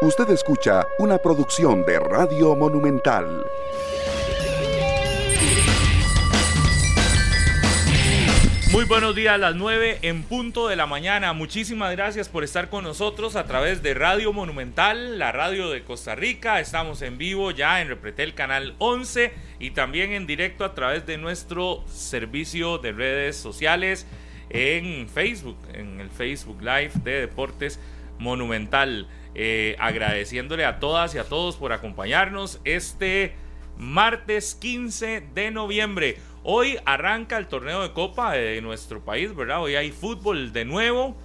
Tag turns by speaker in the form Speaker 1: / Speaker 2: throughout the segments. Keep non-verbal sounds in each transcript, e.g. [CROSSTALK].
Speaker 1: Usted escucha una producción de Radio Monumental.
Speaker 2: Muy buenos días las 9 en punto de la mañana. Muchísimas gracias por estar con nosotros a través de Radio Monumental, la radio de Costa Rica. Estamos en vivo ya en Repretel Canal 11 y también en directo a través de nuestro servicio de redes sociales en Facebook, en el Facebook Live de Deportes Monumental. Eh, agradeciéndole a todas y a todos por acompañarnos este martes 15 de noviembre. Hoy arranca el torneo de Copa de nuestro país, ¿verdad? Hoy hay fútbol de nuevo.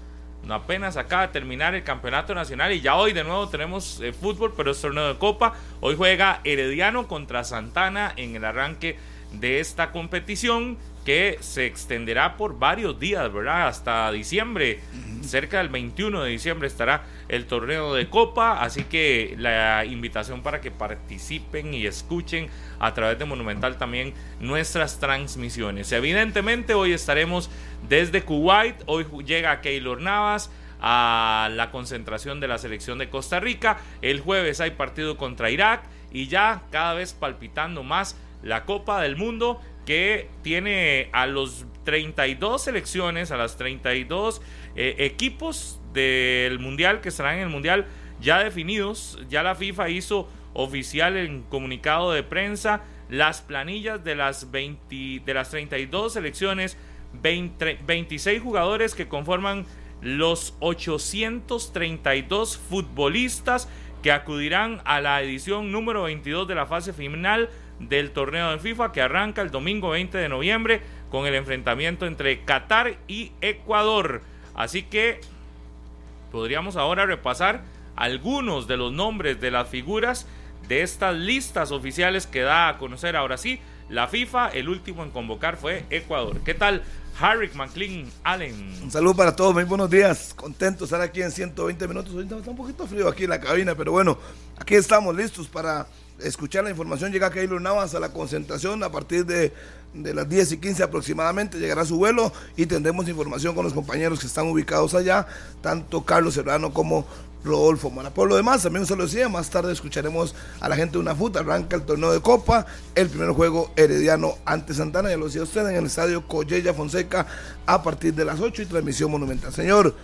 Speaker 2: No apenas acaba de terminar el campeonato nacional y ya hoy de nuevo tenemos eh, fútbol, pero es torneo de Copa. Hoy juega Herediano contra Santana en el arranque de esta competición que se extenderá por varios días, ¿verdad? Hasta diciembre, cerca del 21 de diciembre estará el torneo de Copa, así que la invitación para que participen y escuchen a través de Monumental también nuestras transmisiones. Evidentemente hoy estaremos desde Kuwait, hoy llega Keylor Navas a la concentración de la selección de Costa Rica, el jueves hay partido contra Irak y ya cada vez palpitando más la Copa del Mundo que tiene a los 32 selecciones, a las 32 eh, equipos del Mundial que estarán en el Mundial ya definidos. Ya la FIFA hizo oficial en comunicado de prensa las planillas de las, 20, de las 32 selecciones, 26 jugadores que conforman los 832 futbolistas que acudirán a la edición número 22 de la fase final del torneo de FIFA que arranca el domingo 20 de noviembre con el enfrentamiento entre Qatar y Ecuador. Así que podríamos ahora repasar algunos de los nombres de las figuras de estas listas oficiales que da a conocer ahora sí la FIFA. El último en convocar fue Ecuador. ¿Qué tal? Harry McLean Allen.
Speaker 3: Un saludo para todos, muy buenos días. Contento de estar aquí en 120 minutos. Ahorita está un poquito frío aquí en la cabina, pero bueno, aquí estamos listos para escuchar la información. Llega Keylor Navas a la concentración a partir de, de, las 10 y 15 aproximadamente. Llegará su vuelo y tendremos información con los compañeros que están ubicados allá, tanto Carlos Serrano como Rodolfo Mora. Por lo demás, también se lo decía, más tarde escucharemos a la gente de una futa. Arranca el torneo de Copa, el primer juego herediano ante Santana, ya lo decía usted, en el estadio Collella Fonseca a partir de las 8 y transmisión monumental. Señor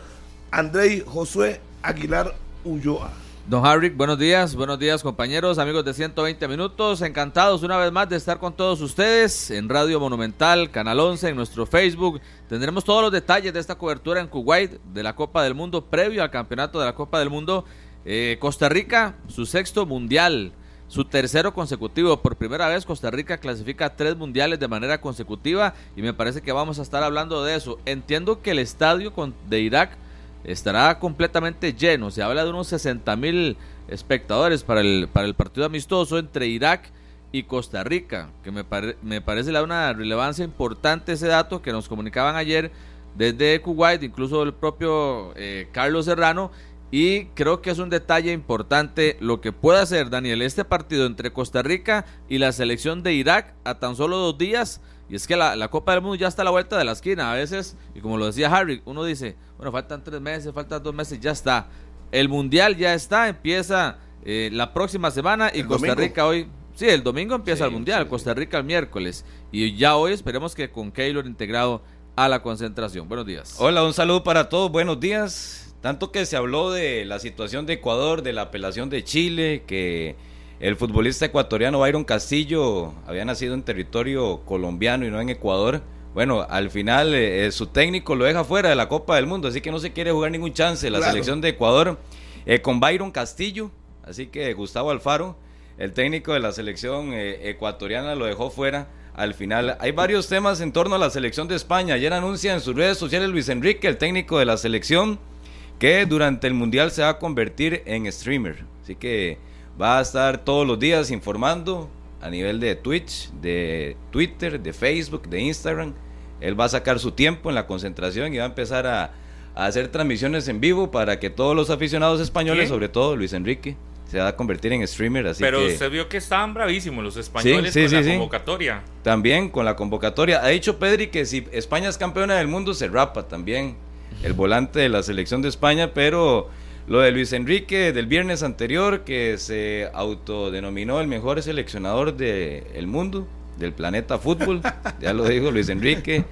Speaker 3: Andrei Josué Aguilar Ulloa.
Speaker 4: Don Harrick, buenos días, buenos días compañeros, amigos de 120 minutos, encantados una vez más de estar con todos ustedes en Radio Monumental, Canal 11, en nuestro Facebook. Tendremos todos los detalles de esta cobertura en Kuwait de la Copa del Mundo previo al Campeonato de la Copa del Mundo. Eh, Costa Rica, su sexto mundial, su tercero consecutivo. Por primera vez Costa Rica clasifica tres mundiales de manera consecutiva y me parece que vamos a estar hablando de eso. Entiendo que el estadio de Irak estará completamente lleno. Se habla de unos 60 mil espectadores para el, para el partido amistoso entre Irak y Costa Rica, que me, me parece la una relevancia importante ese dato que nos comunicaban ayer desde Kuwait, incluso el propio eh, Carlos Serrano, y creo que es un detalle importante lo que puede hacer Daniel este partido entre Costa Rica y la selección de Irak a tan solo dos días. Y es que la, la Copa del Mundo ya está a la vuelta de la esquina. A veces, y como lo decía Harry, uno dice, bueno, faltan tres meses, faltan dos meses, ya está. El Mundial ya está, empieza eh, la próxima semana y Costa Rica hoy, sí, el domingo empieza el Mundial, Costa Rica el miércoles. Y ya hoy esperemos que con Keylor integrado a la concentración. Buenos días.
Speaker 5: Hola, un saludo para todos, buenos días. Tanto que se habló de la situación de Ecuador, de la apelación de Chile, que el futbolista ecuatoriano Byron Castillo había nacido en territorio colombiano y no en Ecuador bueno, al final eh, eh, su técnico lo deja fuera de la Copa del Mundo, así que no se quiere jugar ningún chance la selección de Ecuador eh, con Byron Castillo, así que Gustavo Alfaro, el técnico de la selección ecuatoriana, lo dejó fuera. Al final hay varios temas en torno a la selección de España. Ayer anuncia en sus redes sociales Luis Enrique, el técnico de la selección, que durante el Mundial se va a convertir en streamer. Así que va a estar todos los días informando a nivel de Twitch, de Twitter, de Facebook, de Instagram. Él va a sacar su tiempo en la concentración y va a empezar a, hacer transmisiones en vivo para que todos los aficionados españoles, sobre todo Luis Enrique, se va a convertir en streamer. Así
Speaker 2: Pero usted vio que estaban bravísimos los españoles con la convocatoria.
Speaker 5: También con la convocatoria. Ha dicho Pedri que si España es campeona del mundo se rapa también el volante de la selección de España, pero Lo de Luis Enrique del viernes anterior, que se autodenominó el mejor seleccionador del mundo, del planeta fútbol, [LAUGHS] ya lo dijo Luis Enrique.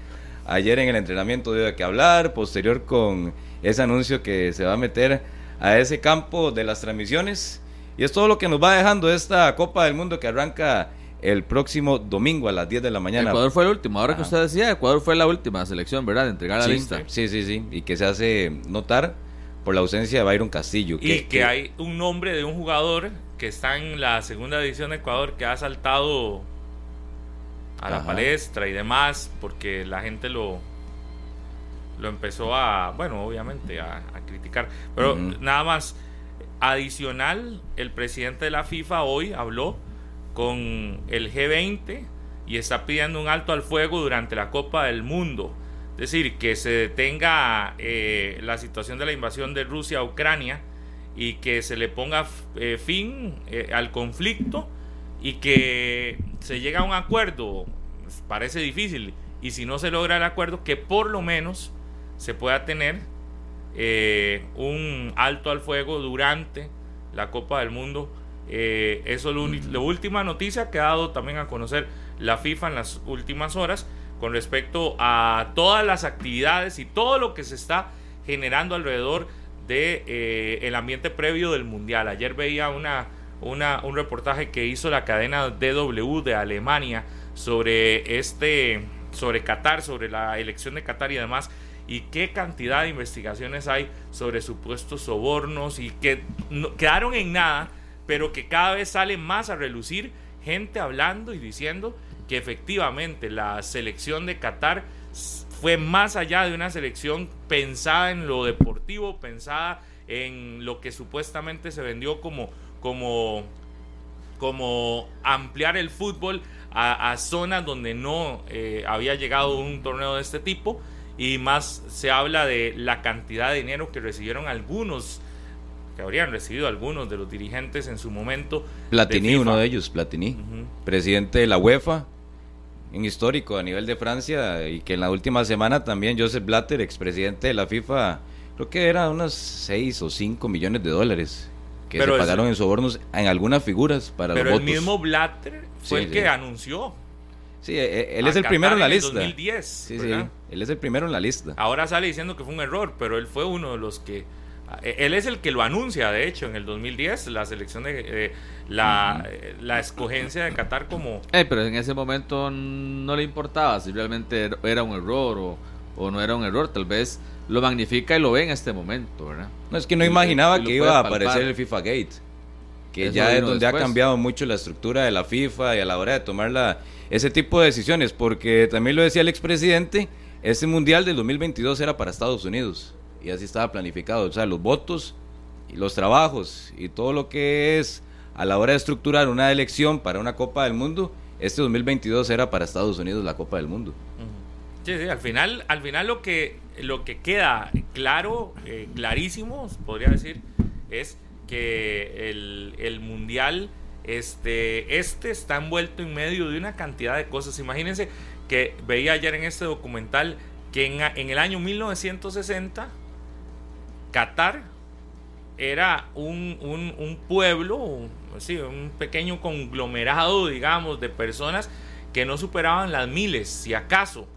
Speaker 5: Ayer en el entrenamiento dio que hablar, posterior con ese anuncio que se va a meter a ese campo de las transmisiones. Y es todo lo que nos va dejando esta Copa del Mundo que arranca el próximo domingo a las 10 de la mañana.
Speaker 4: Ecuador fue el último, ahora que usted decía, Ecuador fue la última selección, ¿verdad? De entregar la lista.
Speaker 5: Sí, sí, sí, y que se hace notar por la ausencia de Byron Castillo.
Speaker 2: y que, hay un nombre de un jugador que está en la segunda división de Ecuador que ha saltado a la palestra y demás, porque la gente lo, lo empezó a, bueno, obviamente, a, criticar. Pero nada más, adicional, el presidente de la FIFA hoy habló con el G20 y está pidiendo un alto al fuego durante la Copa del Mundo. Es decir, que se detenga eh, la situación de la invasión de Rusia a Ucrania y que se le ponga eh, fin eh, al conflicto y que se llegue a un acuerdo. Pues, parece difícil. Y si no se logra el acuerdo, que por lo menos se pueda tener un alto al fuego durante la Copa del Mundo eh, eso es la última noticia que ha dado también a conocer la FIFA en las últimas horas con respecto a todas las actividades y todo lo que se está generando alrededor de eh, el ambiente previo del mundial. Ayer veía una, una, un reportaje que hizo la cadena DW de Alemania sobre este sobre Qatar, sobre la elección de Qatar y demás y qué cantidad de investigaciones hay sobre supuestos sobornos y que quedaron en nada pero que cada vez sale más a relucir gente hablando y diciendo que efectivamente la selección de Qatar fue más allá de una selección pensada en lo deportivo, pensada en lo que supuestamente se vendió como, como, como ampliar el fútbol a, zonas donde no eh, había llegado un torneo de este tipo y más se habla de la cantidad de dinero que recibieron algunos que habrían recibido algunos de los dirigentes en su momento.
Speaker 5: Platini, uno de ellos, Platini, presidente de la UEFA, en histórico a nivel de Francia, y que en la última semana también Joseph Blatter, expresidente de la FIFA, creo que era unos 6 o 5 millones de dólares que se pagaron en sobornos en algunas figuras para
Speaker 2: pero
Speaker 5: los
Speaker 2: el mismo Blatter fue el que anunció.
Speaker 5: Sí, e, e, él es el primero en la lista.
Speaker 2: 2010,
Speaker 5: sí, sí, él es el primero en la lista.
Speaker 2: Ahora sale diciendo que fue un error, pero él fue uno de los que él es el que lo anuncia, de hecho, en el 2010, la selección de eh, la, la, escogencia de Qatar como...
Speaker 4: Eh, pero en ese momento no le importaba si realmente era un error o, o, no era un error, tal vez lo magnifica y lo ve en este momento, ¿verdad?
Speaker 5: No, es que no imaginaba que iba a aparecer el FIFA Gate, que ya es donde ha cambiado mucho la estructura de la FIFA y a la hora de tomar la, ese tipo de decisiones, porque también lo decía el expresidente, ese Mundial del 2022 era para Estados Unidos y así estaba planificado. O sea, los votos y los trabajos y todo lo que es a la hora de estructurar una elección para una Copa del Mundo, este 2022 era para Estados Unidos la Copa del Mundo.
Speaker 2: Sí, sí, al final, al final lo que lo que queda claro, eh, clarísimo, podría decir, es que el, el mundial este, este está envuelto en medio de una cantidad de cosas. Imagínense que veía ayer en este documental que en, en el año 1960 Qatar era un, pueblo, un, un pequeño conglomerado, digamos, de personas que no superaban las miles, si acaso,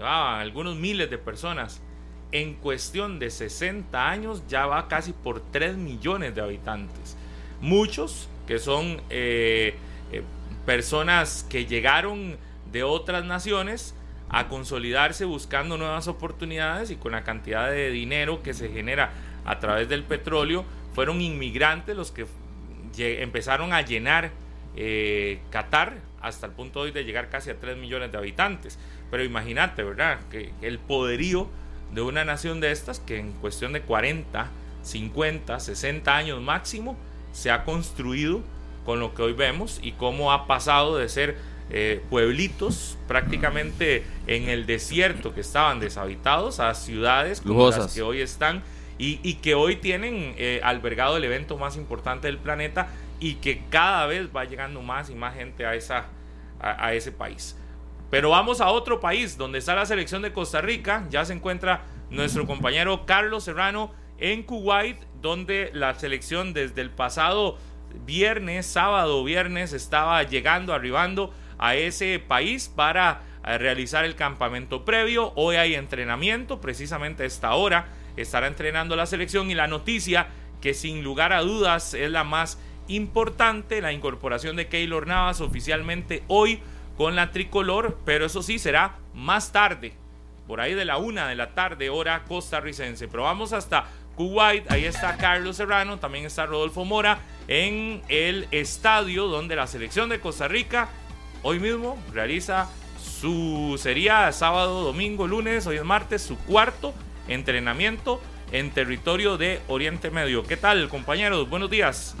Speaker 2: algunos miles de personas. En cuestión de 60 años ya va casi por 3 millones de habitantes. Muchos que son eh, eh, personas que llegaron de otras naciones a consolidarse buscando nuevas oportunidades y con la cantidad de dinero que se genera a través del petróleo, fueron inmigrantes los que empezaron a llenar eh, Qatar hasta el punto hoy de llegar casi a 3 millones de habitantes. Pero imagínate, ¿verdad? Que el poderío de una nación de estas que en cuestión de 40, 50, 60 años máximo se ha construido con lo que hoy vemos y cómo ha pasado de ser eh, pueblitos prácticamente en el desierto que estaban deshabitados a ciudades como las que hoy están y, que hoy tienen eh, albergado el evento más importante del planeta y que cada vez va llegando más y más gente a, esa, a, ese país. Pero vamos a otro país donde está la selección de Costa Rica, ya se encuentra nuestro compañero Carlos Serrano en Kuwait, donde la selección desde el pasado viernes, sábado, viernes, estaba llegando, arribando a ese país para eh, realizar el campamento previo. Hoy hay entrenamiento, precisamente a esta hora estará entrenando la selección y la noticia que sin lugar a dudas es la más importante, la incorporación de Keylor Navas oficialmente hoy con la tricolor, pero eso sí será más tarde, por ahí de la una de la tarde, hora costarricense. Pero vamos hasta Kuwait, ahí está Carlos Serrano, también está Rodolfo Mora en el estadio donde la selección de Costa Rica hoy mismo realiza su, sería sábado, domingo, lunes, hoy es martes, su cuarto entrenamiento en territorio de Oriente Medio. ¿Qué tal, compañeros? Buenos días.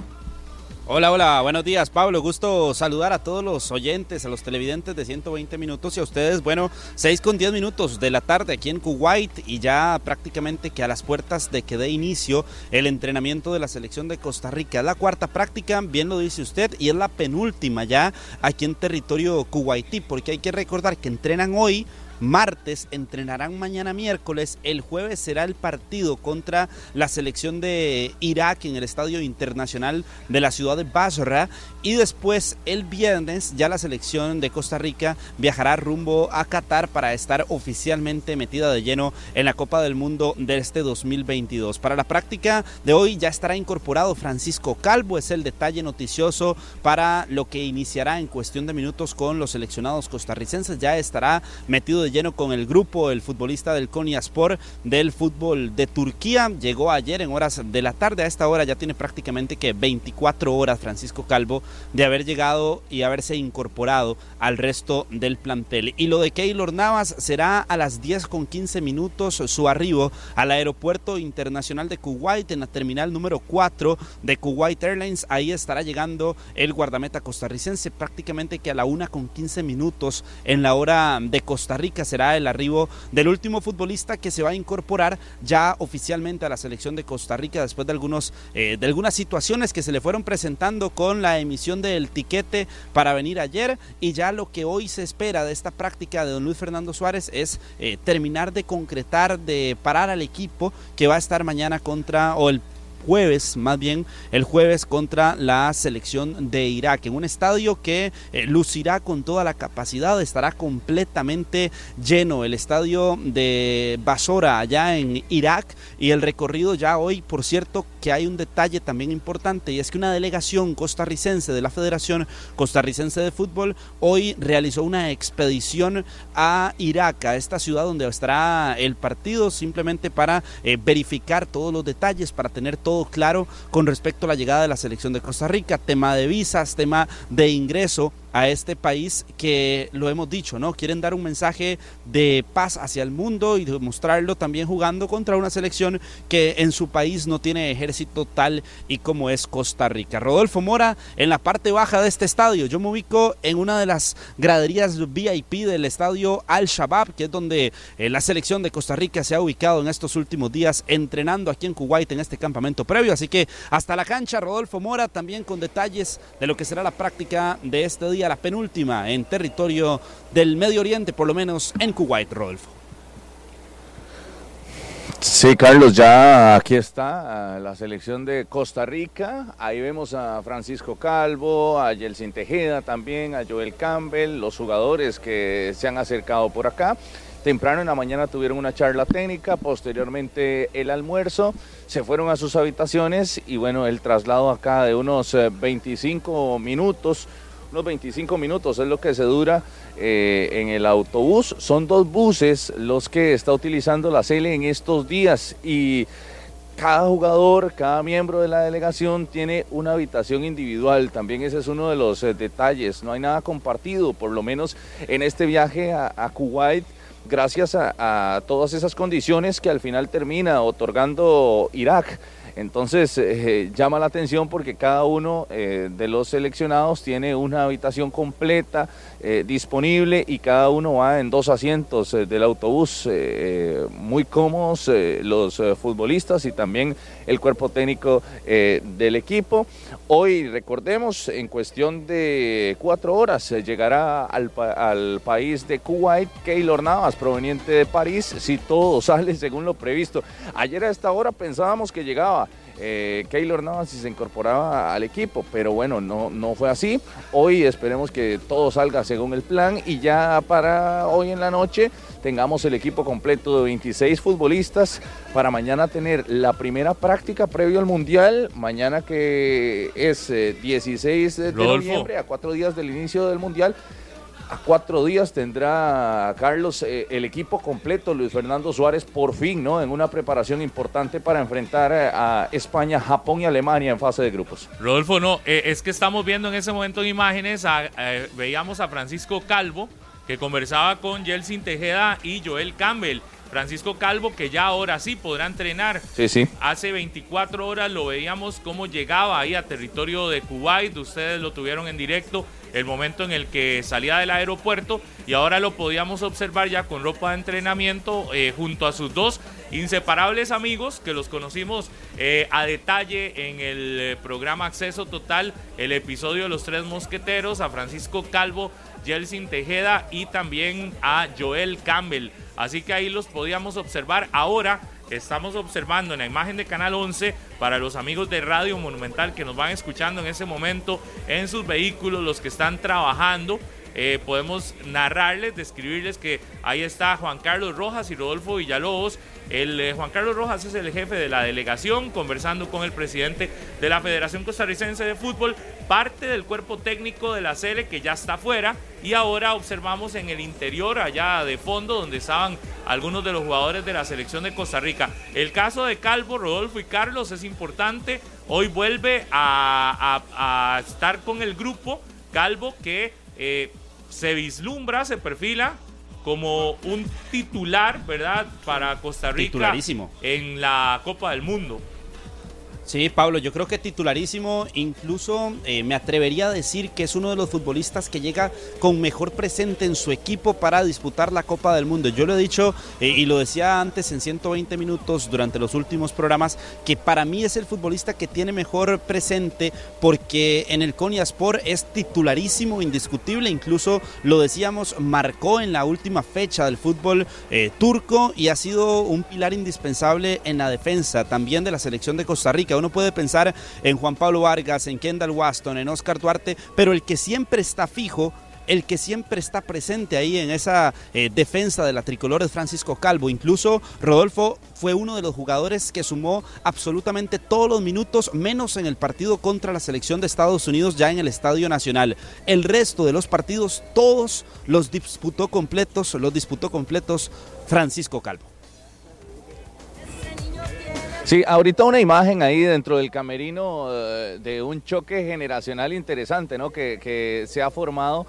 Speaker 6: Hola, hola, buenos días Pablo, gusto saludar a todos los oyentes, a los televidentes de 120 minutos y a ustedes, bueno, 6 con 10 minutos de la tarde aquí en Kuwait y ya prácticamente que a las puertas de que dé inicio el entrenamiento de la selección de Costa Rica. La cuarta práctica, bien lo dice usted, y es la penúltima ya aquí en territorio kuwaití, porque hay que recordar que entrenan hoy martes, entrenarán mañana miércoles, el jueves será el partido contra la selección de Irak en el Estadio Internacional de la ciudad de Basra y después el viernes ya la selección de Costa Rica viajará rumbo a Qatar para estar oficialmente metida de lleno en la Copa del Mundo de este 2022. Para la práctica de hoy ya estará incorporado Francisco Calvo, es el detalle noticioso para lo que iniciará en cuestión de minutos con los seleccionados costarricenses, ya estará metido lleno con el grupo, el futbolista del Konyaspor del fútbol de Turquía. Llegó ayer en horas de la tarde, a esta hora ya tiene prácticamente que 24 horas Francisco Calvo de haber llegado y haberse incorporado al resto del plantel. Y lo de Keylor Navas será a las 10 con 15 minutos su arribo al aeropuerto internacional de Kuwait en la terminal número 4 de Kuwait Airlines. Ahí estará llegando el guardameta costarricense prácticamente que a la 1 con 15 minutos en la hora de Costa Rica será el arribo del último futbolista que se va a incorporar ya oficialmente a la selección de Costa Rica después de, algunos, eh, de algunas situaciones que se le fueron presentando con la emisión del tiquete para venir ayer. Y ya lo que hoy se espera de esta práctica de don Luis Fernando Suárez es eh, terminar de concretar, de parar al equipo que va a estar mañana contra o el jueves, más bien el jueves contra la selección de Irak, en un estadio que eh, lucirá con toda la capacidad, estará completamente lleno. El estadio de Basora allá en Irak y el recorrido ya hoy, por cierto, que hay un detalle también importante y es que una delegación costarricense de la Federación Costarricense de Fútbol hoy realizó una expedición a Irak, a esta ciudad donde estará el partido, simplemente para eh, verificar todos los detalles, para tener todo claro con respecto a la llegada de la selección de Costa Rica, tema de visas, tema de ingreso a este país que lo hemos dicho, ¿no? Quieren dar un mensaje de paz hacia el mundo y demostrarlo también jugando contra una selección que en su país no tiene ejército tal y como es Costa Rica. Rodolfo Mora en la parte baja de este estadio. Yo me ubico en una de las graderías VIP del estadio Al Shabaab, que es donde eh, la selección de Costa Rica se ha ubicado en estos últimos días entrenando aquí en Kuwait en este campamento previo. Así que hasta la cancha, Rodolfo Mora también con detalles de lo que será la práctica de este día la penúltima en territorio del Medio Oriente, por lo menos en Kuwait, Rodolfo.
Speaker 7: Sí, Carlos, ya aquí está la selección de Costa Rica. Ahí vemos a Francisco Calvo, a Yelsin Tejeda también, a Joel Campbell, los jugadores que se han acercado por acá. Temprano en la mañana tuvieron una charla técnica, posteriormente el almuerzo, se fueron a sus habitaciones y bueno, el traslado acá de unos 25 eh, minutos unos 25 minutos es lo que se dura eh, en el autobús. Son dos buses los que está utilizando la CL en estos días y cada jugador, cada miembro de la delegación tiene una habitación individual. También ese es uno de los eh, detalles. No hay nada compartido, por lo menos en este viaje a, Kuwait gracias a, todas esas condiciones que al final termina otorgando Irak. Entonces eh, llama la atención porque cada uno eh, de los seleccionados tiene una habitación completa eh, disponible y cada uno va en dos asientos del autobús muy cómodos los futbolistas y también el cuerpo técnico del equipo. Hoy recordemos en cuestión de cuatro horas llegará al, al país de Kuwait Keylor Navas proveniente de París si todo [LAUGHS] sale según lo previsto. Ayer a esta hora pensábamos que llegaba eh, Keylor Navas y se incorporaba al equipo, pero bueno, no, no fue así. Hoy esperemos que todo salga según el plan y ya para hoy en la noche tengamos el equipo completo de 26 futbolistas para mañana tener la primera práctica previo al Mundial, mañana que es 16 eh, de noviembre, a cuatro días del inicio del Mundial a cuatro días tendrá Carlos eh, el equipo completo, Luis Fernando Suárez, por fin, ¿no? En una preparación importante para enfrentar eh, a España, Japón y Alemania en fase de grupos.
Speaker 2: Rodolfo, no, eh, es que estamos viendo en ese momento en imágenes, veíamos a Francisco Calvo, que conversaba con Jelsin Tejeda y Joel Campbell. Francisco Calvo, que ya ahora sí podrá entrenar.
Speaker 7: Sí, sí.
Speaker 2: Hace 24 horas lo veíamos cómo llegaba ahí a territorio de Kuwait. Ustedes lo tuvieron en directo el momento en el que salía del aeropuerto y ahora lo podíamos observar ya con ropa de entrenamiento eh, junto a sus dos inseparables amigos que los conocimos eh, a detalle en el eh, programa Acceso Total, el episodio de los tres mosqueteros, a Francisco Calvo, Jelsin Tejeda y también a Joel Campbell. Así que ahí los podíamos observar. Ahora estamos observando en la imagen de Canal 11 para los amigos de Radio Monumental que nos van escuchando en ese momento en sus vehículos, los que están trabajando. Eh, podemos narrarles, describirles que ahí está Juan Carlos Rojas y Rodolfo Villalobos. El, eh, Juan Carlos Rojas es el jefe de la delegación, conversando con el presidente de la Federación Costarricense de Fútbol, parte del cuerpo técnico de la Sele que ya está afuera y ahora observamos en el interior, allá de fondo, donde estaban algunos de los jugadores de la selección de Costa Rica. El caso de Calvo, Rodolfo y Carlos es importante. Hoy vuelve a, estar con el grupo Calvo que... Eh, se vislumbra, se perfila como un titular, ¿verdad? Para Costa Rica en la Copa del Mundo.
Speaker 6: Sí, Pablo, yo creo que titularísimo, incluso eh, me atrevería a decir que es uno de los futbolistas que llega con mejor presente en su equipo para disputar la Copa del Mundo. Yo lo he dicho eh, y lo decía antes en 120 minutos durante los últimos programas, que para mí es el futbolista que tiene mejor presente porque en el Sport es titularísimo, indiscutible, incluso lo decíamos, marcó en la última fecha del fútbol eh, turco y ha sido un pilar indispensable en la defensa también de la selección de Costa Rica uno puede pensar en Juan Pablo Vargas, en Kendall Waston, en Oscar Duarte, pero el que siempre está fijo el que siempre está presente ahí en esa eh, defensa de la tricolor es Francisco Calvo. Incluso Rodolfo fue uno de los jugadores que sumó absolutamente todos los minutos, menos en el partido contra la selección de Estados Unidos ya en el Estadio Nacional. El resto de los partidos, todos los disputó completos, los disputó completos Francisco Calvo.
Speaker 7: Sí, ahorita una imagen ahí dentro del camerino eh, de un choque generacional interesante, ¿no? Que, que se ha formado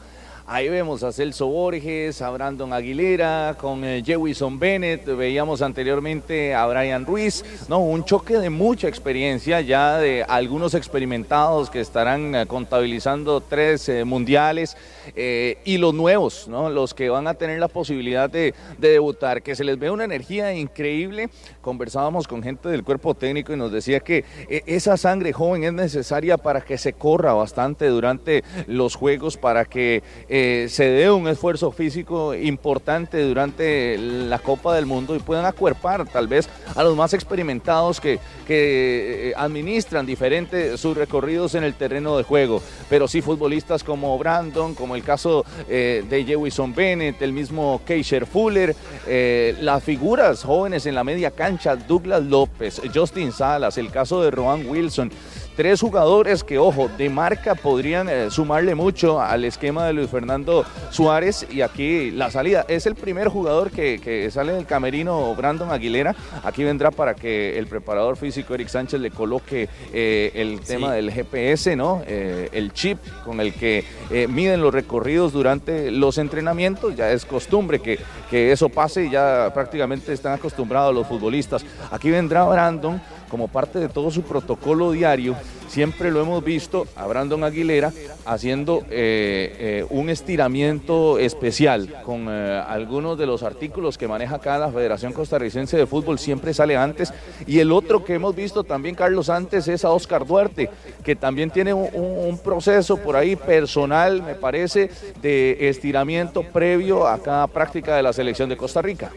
Speaker 7: Ahí vemos a Celso Borges, a Brandon Aguilera, con eh, Jewison Bennett, veíamos anteriormente a Brian Ruiz, ¿no? Un choque de mucha experiencia, ya de algunos experimentados que estarán eh, contabilizando tres eh, mundiales y los nuevos, ¿no? Los que van a tener la posibilidad de, de, debutar, que se les ve una energía increíble. Conversábamos con gente del cuerpo técnico y nos decía que esa sangre joven es necesaria para que se corra bastante durante los juegos, para que eh, se dé un esfuerzo físico importante durante la Copa del Mundo y puedan acuerpar tal vez a los más experimentados que, que eh, administran diferentes sus recorridos en el terreno de juego. Pero sí futbolistas como Brandon, como el caso eh, de Jewison Bennett, el mismo Keisher Fuller, las figuras jóvenes en la media cancha, Douglas López, Justin Salas, el caso de Rohan Wilson. Tres jugadores que, ojo, de marca podrían eh, sumarle mucho al esquema de Luis Fernando Suárez. Y aquí la salida es el primer jugador que, sale del camerino, Brandon Aguilera. Aquí vendrá para que el preparador físico Eric Sánchez le coloque eh, el tema del GPS, ¿no? Eh, el chip con el que miden los recorridos durante los entrenamientos. Ya es costumbre que, que eso pase y ya prácticamente están acostumbrados los futbolistas. Aquí vendrá Brandon como parte de todo su protocolo diario, siempre lo hemos visto a Brandon Aguilera haciendo eh, eh, un estiramiento especial con eh, algunos de los artículos que maneja acá la Federación Costarricense de Fútbol, siempre sale antes. Y el otro que hemos visto también, Carlos, antes es a Oscar Duarte, que también tiene un, un proceso por ahí personal, me parece, de estiramiento previo a cada práctica de la selección de Costa Rica.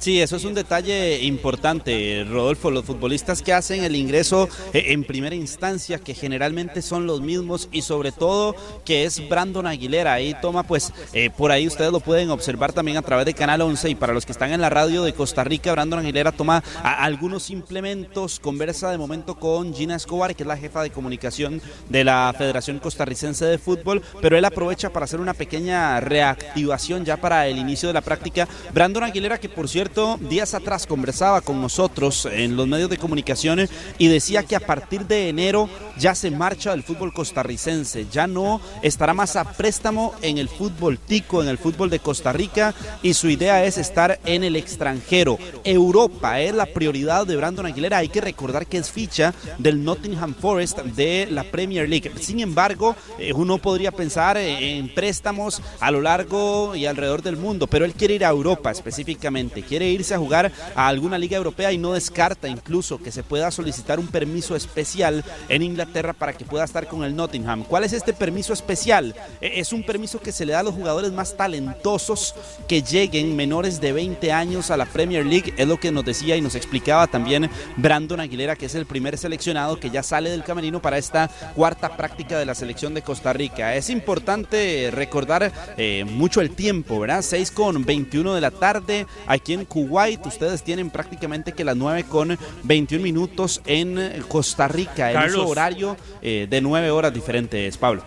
Speaker 6: Sí, eso es un detalle importante, Rodolfo. Los futbolistas que hacen el ingreso eh, en primera instancia, que generalmente son los mismos y sobre todo que es Brandon Aguilera. Ahí toma, pues, eh, por ahí ustedes lo pueden observar también a través de Canal 11 y para los que están en la radio de Costa Rica, Brandon Aguilera toma algunos implementos, conversa de momento con Gina Escobar, que es la jefa de comunicación de la Federación Costarricense de Fútbol, pero él aprovecha para hacer una pequeña reactivación ya para el inicio de la práctica. Brandon Aguilera, que por cierto, días atrás conversaba con nosotros en los medios de comunicaciones y decía que a partir de enero ya se marcha del fútbol costarricense, ya no estará más a préstamo en el fútbol tico, en el fútbol de Costa Rica y su idea es estar en el extranjero. Europa es la prioridad de Brandon Aguilera, hay que recordar que es ficha del Nottingham Forest de la Premier League. Sin embargo, eh, uno podría pensar en préstamos a lo largo y alrededor del mundo, pero él quiere ir a Europa específicamente, quiere irse a jugar a alguna liga europea y no descarta incluso que se pueda solicitar un permiso especial en Inglaterra para que pueda estar con el Nottingham. ¿Cuál es este permiso especial? E, es un permiso que se le da a los jugadores más talentosos que lleguen menores de 20 años a la Premier League. Es lo que nos decía y nos explicaba también Brandon Aguilera, que es el primer seleccionado que ya sale del camerino para esta cuarta práctica de la selección de Costa Rica. Es importante recordar eh, mucho el tiempo, ¿verdad? 6 con 21 de la tarde aquí en Kuwait. Ustedes tienen prácticamente que las 9 con 21 minutos en Costa Rica, en su horario eh, de 9 horas diferentes, Pablo.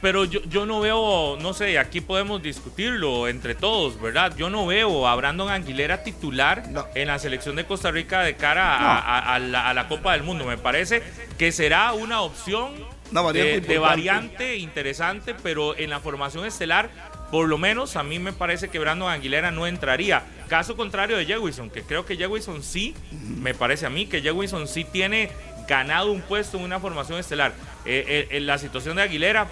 Speaker 2: Pero yo, yo no veo, no sé, aquí podemos discutirlo entre todos, ¿verdad? Yo no veo a Brandon Aguilera titular en la selección de Costa Rica de cara a, la, Copa del Mundo. Me parece que será una opción de, variante interesante, pero en la formación estelar por lo menos a mí me parece que Brandon Aguilera no entraría. Caso contrario de Jewison, que creo que Jewison sí, me parece a mí que Jewison sí tiene ganado un puesto en una formación estelar. Eh, eh, en la situación de Aguilera,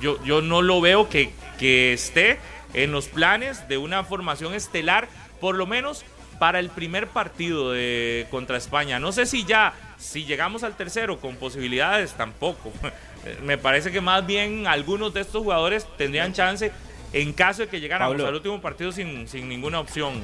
Speaker 2: yo, yo no lo veo que, que esté en los planes de una formación estelar, por lo menos para el primer partido de, contra España. No sé si ya, si llegamos al tercero con posibilidades, tampoco. [LAUGHS] Me parece que más bien algunos de estos jugadores tendrían chance en caso de que llegáramos al último partido sin, sin ninguna opción.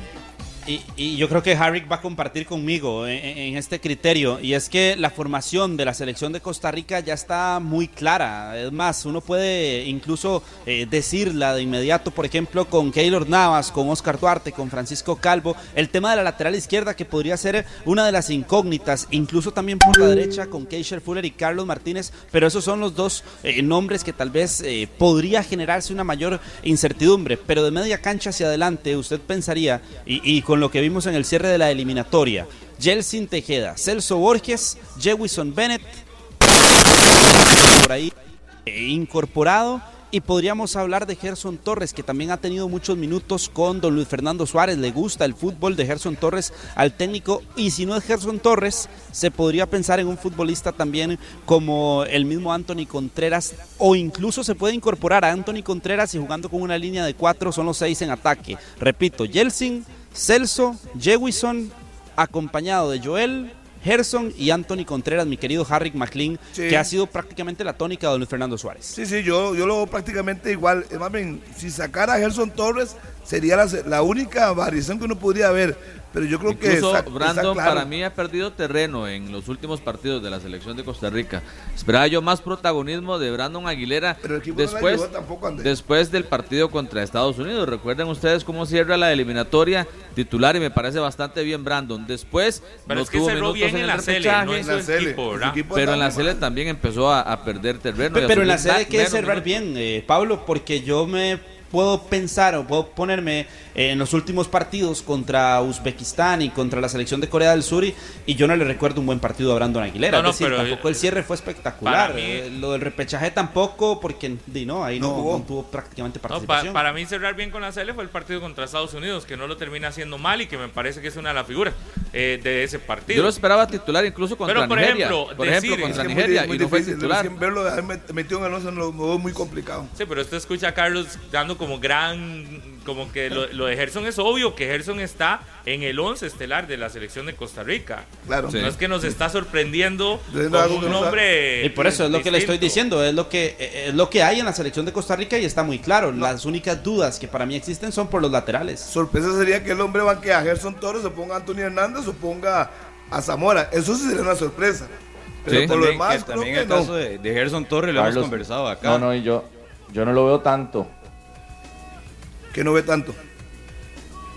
Speaker 6: Y, yo creo que Harrick va a compartir conmigo en, este criterio, y es que la formación de la selección de Costa Rica ya está muy clara. Es más, uno puede incluso eh, decirla de inmediato, por ejemplo, con Keylor Navas, con Oscar Duarte, con Francisco Calvo, el tema de la lateral izquierda que podría ser una de las incógnitas, incluso también por la derecha con Keisher Fuller y Carlos Martínez, pero esos son los dos eh, nombres que tal vez eh, podría generarse una mayor incertidumbre, pero de media cancha hacia adelante usted pensaría, y con lo que vimos en el cierre de la eliminatoria. Jelsin Tejeda, Celso Borges, Jewison Bennett, por ahí eh, incorporado. Y podríamos hablar de Gerson Torres, que también ha tenido muchos minutos con don Luis Fernando Suárez. Le gusta el fútbol de Gerson Torres al técnico. Y si no es Gerson Torres, se podría pensar en un futbolista también como el mismo Anthony Contreras. O incluso se puede incorporar a Anthony Contreras y jugando con una línea de cuatro son los seis en ataque. Repito, Jelsin, Celso, Jewison, acompañado de Joel, Gerson y Anthony Contreras, mi querido Harry McLean, que ha sido prácticamente la tónica de Luis Fernando Suárez.
Speaker 3: Sí, sí, yo, yo lo veo prácticamente igual. Más bien, si sacara a Gerson Torres, sería la, la única variación que uno podría ver pero yo creo que
Speaker 4: Brandon para mí ha perdido terreno en los últimos partidos de la selección de Costa Rica. Esperaba yo más protagonismo de Brandon Aguilera después, después del partido contra Estados Unidos. Recuerden ustedes cómo cierra la eliminatoria titular y me parece bastante bien Brandon. Después
Speaker 2: pero no tuvo minutos en, la
Speaker 4: pero en la Sele también empezó a, perder terreno.
Speaker 6: Pero, en la Sele hay que cerrar bien, eh, Pablo, porque yo me puedo pensar o puedo ponerme en los últimos partidos contra Uzbekistán y contra la selección de Corea del Sur y, yo no le recuerdo un buen partido a Brandon Aguilera. No, pero tampoco el cierre fue espectacular. Eh, lo del repechaje tampoco, porque no, ahí no, tuvo prácticamente participación.
Speaker 2: para mí cerrar bien con la CL fue el partido contra Estados Unidos, que no lo termina haciendo mal y que me parece que es una de las figuras. eh, de ese partido.
Speaker 4: Yo lo esperaba titular incluso contra
Speaker 2: Pero, por
Speaker 4: Nigeria.
Speaker 2: ejemplo,
Speaker 4: por
Speaker 2: decir-
Speaker 4: ejemplo, contra
Speaker 3: Es que es muy-
Speaker 4: Nigeria
Speaker 3: muy
Speaker 4: y no fue titular.
Speaker 3: Verlo metido en el 11 lo lo veo muy complicado.
Speaker 2: Sí, pero usted escucha a Carlos dando como gran, como que lo, lo de Gerson es obvio que Gerson está en el 11 estelar de la selección de Costa Rica.
Speaker 3: Claro.
Speaker 4: Sí.
Speaker 2: No es que nos está sorprendiendo con un
Speaker 3: no
Speaker 2: nombre.
Speaker 6: Y por eso es lo que le estoy diciendo, es lo que es lo que hay en la selección de Costa Rica y está muy claro. Las únicas dudas que para mí existen son por los laterales.
Speaker 3: Sorpresa sería que el hombre banquee a Gerson Torres, o ponga a Antonio Hernández o ponga a Zamora. Eso sí sería una sorpresa. Pero
Speaker 4: Sí.
Speaker 3: por lo demás,
Speaker 5: que
Speaker 3: creo
Speaker 5: también
Speaker 3: que
Speaker 5: el
Speaker 3: no.
Speaker 5: caso de, de Gerson Torres lo hemos
Speaker 7: Carlos,
Speaker 5: conversado acá.
Speaker 7: No, no, y yo, yo no lo veo tanto.
Speaker 3: Que no ve tanto.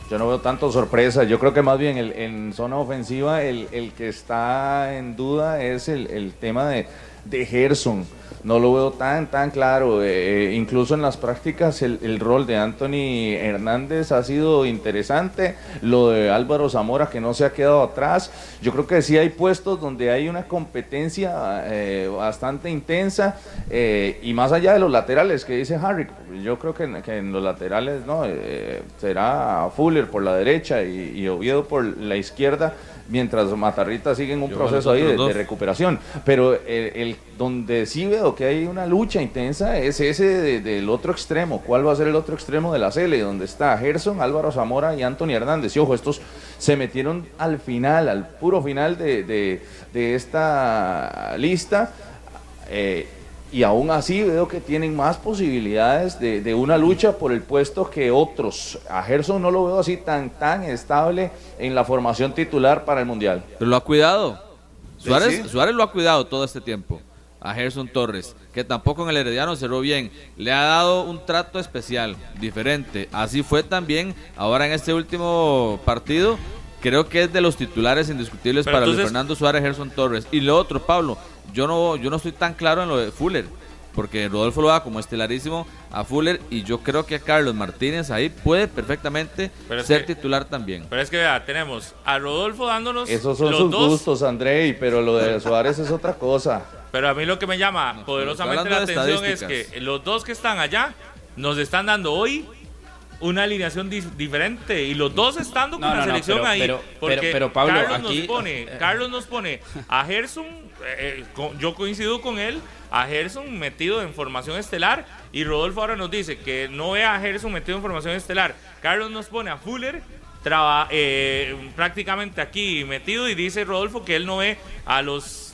Speaker 7: Yo no veo tanto sorpresa. Yo creo que más bien en zona ofensiva el, el que está en duda es el, el tema de, de Gerson. No lo veo tan, tan claro. Eh, incluso en las prácticas el, el rol de Anthony Hernández ha sido interesante. Lo de Álvaro Zamora que no se ha quedado atrás. Yo creo que sí hay puestos donde hay una competencia eh, bastante intensa. eh, y más allá de los laterales que dice Harry, yo creo que en, que en los laterales no Eh, será Fuller por la derecha y, y Oviedo por la izquierda. Mientras Matarrita sigue en un
Speaker 4: Yo
Speaker 7: proceso ahí de, recuperación. Pero el, el- donde sí veo que hay una lucha intensa es ese de- del otro extremo. ¿Cuál va a ser el otro extremo de la Cele? Donde está Gerson, Álvaro Zamora y Anthony Hernández. Y ojo, estos se metieron al final, al puro final de, de- de esta lista. Eh, y aún así veo que tienen más posibilidades de, de una lucha por el puesto que otros. A Gerson no lo veo así tan, tan estable en la formación titular para el Mundial.
Speaker 4: Pero lo ha cuidado.
Speaker 3: Sí,
Speaker 4: Suárez,
Speaker 3: sí.
Speaker 4: Suárez lo ha cuidado todo este tiempo. A Gerson Torres, que tampoco en el Herediano cerró bien. Le ha dado un trato especial, diferente. Así fue también ahora en este último partido. Creo que es de los titulares indiscutibles
Speaker 2: Pero
Speaker 4: para Luis Fernando Suárez, Gerson Torres. Y lo otro, Pablo, yo no, yo no estoy tan claro en lo de Fuller. Porque Rodolfo lo da como estelarísimo a Fuller y yo creo que Carlos Martínez ahí puede perfectamente ser
Speaker 2: que-
Speaker 4: titular también.
Speaker 2: Pero es que vea, tenemos a Rodolfo dándonos
Speaker 7: Esos son
Speaker 2: los
Speaker 7: sus
Speaker 2: dos,
Speaker 7: gustos, Andrei, pero lo de Suárez es otra cosa.
Speaker 2: Pero a mí lo que me llama poderosamente la atención es que los dos que están allá nos están dando hoy una alineación di- diferente y los dos estando con
Speaker 6: No,
Speaker 2: la
Speaker 6: no, no,
Speaker 2: selección
Speaker 6: pero-
Speaker 2: ahí
Speaker 6: pero-
Speaker 2: porque
Speaker 6: pero- pero, Pablo,
Speaker 2: Carlos
Speaker 6: aquí-
Speaker 2: nos pone Carlos nos pone [LAUGHS] a Gerson eh, eh, con- yo coincido con él a Gerson metido en formación estelar y Rodolfo ahora nos dice que no ve a Gerson metido en formación estelar. Carlos nos pone a Fuller traba- eh, prácticamente aquí metido y dice Rodolfo que él no ve a los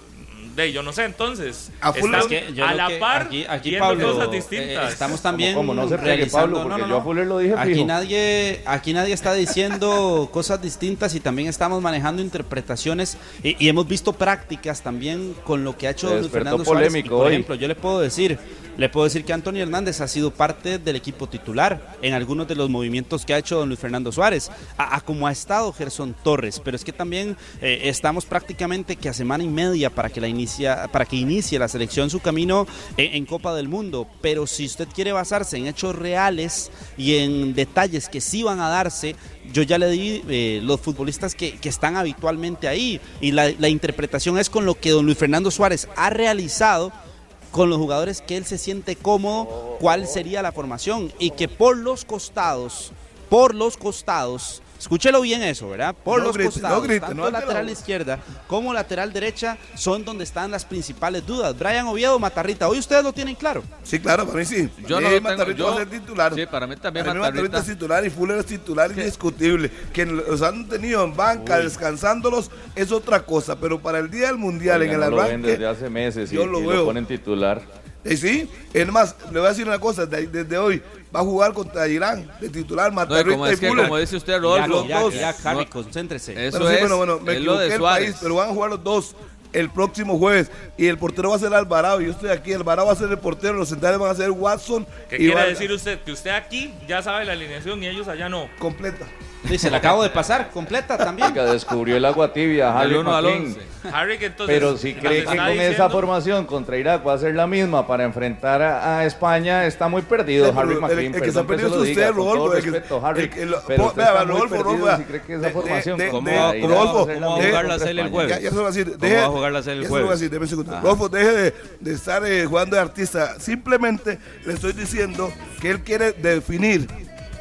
Speaker 2: de yo no sé entonces
Speaker 3: A Fuller-
Speaker 2: están
Speaker 6: Es que yo
Speaker 2: a
Speaker 6: lo
Speaker 2: la
Speaker 6: que-
Speaker 2: par
Speaker 6: aquí, aquí,
Speaker 2: viendo
Speaker 6: Pablo,
Speaker 2: cosas
Speaker 6: eh, estamos también
Speaker 7: ¿Cómo, cómo? No se pegue,
Speaker 6: realizando-
Speaker 7: Pablo, porque yo a Fuller lo dije
Speaker 6: Aquí
Speaker 7: fijo.
Speaker 6: nadie, aquí nadie está diciendo [LAUGHS] cosas distintas y también estamos manejando interpretaciones y, y hemos visto prácticas también con lo que ha hecho Luis Fernando Suárez. Y, por
Speaker 7: hoy.
Speaker 6: ejemplo, yo le puedo decir, le puedo decir que Antonio Hernández ha sido parte del equipo titular en algunos de los movimientos que ha hecho don Luis Fernando Suárez, a, a como ha estado Gerson Torres, pero es que también eh, estamos prácticamente que a semana y media para que la para que inicie la selección su camino en, en Copa del Mundo. Pero si usted quiere basarse en hechos reales y en detalles que sí van a darse, yo ya le di eh, los futbolistas que, que están habitualmente ahí y la, la interpretación es con lo que don Luis Fernando Suárez ha realizado con los jugadores que él se siente cómodo, cuál sería la formación y que por los costados, por los costados, escúchelo bien eso, ¿verdad? Por
Speaker 3: No
Speaker 6: los
Speaker 3: grite,
Speaker 6: costados,
Speaker 3: no grite,
Speaker 6: tanto
Speaker 3: no alce la
Speaker 6: lateral izquierda como lateral derecha son donde están las principales dudas. Brian Oviedo, Matarrita, hoy ustedes lo tienen claro.
Speaker 3: Sí, claro, para mí sí.
Speaker 4: Yo
Speaker 3: Eh,
Speaker 4: no lo tengo,
Speaker 3: Matarrita
Speaker 4: yo-
Speaker 3: va a ser titular.
Speaker 4: Sí, para mí también
Speaker 3: Para mí
Speaker 4: Matarrita.
Speaker 3: Matarrita es titular y Fuller es titular indiscutible. Que los han tenido en banca descansándolos es otra cosa, pero para el día del mundial,
Speaker 7: Oiga,
Speaker 3: en el
Speaker 7: no lo ven
Speaker 3: arranque,
Speaker 7: desde hace meses y,
Speaker 3: yo lo
Speaker 7: y
Speaker 3: veo.
Speaker 7: ponen titular.
Speaker 3: Eh, sí, es más, le voy a decir una cosa, de- desde hoy va a jugar contra Irán, de titular
Speaker 4: No, y
Speaker 3: Matarrita
Speaker 4: como es
Speaker 3: y
Speaker 4: que,
Speaker 3: Fuller.
Speaker 4: como dice usted,
Speaker 6: Irak,
Speaker 4: Rodolfo,
Speaker 6: Irak,
Speaker 3: dos.
Speaker 6: Irak, Harry,
Speaker 4: No.
Speaker 6: concéntrese.
Speaker 4: Eso
Speaker 3: Pero sí,
Speaker 4: es,
Speaker 3: bueno, bueno, me
Speaker 4: es lo
Speaker 3: equivoqué
Speaker 4: de
Speaker 3: el
Speaker 4: Suárez.
Speaker 3: país, pero van a jugar los dos el próximo jueves. Y el portero va a ser Alvarado. Yo estoy aquí, Alvarado va a ser el portero, los centrales van a ser Watson.
Speaker 2: ¿Qué
Speaker 3: y
Speaker 2: quiere decir usted? Que usted aquí ya sabe la alineación y ellos allá no.
Speaker 3: Completa.
Speaker 6: Dice, la acabo de pasar, completa también.
Speaker 7: Oiga, descubrió el agua tibia, Harry
Speaker 4: 1 al. 11.
Speaker 2: Harry, que entonces.
Speaker 7: Pero si cree que con esa
Speaker 2: diciendo-
Speaker 7: formación contra Irak va a ser la misma para enfrentar a, a España, está muy perdido,
Speaker 3: Sí,
Speaker 7: Harry
Speaker 3: el-
Speaker 7: McLean.
Speaker 3: el, que se ha perdido es usted, Rodolfo. el que-
Speaker 7: respeto, Harry.
Speaker 3: el que
Speaker 7: pero
Speaker 3: vea,
Speaker 7: está muy
Speaker 3: Rodolfo,
Speaker 7: perdido
Speaker 3: Rodolfo,
Speaker 7: si cree que esa formación va
Speaker 5: ¿cómo va a jugar la serie el jueves?
Speaker 3: Ya, se lo voy a decir.
Speaker 5: ¿Cómo
Speaker 3: Deje,
Speaker 5: va a jugar la serie el
Speaker 3: ya se lo voy a
Speaker 5: jueves?
Speaker 3: Rodolfo, deje de, de estar eh, jugando de artista. Simplemente le estoy diciendo que él quiere definir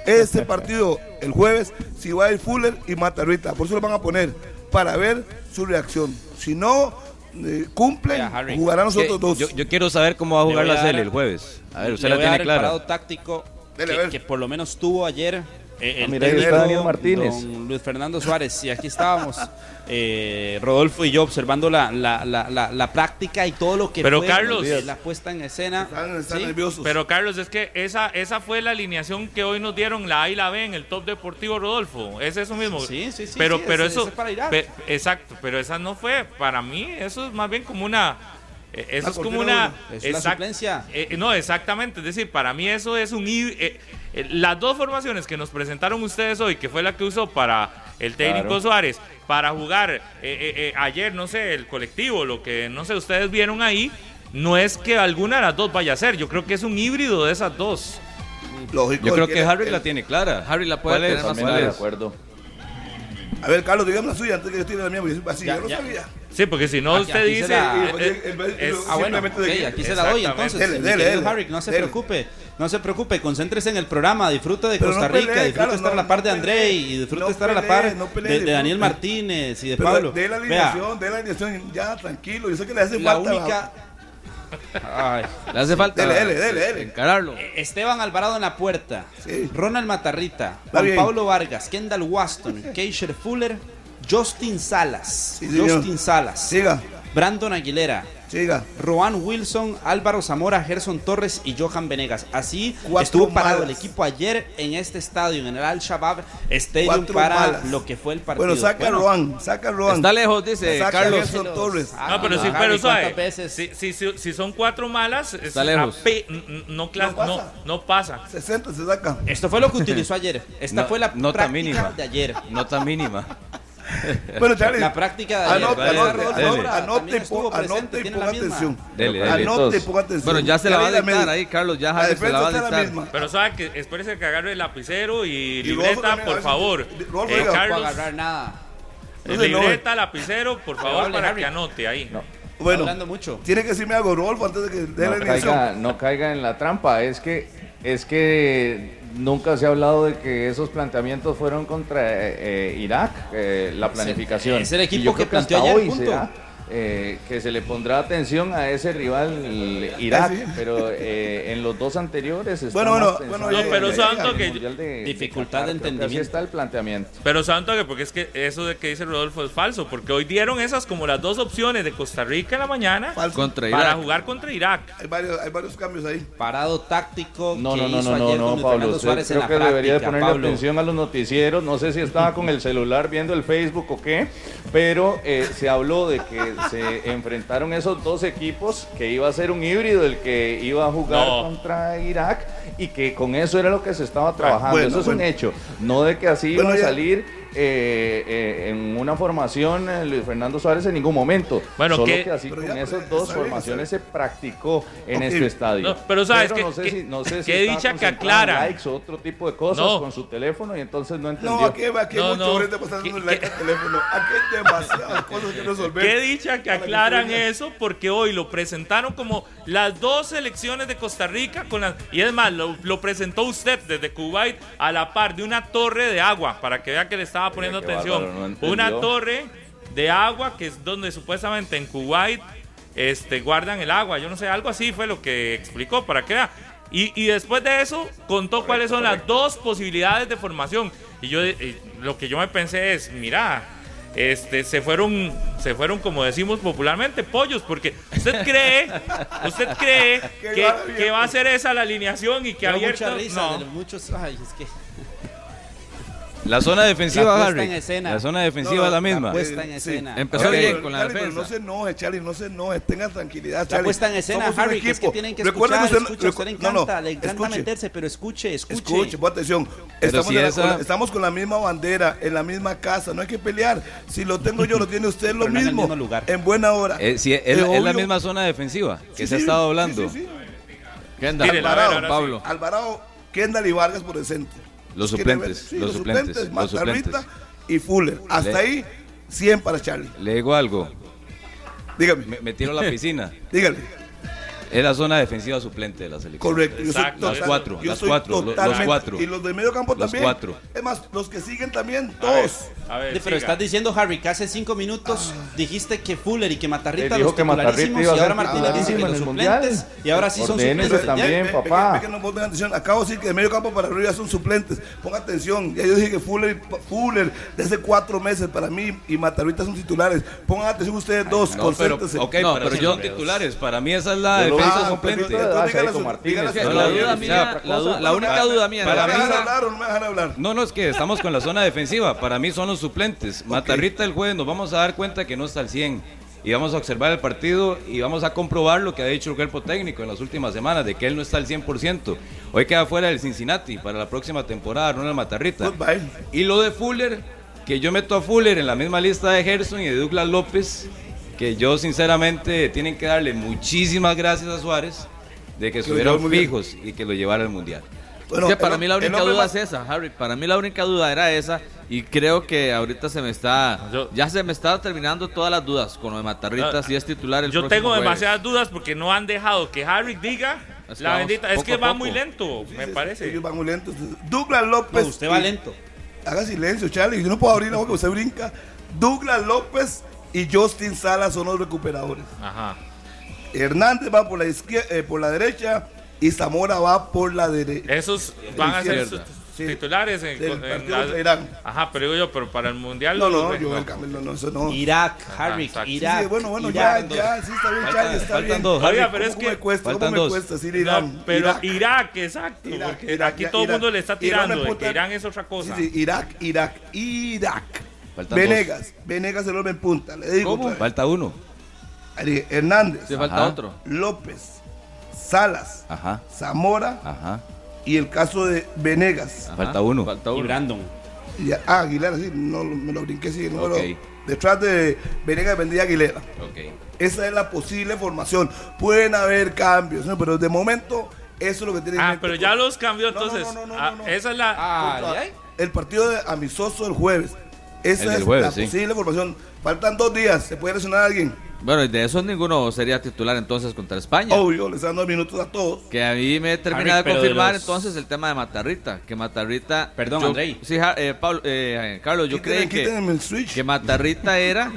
Speaker 3: este partido el jueves si va a ir Fuller y Matarrita. Por eso lo van a poner. para ver su reacción. Si no eh, cumplen, jugarán nosotros dos.
Speaker 5: Yo, yo quiero saber cómo va a jugar la Cele el jueves. A ver, usted
Speaker 6: Le
Speaker 5: la
Speaker 6: voy a dar
Speaker 5: tiene
Speaker 6: el
Speaker 5: clara.
Speaker 6: parado táctico
Speaker 3: Dele, a
Speaker 6: que,
Speaker 3: ver.
Speaker 6: que por lo menos tuvo ayer eh, el
Speaker 7: mira,
Speaker 6: técnico
Speaker 7: Daniel Martínez.
Speaker 6: don Luis Fernando Suárez. Y aquí estábamos, eh, Rodolfo y yo, observando la, la, la, la, la práctica y todo lo que
Speaker 2: Pero,
Speaker 6: fue
Speaker 2: Carlos.
Speaker 6: eh, la puesta en escena.
Speaker 3: Están, están
Speaker 6: Sí,
Speaker 3: nerviosos.
Speaker 2: Pero Carlos, es que esa, esa fue la alineación que hoy nos dieron la A y la B en el top deportivo Rodolfo. Es eso mismo.
Speaker 6: Sí, sí, sí,
Speaker 2: Pero,
Speaker 6: sí,
Speaker 2: pero
Speaker 6: ese-
Speaker 2: eso.
Speaker 6: ese es para Irak.
Speaker 2: pe- exacto, pero esa no fue. Para mí, eso es más bien como una. Eh, Eso es
Speaker 3: ¿por
Speaker 2: como una.
Speaker 6: Es suplencia.
Speaker 2: eh, no, exactamente. Es decir, para mí eso es un. eh, eh, las dos formaciones que nos presentaron ustedes hoy, que fue la que usó para el técnico
Speaker 7: Claro.
Speaker 2: Suárez, para jugar eh, eh, eh, ayer, no sé, el colectivo, lo que no sé, ustedes vieron ahí, no es que alguna de las dos vaya a ser. Yo creo que es un híbrido de esas dos.
Speaker 3: Lógico,
Speaker 5: Yo creo que Harry la tiene clara.
Speaker 4: Harry la puede
Speaker 5: ¿Cuál
Speaker 4: tener
Speaker 5: es?
Speaker 4: más
Speaker 7: También
Speaker 5: ¿Cuál
Speaker 7: de acuerdo.
Speaker 3: A ver, Carlos, dígame la suya antes que yo tire la mía, porque así
Speaker 6: Ya,
Speaker 3: yo no
Speaker 6: ya.
Speaker 3: sabía.
Speaker 2: Sí, porque si no
Speaker 6: Aquí-
Speaker 2: usted
Speaker 6: aquí
Speaker 2: dice.
Speaker 6: la-
Speaker 2: eh, eh, es-
Speaker 6: Ah, bueno,
Speaker 3: Simplemente
Speaker 6: ok,
Speaker 3: de que-
Speaker 6: aquí se la doy entonces.
Speaker 3: Dele, dele, dele,
Speaker 6: Harry, no se
Speaker 3: dele.
Speaker 6: preocupe, no se preocupe, concéntrese en el programa, disfrute de
Speaker 3: Pero
Speaker 6: Costa
Speaker 3: no
Speaker 6: Rica,
Speaker 3: pelee,
Speaker 6: disfrute
Speaker 3: Carlos,
Speaker 6: estar a
Speaker 3: no-
Speaker 6: la par de André
Speaker 3: pelee.
Speaker 6: y disfrute
Speaker 3: No
Speaker 6: estar a la
Speaker 3: pelee,
Speaker 6: par
Speaker 3: no pelee,
Speaker 6: de, de Daniel. Martínez y de
Speaker 3: Pero
Speaker 6: Pablo.
Speaker 3: de la alineación, de la alineación, ya, tranquilo. Yo sé que le hace
Speaker 6: la
Speaker 3: falta.
Speaker 6: única... Ay.
Speaker 4: Le hace falta
Speaker 3: Dele, dele, dele, dele.
Speaker 4: encararlo.
Speaker 6: Esteban Alvarado en la puerta,
Speaker 3: Sí.
Speaker 6: Ronald Matarrita, Juan. Pablo Vargas, Kendall Waston, Keisher Fuller, Justin Salas,
Speaker 3: Sí.
Speaker 6: Justin Salas,
Speaker 3: Siga,
Speaker 6: Brandon Aguilera,
Speaker 3: siga.
Speaker 6: Roan Wilson, Álvaro Zamora, Gerson Torres y Johan Venegas. Así
Speaker 3: Cuatro
Speaker 6: estuvo parado
Speaker 3: malas.
Speaker 6: el equipo ayer en este estadio, en el Al-Shabaab Stadium,
Speaker 3: Cuatro
Speaker 6: para
Speaker 3: malas.
Speaker 6: lo que fue el partido.
Speaker 3: Bueno, saca a
Speaker 6: Bueno,
Speaker 3: Roan, saca a Roan.
Speaker 4: Está lejos, dice
Speaker 3: Saca
Speaker 4: Carlos.
Speaker 3: Gerson Torres.
Speaker 6: Ah,
Speaker 2: No, pero sí, pero.
Speaker 6: ¿cuántas veces?
Speaker 2: Si, si, si, si son cuatro malas, es
Speaker 4: Está lejos.
Speaker 2: no,
Speaker 3: No
Speaker 2: no,
Speaker 3: pasa.
Speaker 2: no pasa.
Speaker 3: 60 se saca.
Speaker 6: Esto fue lo que [LAUGHS] utilizó ayer. Esta
Speaker 5: No-
Speaker 6: fue la
Speaker 5: nota
Speaker 6: práctica
Speaker 5: mínima.
Speaker 6: de ayer.
Speaker 5: Nota mínima. [LAUGHS]
Speaker 3: Bueno, Charlie.
Speaker 6: La práctica de ayer.
Speaker 3: Anote,
Speaker 5: Dale,
Speaker 3: anote, anote, anote
Speaker 6: presente,
Speaker 3: anote y ponga atención.
Speaker 5: Dele, dele.
Speaker 3: Anote y ponga atención.
Speaker 4: Bueno, ya se la va a dictar ahí, Carlos. Ya se la va a dictar.
Speaker 2: Pero sabe que espérese que agarre el lapicero y, libreta, por favor. Eh,
Speaker 3: diga.
Speaker 6: No
Speaker 2: Carlos,
Speaker 6: agarrar nada.
Speaker 2: libreta, lapicero, por favor, para que anote ahí.
Speaker 3: Bueno,
Speaker 6: hablando mucho.
Speaker 3: tiene que decirme algo, Rodolfo, antes de que dé la
Speaker 7: caiga, no caiga en la trampa, es que es que nunca se ha hablado de que esos planteamientos fueron contra eh, eh, Irak, eh, la planificación.
Speaker 6: es el equipo que
Speaker 7: hasta
Speaker 6: planteó ayer,
Speaker 7: hoy
Speaker 6: punto.
Speaker 7: será, eh, que se le pondrá atención a ese rival Irak,
Speaker 3: Sí.
Speaker 7: pero eh, en los dos anteriores está
Speaker 3: Bueno, bueno, bueno,
Speaker 7: en
Speaker 2: pero santo que-
Speaker 7: de-
Speaker 6: Dificultad de
Speaker 7: que
Speaker 6: entendimiento.
Speaker 7: Así está el planteamiento.
Speaker 2: Pero santo que porque es que eso de que dice Rodolfo es falso, porque hoy dieron esas como las dos opciones de Costa Rica en la mañana
Speaker 3: Falso.
Speaker 4: Contra
Speaker 2: para jugar contra Irak.
Speaker 3: Hay varios, hay varios cambios ahí.
Speaker 6: Parado táctico
Speaker 7: No,
Speaker 6: que
Speaker 7: no, no,
Speaker 6: hizo
Speaker 7: no, no,
Speaker 6: ayer
Speaker 7: no,
Speaker 6: Luis
Speaker 7: Pablo. Usted creo que debería de ponerle
Speaker 6: Pablo.
Speaker 7: atención a los noticieros. No sé si estaba con el celular viendo el Facebook o qué, pero eh, se habló de que se enfrentaron esos dos equipos, que iba a ser un híbrido el que iba a jugar
Speaker 2: No.
Speaker 7: contra Irak y que con eso era lo que se estaba trabajando.
Speaker 3: bueno,
Speaker 7: eso es
Speaker 3: bueno.
Speaker 7: un hecho. No de que así
Speaker 3: Bueno,
Speaker 7: iba a salir. Eh, eh, en una formación eh, Luis Fernando Suárez en ningún momento.
Speaker 2: Bueno,
Speaker 7: Solo
Speaker 2: ¿qué?
Speaker 7: que así
Speaker 3: Pero
Speaker 7: con
Speaker 3: ya,
Speaker 7: esas dos formaciones se practicó en
Speaker 3: Ok.
Speaker 7: este estadio.
Speaker 2: No, pero sabes que-
Speaker 7: no sé
Speaker 2: que-
Speaker 7: si, no sé si
Speaker 2: que dicha que aclara.
Speaker 7: likes o otro tipo de cosas
Speaker 2: No.
Speaker 7: con su teléfono y entonces no entendió.
Speaker 3: No, aquí, aquí hay
Speaker 2: No,
Speaker 3: mucho
Speaker 2: no.
Speaker 3: ahorita para estar
Speaker 2: ¿Qué-
Speaker 3: dando like al teléfono. Aquí hay demasiadas cosas que resolver.
Speaker 2: Qué dicha que aclaran eso, porque hoy lo presentaron como las dos selecciones de Costa Rica con las, y es más, lo, lo presentó usted desde Kuwait a la par de una torre de agua, para que vea que le estaba poniendo
Speaker 7: qué
Speaker 2: atención.
Speaker 7: bárbaro, no entendió.
Speaker 2: una torre de agua que es donde supuestamente en Kuwait este, guardan el agua. Yo no sé, algo así fue lo que explicó para que vea. Y, y después de eso contó cuáles son las dos posibilidades de formación. Y yo eh, lo que yo me pensé es, mira, este, se fueron, se fueron como decimos popularmente, pollos, porque usted [LAUGHS] cree, usted cree que, va a ser esa la alineación y que
Speaker 6: Tengo
Speaker 2: abierto.
Speaker 6: mucha risa
Speaker 2: no.
Speaker 6: de los muchos. Ay, es que.
Speaker 5: La zona defensiva,
Speaker 6: La
Speaker 5: Harry.
Speaker 6: en escena.
Speaker 5: La zona defensiva
Speaker 3: No, no,
Speaker 5: es la
Speaker 3: la
Speaker 5: misma.
Speaker 6: puesta en escena.
Speaker 3: sí.
Speaker 4: Empezó bien con la
Speaker 3: pero
Speaker 4: defensa.
Speaker 3: No se enoje, Charlie, no se enoje, tengan tranquilidad,
Speaker 6: La
Speaker 3: Charlie.
Speaker 6: puesta en escena,
Speaker 3: Somos
Speaker 6: Harry, que es que tienen que
Speaker 3: Recuerden
Speaker 6: escuchar,
Speaker 3: usted-
Speaker 6: escucha, a usted le
Speaker 3: recu- no, no,
Speaker 6: encanta, le encanta
Speaker 3: escuche.
Speaker 6: meterse, pero escuche, escuche.
Speaker 3: Escuche, pon atención. Estamos,
Speaker 5: si
Speaker 3: la-
Speaker 5: esa-
Speaker 3: con la- estamos con la misma bandera, en la misma casa, no hay que pelear. Si lo tengo yo, lo tiene usted, lo
Speaker 6: no en el
Speaker 3: mismo.
Speaker 6: mismo lugar.
Speaker 3: En buena hora.
Speaker 5: Eh, sí, es, es la misma zona defensiva que
Speaker 3: Sí,
Speaker 5: se ha estado hablando.
Speaker 3: sí, sí.
Speaker 4: Kendall,
Speaker 3: Alvarado.
Speaker 4: Pablo.
Speaker 3: Alvarado, Kendall y Vargas por el centro.
Speaker 5: Los suplentes,
Speaker 3: Sí,
Speaker 5: los suplentes, los
Speaker 3: Matarrita
Speaker 5: suplentes.
Speaker 3: y Fuller. Hasta
Speaker 5: Le-
Speaker 3: ahí, 100 para Charlie.
Speaker 5: Le digo algo.
Speaker 3: Dígame,
Speaker 5: Me, me tiro a la piscina. [LAUGHS]
Speaker 3: dígale.
Speaker 5: Es la zona defensiva suplente de la selección.
Speaker 3: Correcto.
Speaker 2: Exacto.
Speaker 5: Las cuatro,
Speaker 3: yo
Speaker 5: las cuatro, lo- los
Speaker 3: totalmente-
Speaker 5: cuatro.
Speaker 3: Y los de medio campo
Speaker 5: Los
Speaker 3: también.
Speaker 5: cuatro.
Speaker 3: Es más, los que siguen también,
Speaker 2: A ver,
Speaker 3: todos.
Speaker 2: a ver,
Speaker 6: Sí, pero
Speaker 2: siga.
Speaker 6: estás diciendo, Harry, que hace cinco minutos dijiste que Fuller y que Matarrita los
Speaker 7: que Matarrita
Speaker 6: titularísimos
Speaker 7: iba a
Speaker 6: y
Speaker 7: ser
Speaker 6: ahora Martínez dice que los suplentes y ahora sí son suplentes.
Speaker 7: también, papá.
Speaker 3: ve que no pongan atención. Acabo de decir que de medio campo para arriba son suplentes. Ponga atención. Ya yo dije que Fuller, Fuller de hace cuatro meses para mí y Matarrita son titulares. Pongan atención ustedes dos,
Speaker 5: No, pero,
Speaker 3: concéntrense.
Speaker 5: ok,
Speaker 4: No,
Speaker 5: pero,
Speaker 4: yo-
Speaker 5: son titulares. Para mí esa es la
Speaker 7: Yo lo-
Speaker 5: defensa
Speaker 3: Ah,
Speaker 5: suplente.
Speaker 3: pero
Speaker 7: Entonces,
Speaker 3: entonces dígale
Speaker 7: con
Speaker 3: su-
Speaker 7: Martínez.
Speaker 3: dígale su-
Speaker 4: Que
Speaker 7: No,
Speaker 4: la única duda mía,
Speaker 3: ¿Me
Speaker 5: para
Speaker 3: van a
Speaker 5: mí-
Speaker 3: dejar hablar o no me dejar hablar?
Speaker 5: No, no, es que estamos con la zona defensiva. Para mí son los suplentes. Matarrita el jueves nos vamos a dar cuenta que no está al 100. Y vamos a observar el partido y vamos a comprobar lo que ha dicho el cuerpo técnico en las últimas semanas, de que él no está al 100%. Hoy queda fuera del Cincinnati para la próxima temporada, Ronald Matarrita.
Speaker 3: Goodbye.
Speaker 5: Y lo de Fuller, que yo meto a Fuller en la misma lista de Gerson y de Douglas López, que yo sinceramente tienen que darle muchísimas gracias a Suárez de que
Speaker 3: lo
Speaker 5: estuvieran fijos y que lo llevara al Mundial.
Speaker 3: Bueno,
Speaker 4: es que para
Speaker 3: el-
Speaker 4: mí la única duda
Speaker 3: más-
Speaker 4: es esa, Harry. Para mí la única duda era esa y creo que ahorita se me está,
Speaker 2: Yo-
Speaker 4: ya se me está terminando todas las dudas con lo de Matarrita
Speaker 2: Ah,
Speaker 4: si es titular el
Speaker 2: Yo tengo
Speaker 4: jueves.
Speaker 2: demasiadas dudas porque no han dejado que Harry diga
Speaker 4: Es que
Speaker 2: la bendita. Es que va muy lento, me parece.
Speaker 3: Ellos van muy lentos. Douglas
Speaker 6: No,
Speaker 3: López.
Speaker 6: usted va
Speaker 3: y-
Speaker 6: lento.
Speaker 3: Haga silencio, Charlie. Yo no puedo abrir la boca, usted brinca. Douglas López y Justin Salas son los recuperadores.
Speaker 2: Ajá.
Speaker 3: Hernández va por la izquierda, eh, por la derecha y Zamora va por la derecha.
Speaker 2: Esos van a ser sus
Speaker 3: Izquierda. Sí.
Speaker 2: titulares en, en la-
Speaker 3: Irán.
Speaker 2: Ajá, pero digo yo, pero para el mundial.
Speaker 3: No, no,
Speaker 2: los-
Speaker 3: yo no, no, eso no.
Speaker 6: Irak, Harry,
Speaker 2: exacto.
Speaker 3: Sí,
Speaker 6: Irak.
Speaker 3: sí, bueno, bueno,
Speaker 6: Irak.
Speaker 3: ya, ya, sí, está bien,
Speaker 5: Faltan-
Speaker 3: Charlie, está
Speaker 5: faltan
Speaker 3: bien.
Speaker 5: dos,
Speaker 2: Oiga,
Speaker 3: ¿Cómo-
Speaker 2: pero es
Speaker 3: cómo
Speaker 2: que-
Speaker 3: me cuesta,
Speaker 5: faltan
Speaker 3: ¿cómo me
Speaker 5: dos.
Speaker 3: cuesta decir
Speaker 2: No,
Speaker 3: Irán?
Speaker 2: pero
Speaker 3: Irak.
Speaker 2: Irak, exacto.
Speaker 3: Irak,
Speaker 2: porque
Speaker 3: Irak,
Speaker 2: aquí
Speaker 3: ya,
Speaker 2: todo el
Speaker 3: Irak.
Speaker 2: mundo le está tirando Irán es otra cosa.
Speaker 3: Sí, sí, Irak, Irak, Irak.
Speaker 5: Faltan
Speaker 3: Venegas, Venegas el hombre en punta, le digo.
Speaker 4: ¿Cómo?
Speaker 5: Falta uno.
Speaker 3: Hernández,
Speaker 4: Sí, falta
Speaker 5: Ajá.
Speaker 4: otro.
Speaker 3: López, Salas,
Speaker 5: Ajá,
Speaker 3: Zamora
Speaker 5: ajá.
Speaker 3: y el caso de Venegas.
Speaker 4: Ajá,
Speaker 5: Falta uno.
Speaker 4: Falta
Speaker 6: Y
Speaker 4: uno.
Speaker 6: Brandon.
Speaker 3: Y ya- ah, Aguilera, sí, no, me lo brinqué, sí, el número-
Speaker 5: Ok.
Speaker 3: Detrás de Venegas vendría Aguilera.
Speaker 5: Ok.
Speaker 3: Esa es la posible formación. Pueden haber cambios, ¿no? pero de momento eso es lo que tiene en
Speaker 2: Ah, pero ya los cambió
Speaker 3: No, no,
Speaker 2: entonces.
Speaker 3: no, no, no,
Speaker 2: Ah,
Speaker 3: no.
Speaker 2: Esa es la.
Speaker 6: Ah.
Speaker 3: El partido de amistoso el jueves. Esa
Speaker 5: El
Speaker 3: es
Speaker 5: jueves,
Speaker 3: la
Speaker 5: sí.
Speaker 3: posible formación. Faltan dos días. ¿Se puede lesionar a alguien?
Speaker 4: Bueno, y de esos ninguno sería titular entonces contra España.
Speaker 3: Obvio, les dan dos minutos a todos.
Speaker 4: Que a mí me termina
Speaker 6: Harry,
Speaker 4: de confirmar
Speaker 6: los-
Speaker 4: entonces el tema de Matarrita. Que Matarrita.
Speaker 6: Perdón,
Speaker 4: yo-
Speaker 6: Andrei.
Speaker 4: Sí, ja- eh, Pablo, eh, Carlos, yo creí que,
Speaker 3: quítenle el switch.
Speaker 4: que Matarrita era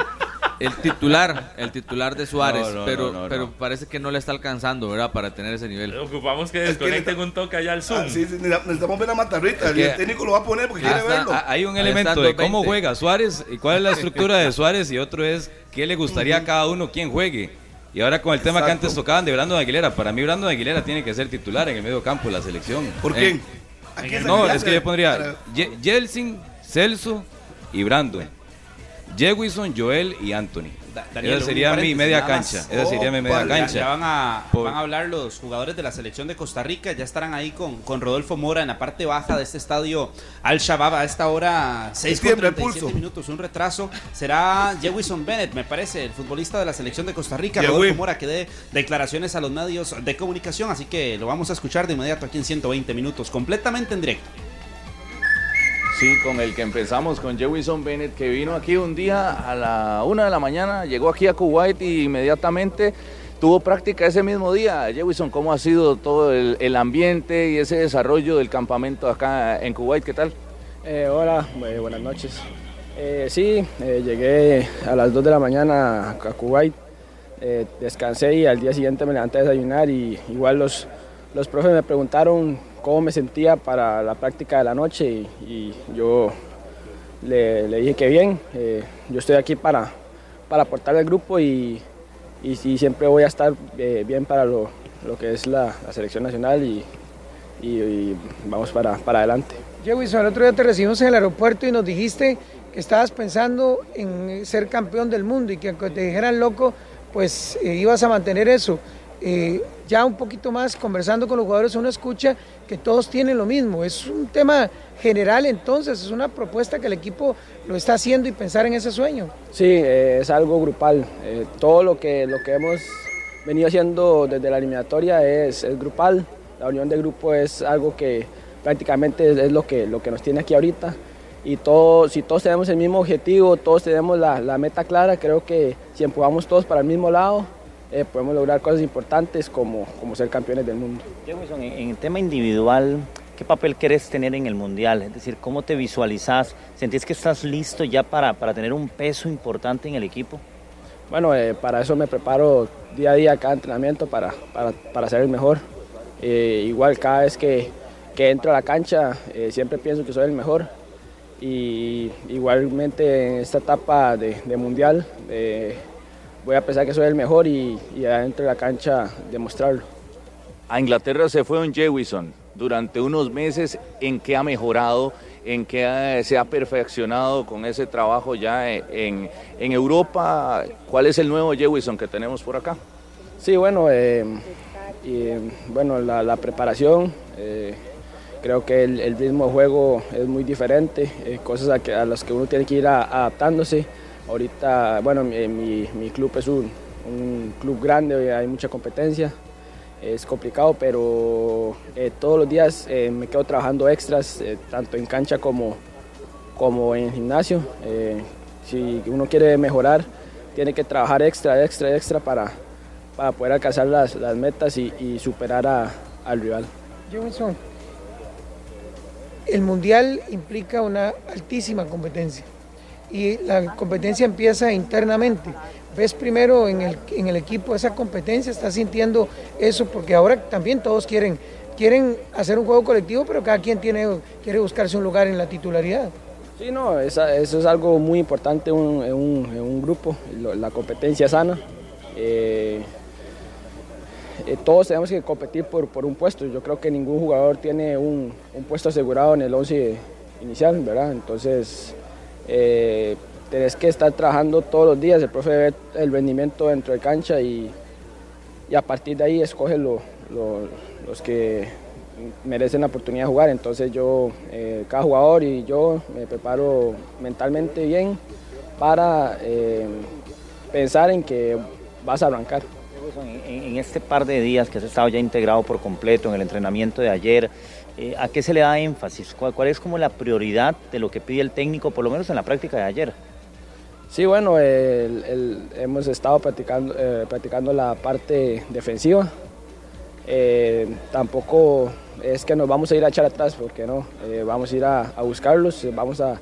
Speaker 4: el titular, el titular de Suárez.
Speaker 5: No, no,
Speaker 4: pero,
Speaker 5: no, no,
Speaker 4: pero
Speaker 5: no.
Speaker 4: parece que no le está alcanzando, ¿verdad? Para tener ese nivel.
Speaker 2: Ocupamos que
Speaker 3: Es que
Speaker 2: desconecten un toque allá al Zoom.
Speaker 3: Ah, sí, sí, necesitamos ver la matarrita.
Speaker 5: Es que-
Speaker 3: el técnico lo va a poner porque quiere
Speaker 4: está-
Speaker 3: verlo.
Speaker 5: Hay un elemento de cómo
Speaker 4: 20.
Speaker 5: juega Suárez y cuál es la estructura de [LAUGHS] Suárez y otro es qué le gustaría a cada uno quien juegue. Y ahora con el tema que antes tocaban de Brandon Aguilera, para mí Brandon Aguilera tiene que ser titular en el medio campo de la selección.
Speaker 3: ¿Por
Speaker 5: Eh,
Speaker 3: quién? ¿A quién se
Speaker 5: No, es que yo pondría Ye- Jelsin, Celso y Brandon. Jewison, Joel y Anthony.
Speaker 6: Da- Daniel,
Speaker 5: Esa sería mi media cancha. Esa sería mi media
Speaker 3: Opa,
Speaker 6: Ya,
Speaker 5: cancha.
Speaker 6: ya van, a,
Speaker 5: Por-
Speaker 6: van a hablar los jugadores de la selección de Costa Rica, ya estarán ahí con, con Rodolfo Mora en la parte baja de este estadio Al Shabab a esta hora 6 con
Speaker 3: tiembla el
Speaker 6: 37
Speaker 3: pulso.
Speaker 6: minutos, un retraso. Será Jewison Bennett, me parece, el futbolista de la selección de Costa Rica. Rodolfo Mora, que dé declaraciones a los medios de comunicación, así que lo vamos a escuchar de inmediato aquí en 120 minutos, completamente en directo.
Speaker 7: Sí, con el que empezamos, con Jewison Bennett, que vino aquí un día a la una de la mañana, llegó aquí a Kuwait y inmediatamente tuvo práctica ese mismo día. Jewison, ¿cómo ha sido todo el, ambiente y ese desarrollo del campamento acá en Kuwait? ¿Qué tal?
Speaker 8: Eh, hola, eh, buenas noches. Eh, sí, eh, llegué a las 2 de la mañana a, a Kuwait, eh, descansé y al día siguiente me levanté a desayunar y igual los, los profes me preguntaron cómo me sentía para la práctica de la noche y, yo le, dije que bien, eh, yo estoy aquí para, para aportar al grupo y, y, siempre voy a estar eh, bien para lo, lo que es la, selección nacional y, y- y vamos para, para adelante.
Speaker 9: Jewison, el otro día te recibimos en el aeropuerto y nos dijiste que estabas pensando en ser campeón del mundo y que aunque te dijeran loco, pues eh, ibas a mantener eso. Eh, ya un poquito más conversando con los jugadores uno escucha que todos tienen lo mismo. Es un tema general entonces, es una propuesta que el equipo lo está haciendo y pensar en ese sueño.
Speaker 8: Sí, eh, es algo grupal. Eh, todo lo que, lo que hemos venido haciendo desde la eliminatoria es, es grupal. La unión de grupo es algo que prácticamente es, lo, que, lo que nos tiene aquí ahorita. Y todo, si todos tenemos el mismo objetivo, todos tenemos la, la meta clara, creo que si empujamos todos para el mismo lado, eh, podemos lograr cosas importantes como, como ser campeones del mundo.
Speaker 10: en, en el tema individual, ¿qué papel querés tener en el Mundial? Es decir, ¿cómo te visualizás? ¿Sentís que estás listo ya para, para tener un peso importante en el equipo?
Speaker 8: Bueno, eh, para eso me preparo día a día, cada entrenamiento, para, para, para ser el mejor. Eh, igual cada vez que, que, entro a la cancha, siempre pienso que soy el mejor. Y igualmente en esta etapa de, de Mundial, voy a pensar que soy el mejor y, y adentro de la cancha demostrarlo.
Speaker 7: A Inglaterra se fue un Jewison durante unos meses en que ha mejorado, en que se ha perfeccionado con ese trabajo ya en, en Europa. ¿Cuál es el nuevo Jewison que tenemos por acá?
Speaker 8: Sí, bueno, eh, y, bueno la, la preparación, eh, creo que el, el, ritmo de juego es muy diferente, eh, cosas a, que, a, las que uno tiene que ir a, adaptándose. Ahorita, bueno, mi, mi, club es un, un, club grande, hay mucha competencia, es complicado, pero eh, todos los días eh, me quedo trabajando extras, eh, tanto en cancha como, como en gimnasio. si uno quiere mejorar, tiene que trabajar extra, extra, extra para, para poder alcanzar las, las metas y, y superar a, al rival.
Speaker 9: Johnson, el mundial implica una altísima competencia y la competencia empieza internamente. Ves primero en el, en el equipo esa competencia, estás sintiendo eso, porque ahora también todos quieren, quieren hacer un juego colectivo, pero cada quien tiene, quiere buscarse un lugar en la titularidad.
Speaker 8: Sí, no, eso es algo muy importante en un, un, un grupo, la competencia sana. Eh, eh, todos tenemos que competir por, por, un puesto. Yo creo que ningún jugador tiene un, un puesto asegurado en el 11 inicial, ¿verdad? Entonces, eh, tenés que estar trabajando todos los días, el profe ve el rendimiento dentro de cancha y, a partir de ahí escoge lo, lo, los que merecen la oportunidad de jugar. Entonces yo, eh, cada jugador y yo me preparo mentalmente bien para eh, pensar en que vas a arrancar.
Speaker 10: En, este par de días que has estado ya integrado por completo en el entrenamiento de ayer, eh, ¿a qué se le da énfasis? ¿Cuál, ¿Cuál, es como la prioridad de lo que pide el técnico, por lo menos en la práctica de ayer?
Speaker 8: Sí, bueno, hemos estado practicando, eh, practicando la parte defensiva. Eh, tampoco es que nos vamos a ir a echar atrás, porque no, vamos a ir a, buscarlos, vamos a,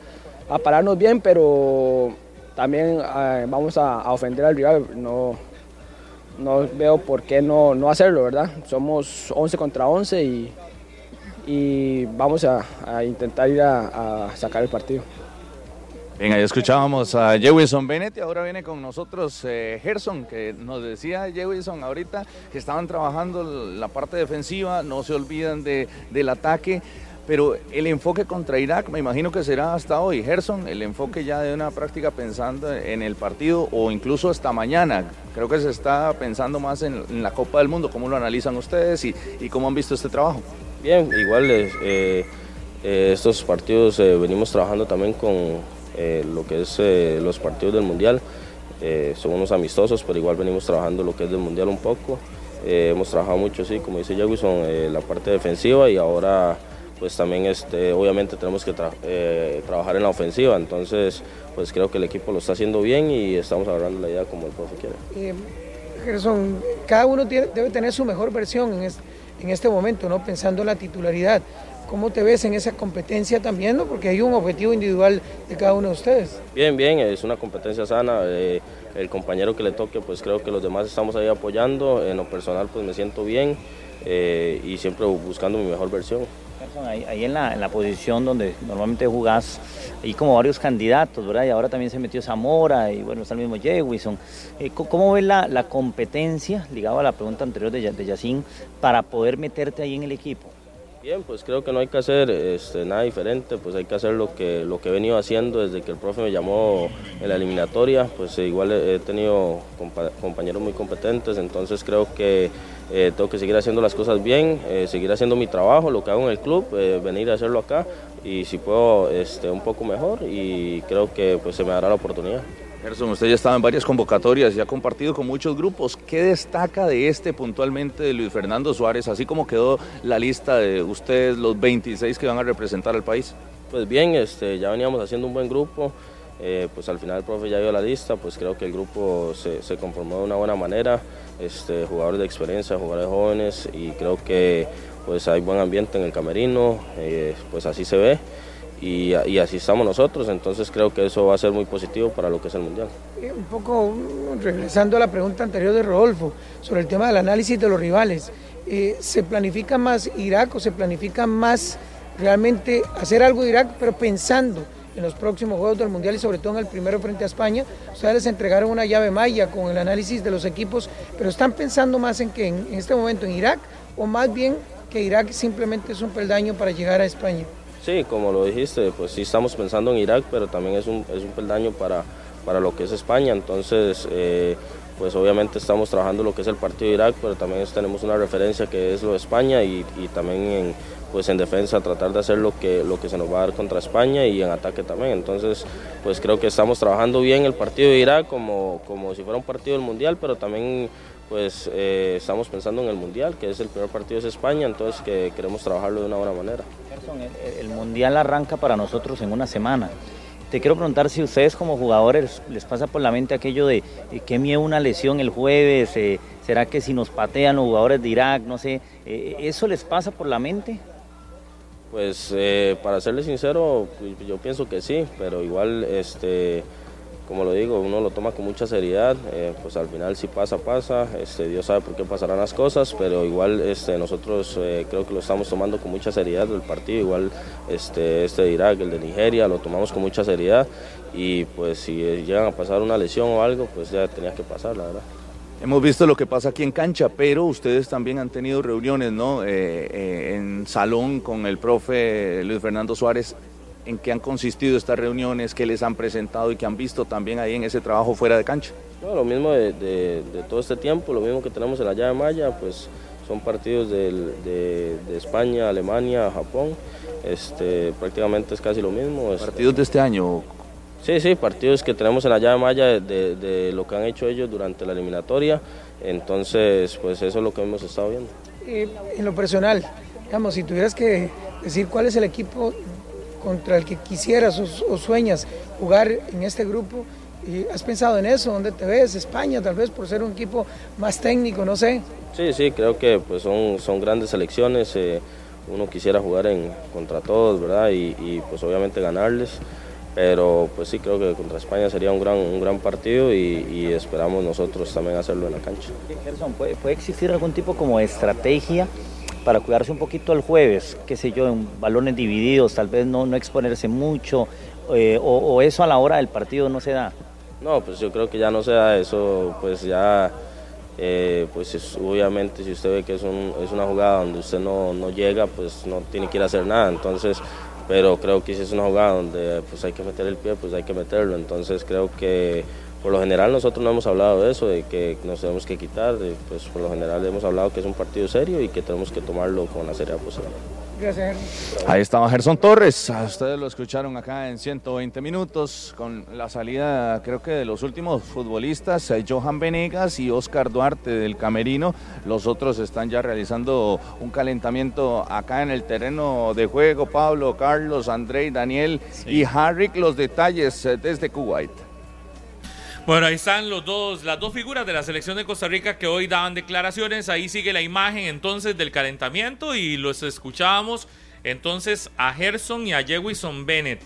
Speaker 8: pararnos bien, pero también vamos a, a, ofender al rival. No, no veo por qué no, no hacerlo, ¿verdad? Somos 11 contra 11 y, y vamos a, intentar ir a, sacar el partido.
Speaker 7: Bien, ahí escuchábamos a Jewison Bennett y ahora viene con nosotros eh, Gerson, que nos decía Jewison ahorita que estaban trabajando la parte defensiva, no se olvidan de, del ataque, pero el enfoque contra Irak me imagino que será hasta hoy. Gerson, el enfoque ya de una práctica pensando en el partido o incluso hasta mañana. Creo que se está pensando más en, la Copa del Mundo. ¿Cómo lo analizan ustedes y cómo han visto este trabajo?
Speaker 11: Bien, igual eh, eh, estos partidos eh, venimos trabajando también con lo que es los partidos del Mundial. son unos amistosos, pero igual venimos trabajando lo que es del Mundial un poco. hemos trabajado mucho, sí, como dice Jewison, la parte defensiva y ahora pues también este, obviamente tenemos que tra eh, trabajar en la ofensiva, entonces pues creo que el equipo lo está haciendo bien y estamos agarrando la idea como el profe quiere.
Speaker 9: Eh, Gerson, cada uno tiene, debe tener su mejor versión en, es, en este momento, ¿no? pensando en la titularidad. ¿Cómo te ves en esa competencia también? ¿no? Porque hay un objetivo individual de cada uno de ustedes.
Speaker 11: Bien, bien, es una competencia sana. Eh, el compañero que le toque, pues creo que los demás estamos ahí apoyando. En lo personal, pues me siento bien eh, y siempre buscando mi mejor versión.
Speaker 10: Ahí, en, la, en, la, posición donde normalmente jugás, hay como varios candidatos, ¿verdad? Y ahora también se metió Zamora y bueno, está el mismo Jewison. Eh, ¿Cómo ves la, la, competencia, ligado a la pregunta anterior de, de Yacine, para poder meterte ahí en el equipo?
Speaker 11: Bien, pues creo que no hay que hacer este, nada diferente, pues hay que hacer lo que, lo que he venido haciendo desde que el profe me llamó en la eliminatoria, pues igual he tenido compa compañeros muy competentes, entonces creo que eh, tengo que seguir haciendo las cosas bien, eh, seguir haciendo mi trabajo, lo que hago en el club, eh, venir a hacerlo acá y si puedo este, un poco mejor y creo que pues se me dará la oportunidad.
Speaker 7: Gerson, usted ya estaba en varias convocatorias y ha compartido con muchos grupos. ¿Qué destaca de este puntualmente de Luis Fernando Suárez, así como quedó la lista de ustedes, los 26 que van a representar al país?
Speaker 11: Pues bien, este, ya veníamos haciendo un buen grupo. Pues al final el profe ya dio la lista, pues creo que el grupo se, se, conformó de una buena manera. Este, jugadores de experiencia, jugadores jóvenes y creo que pues hay buen ambiente en el camerino, eh, pues así se ve y, así estamos nosotros, entonces creo que eso va a ser muy positivo para lo que es el Mundial.
Speaker 9: Un poco regresando a la pregunta anterior de Rodolfo sobre el tema del análisis de los rivales, eh, ¿se planifica más Irak o se planifica más realmente hacer algo de Irak, pero pensando en los próximos Juegos del Mundial y sobre todo en el primero frente a España. Ustedes les entregaron una llave maya con el análisis de los equipos, pero están pensando más en que en este momento en Irak o más bien que Irak simplemente es un peldaño para llegar a España.
Speaker 11: Sí, como lo dijiste, pues sí estamos pensando en Irak, pero también es un, es un peldaño para, para lo que es España. Entonces, eh, pues obviamente estamos trabajando lo que es el partido de Irak, pero también tenemos una referencia que es lo de España y, y también en, pues en defensa tratar de hacer lo que, lo que se nos va a dar contra España y en ataque también. Entonces, pues creo que estamos trabajando bien el partido de Irak como, como si fuera un partido del Mundial, pero también pues eh, estamos pensando en el Mundial, que es el primer partido de España, entonces que queremos trabajarlo de una buena manera.
Speaker 10: El, el Mundial arranca para nosotros en una semana. Te quiero preguntar si ustedes como jugadores les pasa por la mente aquello de eh, que miedo una lesión el jueves, eh, será que si nos patean los jugadores de Irak, no sé, eh, ¿eso les pasa por la mente?
Speaker 11: Pues eh, para serles sincero, yo pienso que sí, pero igual, este, como lo digo, uno lo toma con mucha seriedad, eh, pues al final si pasa, pasa, este, Dios sabe por qué pasarán las cosas, pero igual este, nosotros eh, creo que lo estamos tomando con mucha seriedad el partido, igual este, este de Irak, el de Nigeria, lo tomamos con mucha seriedad y pues si llegan a pasar una lesión o algo, pues ya tenía que pasar, la verdad.
Speaker 7: Hemos visto lo que pasa aquí en cancha, pero ustedes también han tenido reuniones, ¿no? Eh, eh, en salón con el profe Luis Fernando Suárez. ¿En qué han consistido estas reuniones? ¿Qué les han presentado y qué han visto también ahí en ese trabajo fuera de cancha?
Speaker 11: No, lo mismo de, de, de, todo este tiempo, lo mismo que tenemos en la llave Maya, pues son partidos de, de, España, Alemania, Japón. Este, prácticamente es casi lo mismo.
Speaker 7: ¿Partidos de este año?
Speaker 11: Sí, sí, partidos que tenemos en la llave maya de, de, lo que han hecho ellos durante la eliminatoria. Entonces, pues eso es lo que hemos estado viendo.
Speaker 9: Eh, en lo personal, digamos, si tuvieras que decir cuál es el equipo contra el que quisieras o, o sueñas jugar en este grupo, ¿has pensado en eso? ¿Dónde te ves? España, tal vez por ser un equipo más técnico, no sé.
Speaker 11: Sí, sí, creo que pues son, son grandes selecciones. Eh, uno quisiera jugar en, contra todos, ¿verdad? Y, y pues obviamente ganarles pero pues sí creo que contra España sería un gran, un gran partido y, y esperamos nosotros también hacerlo en la cancha.
Speaker 10: Gerson, ¿puede, ¿puede, existir algún tipo como de estrategia para cuidarse un poquito el jueves? qué sé yo, en balones divididos, tal vez no, no exponerse mucho, eh, o, o, eso a la hora del partido no se da?
Speaker 11: No, pues yo creo que ya no se da eso, pues ya... Eh, pues es, obviamente si usted ve que es, un, es una jugada donde usted no, no llega, pues no tiene que ir a hacer nada, entonces pero creo que si es una jugada donde pues hay que meter el pie, pues hay que meterlo. Entonces creo que por lo general nosotros no hemos hablado de eso, de que nos tenemos que quitar, pues por lo general hemos hablado que es un partido serio y que tenemos que tomarlo con la seriedad posible.
Speaker 9: Gracias.
Speaker 7: Ahí estaba Gerson Torres, ustedes lo escucharon acá en 120 minutos con la salida creo que de los últimos futbolistas, eh, Johan Venegas y Oscar Duarte del Camerino, los otros están ya realizando un calentamiento acá en el terreno de juego, Pablo, Carlos, André, Daniel sí. y Harry, los detalles eh, desde Kuwait.
Speaker 2: Bueno, ahí están los dos, las dos figuras de la selección de Costa Rica que hoy daban declaraciones. Ahí sigue la imagen entonces del calentamiento y los escuchábamos entonces a Gerson y a Jewison Bennett.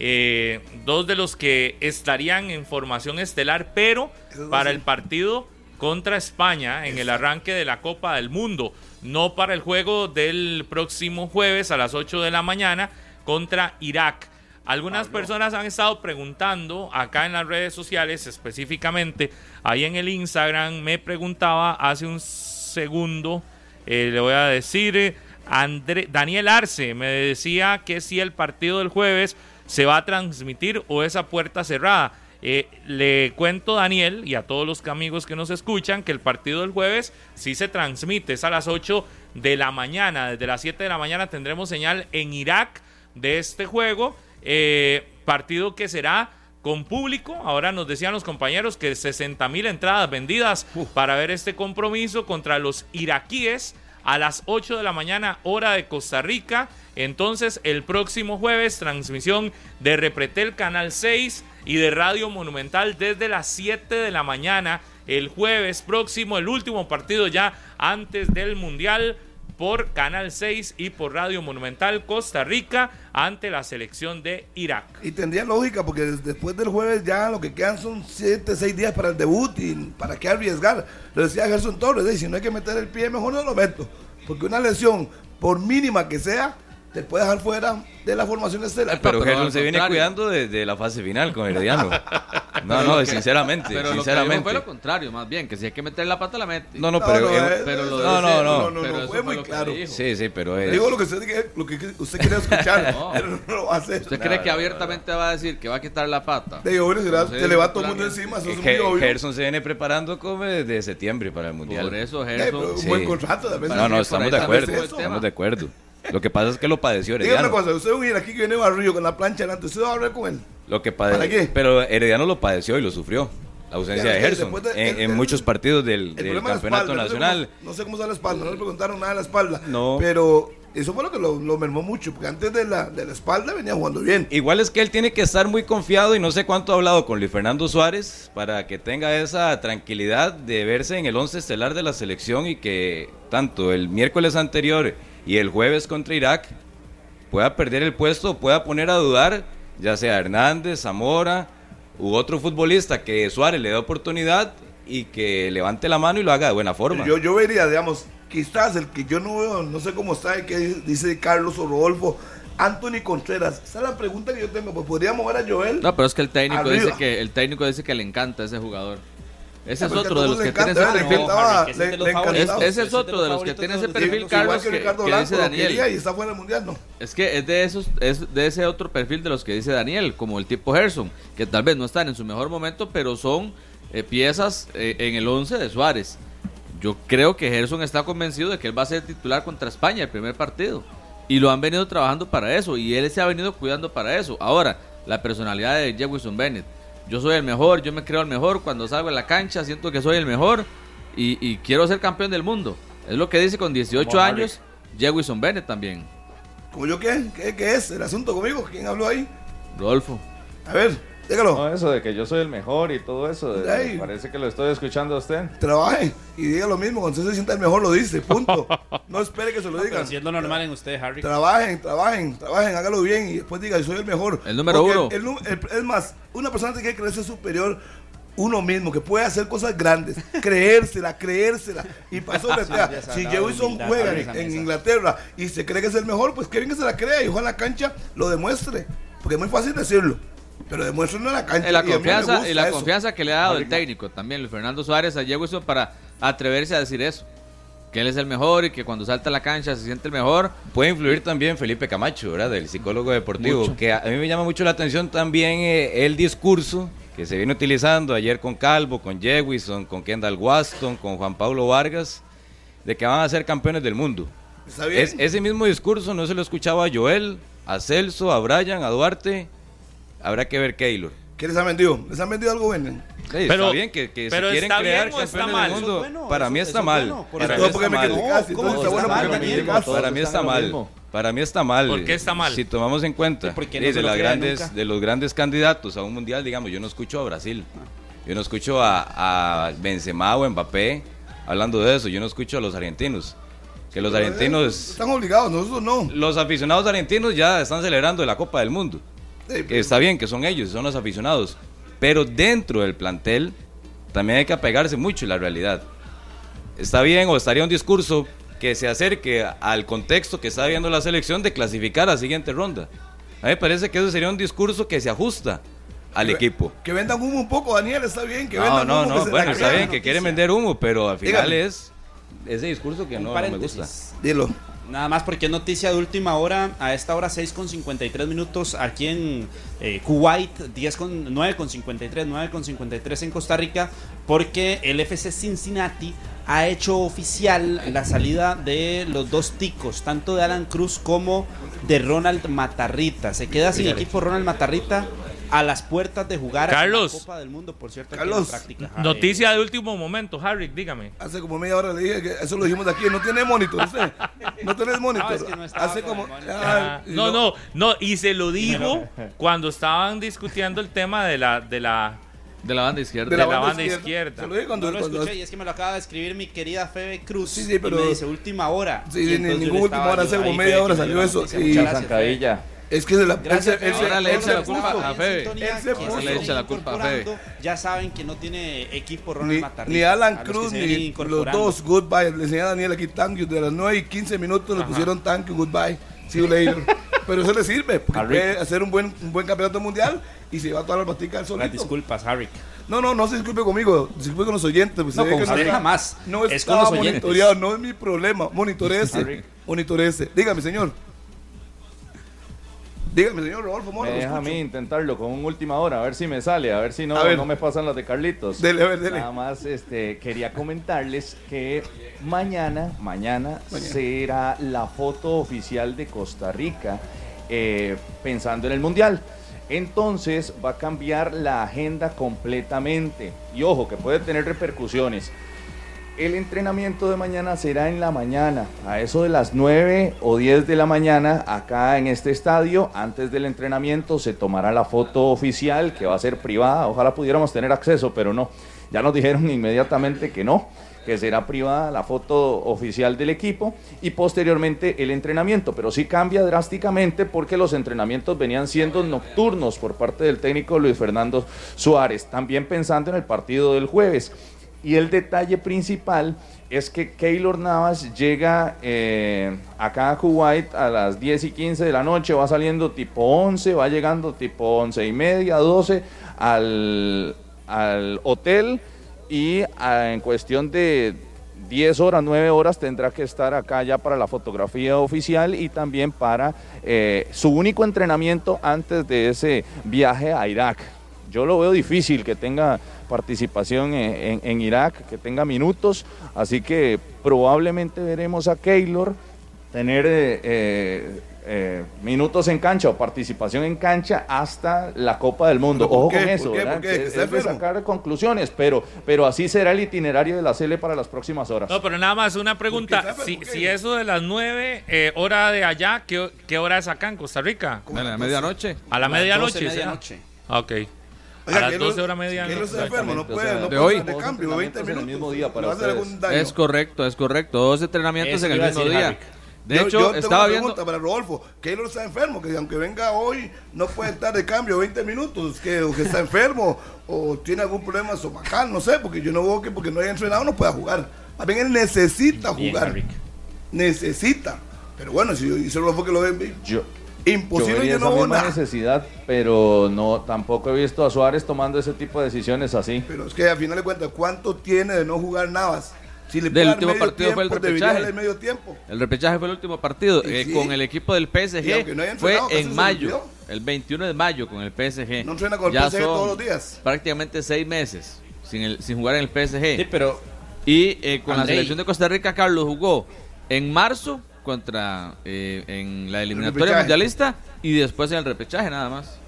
Speaker 2: Eh, dos de los que estarían en formación estelar, pero para el partido contra España en el arranque de la Copa del Mundo, no para el juego del próximo jueves a las 8 de la mañana contra Irak. Algunas personas han estado preguntando acá en las redes sociales, específicamente ahí en el Instagram, me preguntaba hace un segundo, eh, le voy a decir, André, Daniel Arce me decía que si el partido del jueves se va a transmitir o esa puerta cerrada. Eh, le cuento Daniel y a todos los amigos que nos escuchan que el partido del jueves sí se transmite, es a las 8 de la mañana, desde las 7 de la mañana tendremos señal en Irak de este juego eh, partido que será con público. Ahora nos decían los compañeros que 60 mil entradas vendidas para ver este compromiso contra los iraquíes a las 8 de la mañana, hora de Costa Rica. Entonces, el próximo jueves, transmisión de Repretel Canal 6 y de Radio Monumental desde las 7 de la mañana el jueves próximo, el último partido ya antes del Mundial por Canal 6 y por Radio Monumental Costa Rica ante la selección de Irak.
Speaker 3: Y tendría lógica, porque después del jueves ya lo que quedan son 7, 6 días para el debut y para qué arriesgar. Lo decía Gerson Torres, si no hay que meter el pie, mejor no lo meto. Porque una lesión, por mínima que sea, te puede dejar fuera de la formación estelar.
Speaker 5: Pero Gerson se viene cuidando desde la fase final con Herediano. [LAUGHS] No, no, sinceramente,
Speaker 4: Pero
Speaker 5: sinceramente.
Speaker 4: lo que fue lo contrario, más bien, que si hay que meter la pata, la mete.
Speaker 5: No, no, pero-
Speaker 3: no,
Speaker 5: eh,
Speaker 3: eh,
Speaker 4: pero lo
Speaker 5: no, no, no.
Speaker 3: no,
Speaker 4: pero
Speaker 3: fue muy claro.
Speaker 5: Sí, sí, pero es...
Speaker 3: Digo lo que usted, lo que usted quiere escuchar, [LAUGHS]
Speaker 4: No. [LAUGHS]
Speaker 3: pero no lo va a hacer.
Speaker 4: ¿Usted cree que abiertamente va a decir que va a quitar la pata?
Speaker 3: Digo, bueno, se, le va todo el mundo encima, eso es muy obvio.
Speaker 5: Gerson se viene preparando como desde septiembre para el Mundial.
Speaker 4: Por eso,
Speaker 3: pero
Speaker 4: Gerson.
Speaker 3: un buen contrato, vez.
Speaker 5: No, no, estamos de acuerdo. Estamos de acuerdo. Lo que pasa es que lo padeció
Speaker 3: Dígame una
Speaker 5: Herediano.
Speaker 3: cosa, usted iraquí que viene barrillo con la plancha delante, ¿usted va a hablar con él?
Speaker 5: Lo que
Speaker 3: ¿Para
Speaker 5: pade-
Speaker 3: qué?
Speaker 5: Pero Herediano lo padeció y lo sufrió. La ausencia
Speaker 3: Ya,
Speaker 5: de Gerson
Speaker 3: de-
Speaker 5: en,
Speaker 3: el-
Speaker 5: en
Speaker 3: el-
Speaker 5: muchos partidos del, campeonato
Speaker 3: espalda,
Speaker 5: nacional.
Speaker 3: No sé cómo está la espalda, no le preguntaron nada de la espalda.
Speaker 5: No.
Speaker 3: Pero eso fue lo que lo, lo mermó mucho, porque antes de la, de la espalda venía jugando bien.
Speaker 5: Igual es que él tiene que estar muy confiado y no sé cuánto ha hablado con Luis Fernando Suárez para que tenga esa tranquilidad de verse en el once estelar de la selección y que tanto el miércoles anterior y el jueves contra Irak pueda perder el puesto, pueda poner a dudar ya sea Hernández, Zamora u otro futbolista que Suárez le dé oportunidad y que levante la mano y lo haga de buena forma.
Speaker 3: Yo, yo vería, digamos, quizás el que yo no veo, no sé cómo está, el que dice Carlos o Rodolfo, Anthony Contreras. Esa es la pregunta que yo tengo. Pues podría mover a Joel.
Speaker 4: No, pero es que el técnico
Speaker 3: Arriba.
Speaker 4: dice que el técnico dice que le encanta ese jugador. Ese
Speaker 3: Ah,
Speaker 4: es
Speaker 3: que a
Speaker 4: otro de los que tiene ese perfil.
Speaker 6: ese es.
Speaker 4: Es- ese es
Speaker 6: Ese
Speaker 4: otro de los que tiene ese perfil, Carlos,
Speaker 3: que
Speaker 4: dice Daniel.
Speaker 3: y está fuera del mundial, no.
Speaker 4: Es que es de esos, es de ese otro perfil de los que dice Daniel, como el tipo Gerson, que tal vez no están en su mejor momento, pero son eh, piezas eh, en el 11 de Suárez. Yo creo que Gerson está convencido de que él va a ser titular contra España el primer partido. Y lo han venido trabajando para eso. Y él se ha venido cuidando para eso. Ahora, la personalidad de Jefferson Bennett. Yo soy el mejor, yo me creo el mejor. Cuando salgo en la cancha siento que soy el mejor. Y, y quiero ser campeón del mundo. Es lo que dice con 18
Speaker 5: Como Harry.
Speaker 4: años Jefferson Bennett también.
Speaker 3: ¿Como yo qué? ¿Qué, qué es el asunto conmigo? ¿Quién habló ahí?
Speaker 4: Rodolfo.
Speaker 3: A ver, dígalo.
Speaker 7: No, eso de que yo soy el mejor y todo eso. de- parece que lo estoy escuchando a usted.
Speaker 3: Trabaje y diga lo mismo. Cuando usted se sienta el mejor, lo dice. Punto. [LAUGHS] No espere que se lo digan.
Speaker 6: si es lo normal en usted, Harry.
Speaker 3: Trabajen, trabajen, trabajen, hágalo bien y después diga, soy el mejor.
Speaker 4: El número
Speaker 3: Porque
Speaker 4: uno.
Speaker 3: el el- es más, una persona tiene que creerse superior uno mismo, que puede hacer cosas grandes, [LAUGHS] creérsela, creérsela. Y pasó que sea,
Speaker 6: ya se
Speaker 3: si
Speaker 6: humildad,
Speaker 3: juega en. Inglaterra y se cree que es el mejor, pues que bien que se la crea y ojalá en la cancha lo demuestre. Porque es muy fácil decirlo, pero demuéstrenlo en la cancha.
Speaker 4: Eh, la
Speaker 3: y
Speaker 4: confianza, y la
Speaker 3: eso.
Speaker 4: confianza que le ha dado el técnico también, Luis Fernando Suárez a Jefferson para atreverse a decir eso. Que él es el mejor y que cuando salta a la cancha se siente el mejor.
Speaker 5: Puede influir también Felipe Camacho, ¿verdad? Del psicólogo deportivo.
Speaker 4: Mucho.
Speaker 5: Que a a mí me llama mucho la atención también eh, el discurso que se viene utilizando ayer con Calvo, con Jewison, con Kendall Waston, con Juan Pablo Vargas, de que van a ser campeones del mundo.
Speaker 3: Está bien.
Speaker 5: Es- ese mismo discurso no se lo escuchaba a Joel, a Celso, a Brian, a Duarte. Habrá que ver Keylor.
Speaker 3: ¿Qué les han vendido? ¿Les han vendido algo bueno?
Speaker 5: Sí,
Speaker 2: Pero-
Speaker 5: está bien que, que
Speaker 2: pero
Speaker 5: si quieren
Speaker 2: ¿está
Speaker 5: crear
Speaker 2: bien o está
Speaker 5: campeones
Speaker 2: mal?
Speaker 5: del
Speaker 2: Eso
Speaker 5: mundo,
Speaker 6: es bueno,
Speaker 5: para
Speaker 6: eso-
Speaker 5: mí está
Speaker 6: es
Speaker 5: mal.
Speaker 6: bueno,
Speaker 5: Para mí está mal. Para mí está mal. Para mí está mal.
Speaker 2: ¿Por qué está mal?
Speaker 5: Si tomamos en cuenta
Speaker 6: porque
Speaker 5: eh,
Speaker 6: no
Speaker 5: de,
Speaker 6: se lo
Speaker 5: las grandes,
Speaker 6: nunca.
Speaker 5: de los grandes candidatos a un mundial, digamos, yo no escucho a Brasil. Yo no escucho a, a Benzema o Mbappé hablando de eso. Yo no escucho a los argentinos. Que los argentinos,
Speaker 3: Están obligados, nosotros no.
Speaker 5: los aficionados argentinos ya están celebrando la Copa del Mundo. Que está bien, que son ellos, son los aficionados. Pero dentro del plantel también hay que apegarse mucho a la realidad. Está bien o estaría un discurso que se acerque al contexto que está viendo la selección de clasificar a la siguiente ronda. A mí me parece que eso sería un discurso que se ajusta al equipo.
Speaker 3: Que vendan humo un poco, Daniel, está bien. Que
Speaker 5: No,
Speaker 3: vendan
Speaker 5: no,
Speaker 3: humo,
Speaker 5: no,
Speaker 3: se
Speaker 5: bueno, está bien que quieren vender humo, pero al final
Speaker 3: Dígame.
Speaker 5: es ese discurso que no, no me gusta.
Speaker 3: Dilo.
Speaker 6: Nada más porque es noticia de última hora, a esta hora 6 con 53 minutos aquí en eh, Kuwait, 10 con, 9 con 53, 9 con 53 en Costa Rica, porque el FC Cincinnati ha hecho oficial la salida de los dos ticos, tanto de Alan Cruz como de Ronald Matarrita. Se queda sin equipo Ronald Matarrita a las puertas de jugar
Speaker 2: Carlos.
Speaker 6: la Copa del Mundo, por cierto,
Speaker 3: Carlos.
Speaker 6: en práctica.
Speaker 2: Noticia de último momento, Harry, dígame.
Speaker 3: Hace como media hora le dije que eso lo dijimos de aquí. No tiene monitor, usted. No tenés monitor.
Speaker 6: es que no
Speaker 3: Hace como. Ah,
Speaker 2: Ah,
Speaker 3: y
Speaker 2: no, no, no, y se lo dijo cuando estaban discutiendo el tema de la, de la
Speaker 4: De la banda izquierda.
Speaker 2: De la banda izquierda.
Speaker 3: Se lo dije cuando,
Speaker 6: No lo
Speaker 3: cuando-
Speaker 6: escuché y es que me lo acaba de escribir mi querida Febe Cruz.
Speaker 3: Sí, sí, pero-
Speaker 6: y me dice última hora.
Speaker 3: Sí,
Speaker 6: Y
Speaker 3: ni-
Speaker 6: entonces yo
Speaker 3: ningún
Speaker 6: le
Speaker 3: última hora, hace como media hora salió eso, y-
Speaker 6: Muchas gracias,
Speaker 7: Zancadilla.
Speaker 3: Es que se la,
Speaker 6: Gracias,
Speaker 3: él se- él.
Speaker 4: Ahora le
Speaker 3: él
Speaker 4: echa
Speaker 3: se
Speaker 4: la culpa
Speaker 3: puso.
Speaker 4: a Febe.
Speaker 3: Él se
Speaker 4: Le echa la culpa a Febe.
Speaker 6: Ya saben que no tiene equipo Ronald Matarrita.
Speaker 3: ni Alan Cruz ni los dos goodbye. Le enseñé a Daniel aquí thank you. De las 9 y 15 minutos le pusieron thank you, goodbye. See you later. Pero eso le sirve, porque
Speaker 7: Harry.
Speaker 3: puede hacer un buen, un buen campeonato mundial y se lleva todas las baticas al
Speaker 6: Las
Speaker 3: solito.
Speaker 6: disculpas, Harry.
Speaker 3: No, no, no se disculpe conmigo, disculpe con los oyentes. Pues
Speaker 6: No, con
Speaker 3: que
Speaker 6: usted jamás.
Speaker 3: No
Speaker 6: Es con
Speaker 3: estaba
Speaker 6: los oyentes.
Speaker 3: monitoreado, no es mi problema. Monitorece,
Speaker 7: Harry.
Speaker 3: monitorece. Dígame, señor. Dígame, señor Rodolfo Mora.
Speaker 7: Me
Speaker 3: lo
Speaker 7: deja a
Speaker 3: escucho.
Speaker 7: mí intentarlo con un última hora, a ver si me sale, a ver si no, no me pasan las de Carlitos.
Speaker 3: Dele, a ver, dele.
Speaker 7: Nada más este, quería comentarles que mañana, mañana, será la foto oficial de Costa Rica eh, pensando en el Mundial. Entonces va a cambiar la agenda completamente. Y ojo, que puede tener repercusiones. El entrenamiento de mañana será en la mañana, a eso de las 9 o 10 de la mañana, acá en este estadio. Antes del entrenamiento se tomará la foto oficial, que va a ser privada. Ojalá pudiéramos tener acceso, pero no. Ya nos dijeron [LAUGHS] inmediatamente que no, que será privada la foto oficial del equipo y posteriormente el entrenamiento. Pero sí cambia drásticamente porque los entrenamientos venían siendo nocturnos por parte del técnico Luis Fernando Suárez. También pensando en el partido del jueves. Y el detalle principal es que Keylor Navas llega eh, acá a Kuwait a las 10 y 15 de la noche, va saliendo tipo 11, va llegando tipo 11 y media, 12 al, al hotel y ah, en cuestión de 10 horas, 9 horas tendrá que estar acá ya para la fotografía oficial y también para eh, su único entrenamiento antes de ese viaje a Irak. Yo lo veo difícil que tenga participación en, en- en Irak, que tenga minutos, así que probablemente veremos a Keylor tener eh, eh, eh, minutos en cancha o participación en cancha hasta la Copa del Mundo.
Speaker 3: ¿Pero por
Speaker 7: Ojo
Speaker 3: qué?
Speaker 7: con eso,
Speaker 3: ¿Por qué?
Speaker 7: ¿verdad?
Speaker 3: ¿Por qué? ¿Que
Speaker 7: Es- es de sacar conclusiones, pero, pero así será el itinerario de la Cele para las próximas horas.
Speaker 2: No, pero nada más una pregunta. Si, si eso de las 9, eh, hora de allá, ¿qué, qué hora es acá en Costa Rica?
Speaker 4: A la medianoche.
Speaker 2: A la medianoche.
Speaker 6: 12
Speaker 2: ¿sí?
Speaker 6: medianoche.
Speaker 2: Ah, Ok.
Speaker 3: Oiga,
Speaker 2: a las
Speaker 3: Keylor-
Speaker 2: 12 horas
Speaker 3: enfermo, no puede,
Speaker 7: o sea,
Speaker 3: no
Speaker 4: de hoy.
Speaker 3: estar de cambio,
Speaker 7: Dos
Speaker 3: 20
Speaker 7: entrenamientos en el
Speaker 3: minutos.
Speaker 7: mismo día para.
Speaker 4: Es correcto, es correcto. Dos entrenamientos
Speaker 6: Eso
Speaker 4: en el mismo día.
Speaker 6: Harry.
Speaker 4: De
Speaker 3: Yo-
Speaker 4: hecho,
Speaker 3: yo tengo
Speaker 4: estaba
Speaker 3: una
Speaker 4: viendo.
Speaker 3: pregunta para Rodolfo. Keylor está enfermo, que aunque venga hoy, no puede estar de cambio 20 minutos, que, o que está enfermo, o tiene algún problema estomacal, no sé, porque yo no veo que porque no haya entrenado no pueda jugar. Más bien él necesita
Speaker 6: Bien,
Speaker 3: jugar.
Speaker 6: Harry.
Speaker 3: Necesita. Pero bueno, si dice Rodolfo que lo ve,
Speaker 7: Yo,
Speaker 3: imposible yo no
Speaker 7: esa misma necesidad, pero no tampoco he visto a Suárez tomando ese tipo de decisiones así.
Speaker 3: Pero es que al final de cuentas, ¿cuánto tiene de no jugar Navas? Si le
Speaker 4: Del último partido fue el
Speaker 3: tiempo,
Speaker 4: repechaje.
Speaker 3: medio tiempo.
Speaker 4: El repechaje fue el último partido eh,
Speaker 3: sí.
Speaker 4: con el equipo del PSG.
Speaker 3: no
Speaker 4: Fue en mayo, el 21 de mayo con el PSG.
Speaker 3: No entrena con el
Speaker 4: Ya
Speaker 3: PSG
Speaker 4: son
Speaker 3: todos los días.
Speaker 4: Prácticamente seis meses sin, el- sin jugar en el PSG.
Speaker 6: Sí, pero
Speaker 4: Y eh, con la selección de Costa Rica, Carlos jugó en marzo contra eh, en la eliminatoria mundialista y después en el repechaje nada más.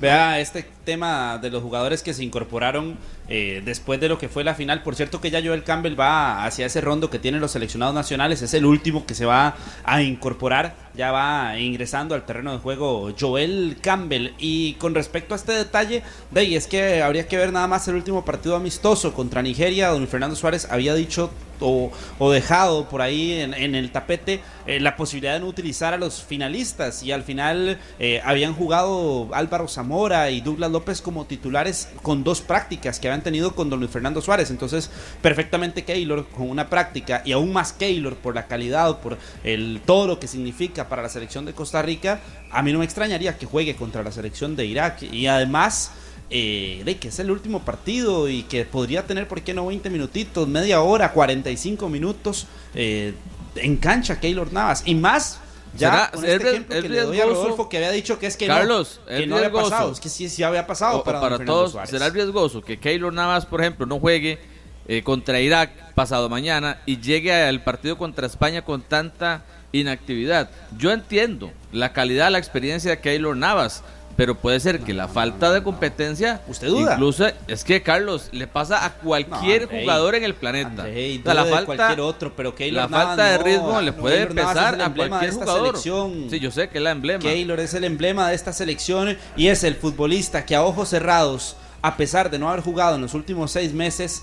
Speaker 6: Vea este tema de los jugadores que se incorporaron eh, después de lo que fue la final. Por cierto que ya Joel Campbell va hacia ese rondo que tienen los seleccionados nacionales. Es el último que se va a incorporar. Ya va ingresando al terreno de juego Joel Campbell. Y con respecto a este detalle, de ahí es que habría que ver nada más el último partido amistoso contra Nigeria. Don Fernando Suárez había dicho o, dejado por ahí en, en el tapete eh, la posibilidad de no utilizar a los finalistas y al final eh, habían jugado Álvaro Zamora y Douglas López como titulares con dos prácticas que habían tenido con don Luis Fernando Suárez. Entonces perfectamente Keylor con una práctica y aún más Keylor por la calidad o por el todo lo que significa para la selección de Costa Rica a mí no me extrañaría que juegue contra la selección de Irak. Y además eh, que es el último partido y que podría tener, ¿por qué no 20 minutitos, media hora, 45 minutos eh, en cancha Keylor Navas? Y más, ya
Speaker 4: ¿Será-
Speaker 6: con
Speaker 4: es
Speaker 6: este ejemplo que le doy a? Rodolfo, que había dicho que es que
Speaker 4: Carlos,
Speaker 6: no, que no había pasado, es que sí, sí había pasado
Speaker 4: O-
Speaker 6: para,
Speaker 4: para todos
Speaker 6: Suárez.
Speaker 4: será riesgoso que Keylor Navas, por ejemplo, no juegue eh, contra Irak pasado mañana y llegue al partido contra España con tanta inactividad. Yo entiendo la calidad, la experiencia de Keylor Navas, pero puede ser que la falta de competencia,
Speaker 6: ¿Usted duda?
Speaker 4: incluso es que Carlos le pasa a cualquier
Speaker 6: Andrei,
Speaker 4: jugador en el planeta.
Speaker 6: Andrei,
Speaker 4: O sea, la
Speaker 6: duda de
Speaker 4: falta,
Speaker 6: cualquier otro, pero Keylor
Speaker 4: la falta de
Speaker 6: no,
Speaker 4: ritmo le puede
Speaker 6: Keylor el
Speaker 4: a cualquier jugador.
Speaker 6: selección.
Speaker 4: Sí, yo sé que es la emblema.
Speaker 6: Keylor es el emblema de esta selección y es el futbolista que a ojos cerrados a pesar de no haber jugado en los últimos seis meses,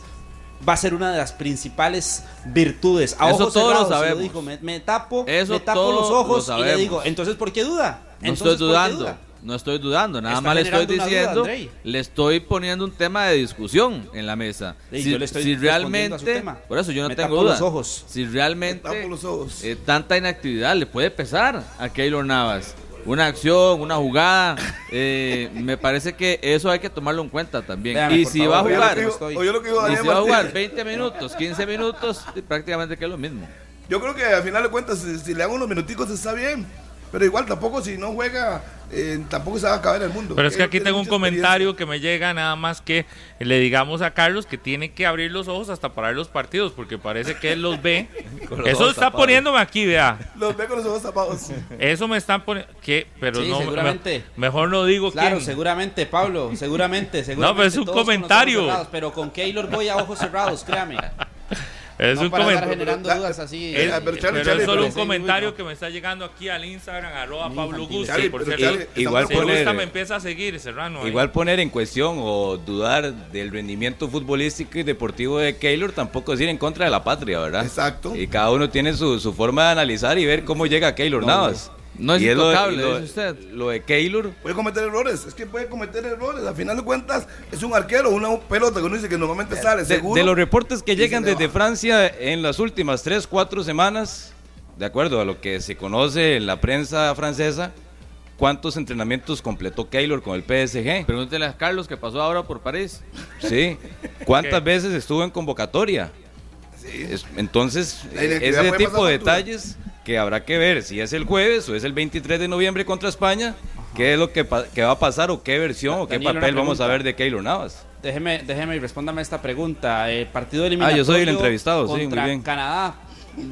Speaker 6: va a ser una de las principales virtudes. A
Speaker 4: Eso
Speaker 6: ojos
Speaker 4: todos lo
Speaker 6: cerrados,
Speaker 4: sabemos.
Speaker 6: dijo, me, me tapo,
Speaker 4: Eso
Speaker 6: me tapo los
Speaker 4: lo
Speaker 6: ojos y le digo, entonces ¿por qué duda?
Speaker 4: No estoy
Speaker 6: ¿por qué
Speaker 4: dudando.
Speaker 6: duda?
Speaker 4: No estoy dudando, nada
Speaker 6: Está
Speaker 4: más le estoy
Speaker 6: duda,
Speaker 4: diciendo, le estoy poniendo un tema de discusión en la mesa.
Speaker 6: Sí,
Speaker 4: si,
Speaker 6: yo le estoy
Speaker 4: si
Speaker 6: respondiendo a su
Speaker 4: realmente,
Speaker 6: tema.
Speaker 4: por eso yo no
Speaker 6: Me
Speaker 4: tengo duda.
Speaker 6: los ojos.
Speaker 4: Si realmente
Speaker 3: los ojos.
Speaker 4: eh, tanta inactividad le puede pesar a Keylor Navas. Una acción, una jugada, eh, me parece que eso hay que tomarlo en cuenta también.
Speaker 6: Véame,
Speaker 4: y si
Speaker 6: favor,
Speaker 4: va a jugar,
Speaker 3: lo que dijo
Speaker 4: y si va a jugar
Speaker 3: Martínez.
Speaker 4: 20 minutos, 15 minutos, prácticamente que es lo mismo.
Speaker 3: Yo creo que al final de cuentas, si, si le dan unos minuticos está bien. Pero igual tampoco si no juega, eh, tampoco se va a acabar el mundo.
Speaker 2: Pero es que
Speaker 3: Él
Speaker 2: aquí tengo un comentario que me llega nada más que le digamos a Carlos que tiene que abrir los ojos hasta para ver los partidos porque parece que él los ve. [LAUGHS]
Speaker 5: Los
Speaker 2: Eso está
Speaker 5: tapados.
Speaker 2: poniéndome aquí, vea.
Speaker 3: Los ve con los ojos tapados. [LAUGHS]
Speaker 2: Eso me están poniendo que pero
Speaker 6: Sí,
Speaker 2: no me- mejor no digo
Speaker 6: Claro,
Speaker 2: quién.
Speaker 6: seguramente, Pablo, seguramente, [LAUGHS] seguramente.
Speaker 2: pero es un
Speaker 6: con
Speaker 2: comentario.
Speaker 6: cerrados, pero con Keylor voy a ojos cerrados, créame.
Speaker 2: Es
Speaker 6: no
Speaker 2: un
Speaker 6: para estar
Speaker 2: comentario.
Speaker 6: generando
Speaker 3: pero-
Speaker 6: dudas así.
Speaker 2: Es-
Speaker 3: Eh,
Speaker 2: es solo un comentario que me está llegando aquí al Instagram, arroba Pablo. Gusti,
Speaker 3: Charlie,
Speaker 2: por
Speaker 3: pero
Speaker 2: cierto.
Speaker 3: Charlie,
Speaker 5: I- igual
Speaker 2: Si gusta
Speaker 5: poner,
Speaker 2: me empieza a seguir, Serrano. ahí.
Speaker 5: igual poner en cuestión o dudar del rendimiento futbolístico y deportivo de Keylor tampoco es ir en contra de la patria, ¿verdad?
Speaker 3: Exacto.
Speaker 5: Y cada uno tiene su, su forma de analizar y ver cómo llega Keylor Navas.
Speaker 4: No es
Speaker 5: Y lo de-
Speaker 4: intocable,
Speaker 5: lo,
Speaker 4: dice usted.
Speaker 5: Lo de Keylor,
Speaker 3: Puede cometer errores, es que puede cometer errores. Al final de cuentas, es un arquero, una pelota que uno dice que normalmente sale
Speaker 5: de,
Speaker 3: seguro.
Speaker 5: de los reportes que llegan desde. Francia en las últimas 3, 4 semanas, de acuerdo a lo que se conoce en la prensa francesa, ¿cuántos entrenamientos completó Keylor con el PSG?
Speaker 4: Pregúntele a Carlos que pasó ahora por París.
Speaker 5: Sí. ¿Cuántas veces estuvo en convocatoria? Es- entonces, ese tipo de
Speaker 3: factura.
Speaker 5: detalles que habrá que ver si es el jueves o es el 23 de noviembre contra España, qué es lo que, va a pasar o qué versión o qué
Speaker 6: Daniel,
Speaker 5: papel vamos a ver de Keylor Navas.
Speaker 6: Déjeme, déjeme y respóndame esta pregunta. El partido eliminatorio
Speaker 5: Ah, yo soy el entrevistado, sí, muy bien.
Speaker 6: Canadá.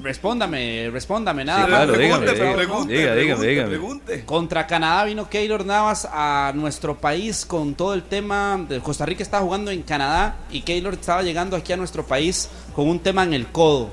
Speaker 6: Respóndame, respóndame, nada
Speaker 5: Sí,
Speaker 6: más.
Speaker 5: claro, dígame,
Speaker 3: Pregunte,
Speaker 5: dígame.
Speaker 3: pregunte,
Speaker 5: Diga, dígame,
Speaker 3: pregunte,
Speaker 5: dígame.
Speaker 3: pregunte.
Speaker 6: Contra Canadá vino Keylor Navas a nuestro país con todo el tema de Costa Rica estaba jugando en Canadá y Keylor estaba llegando aquí a nuestro país con un tema en el codo.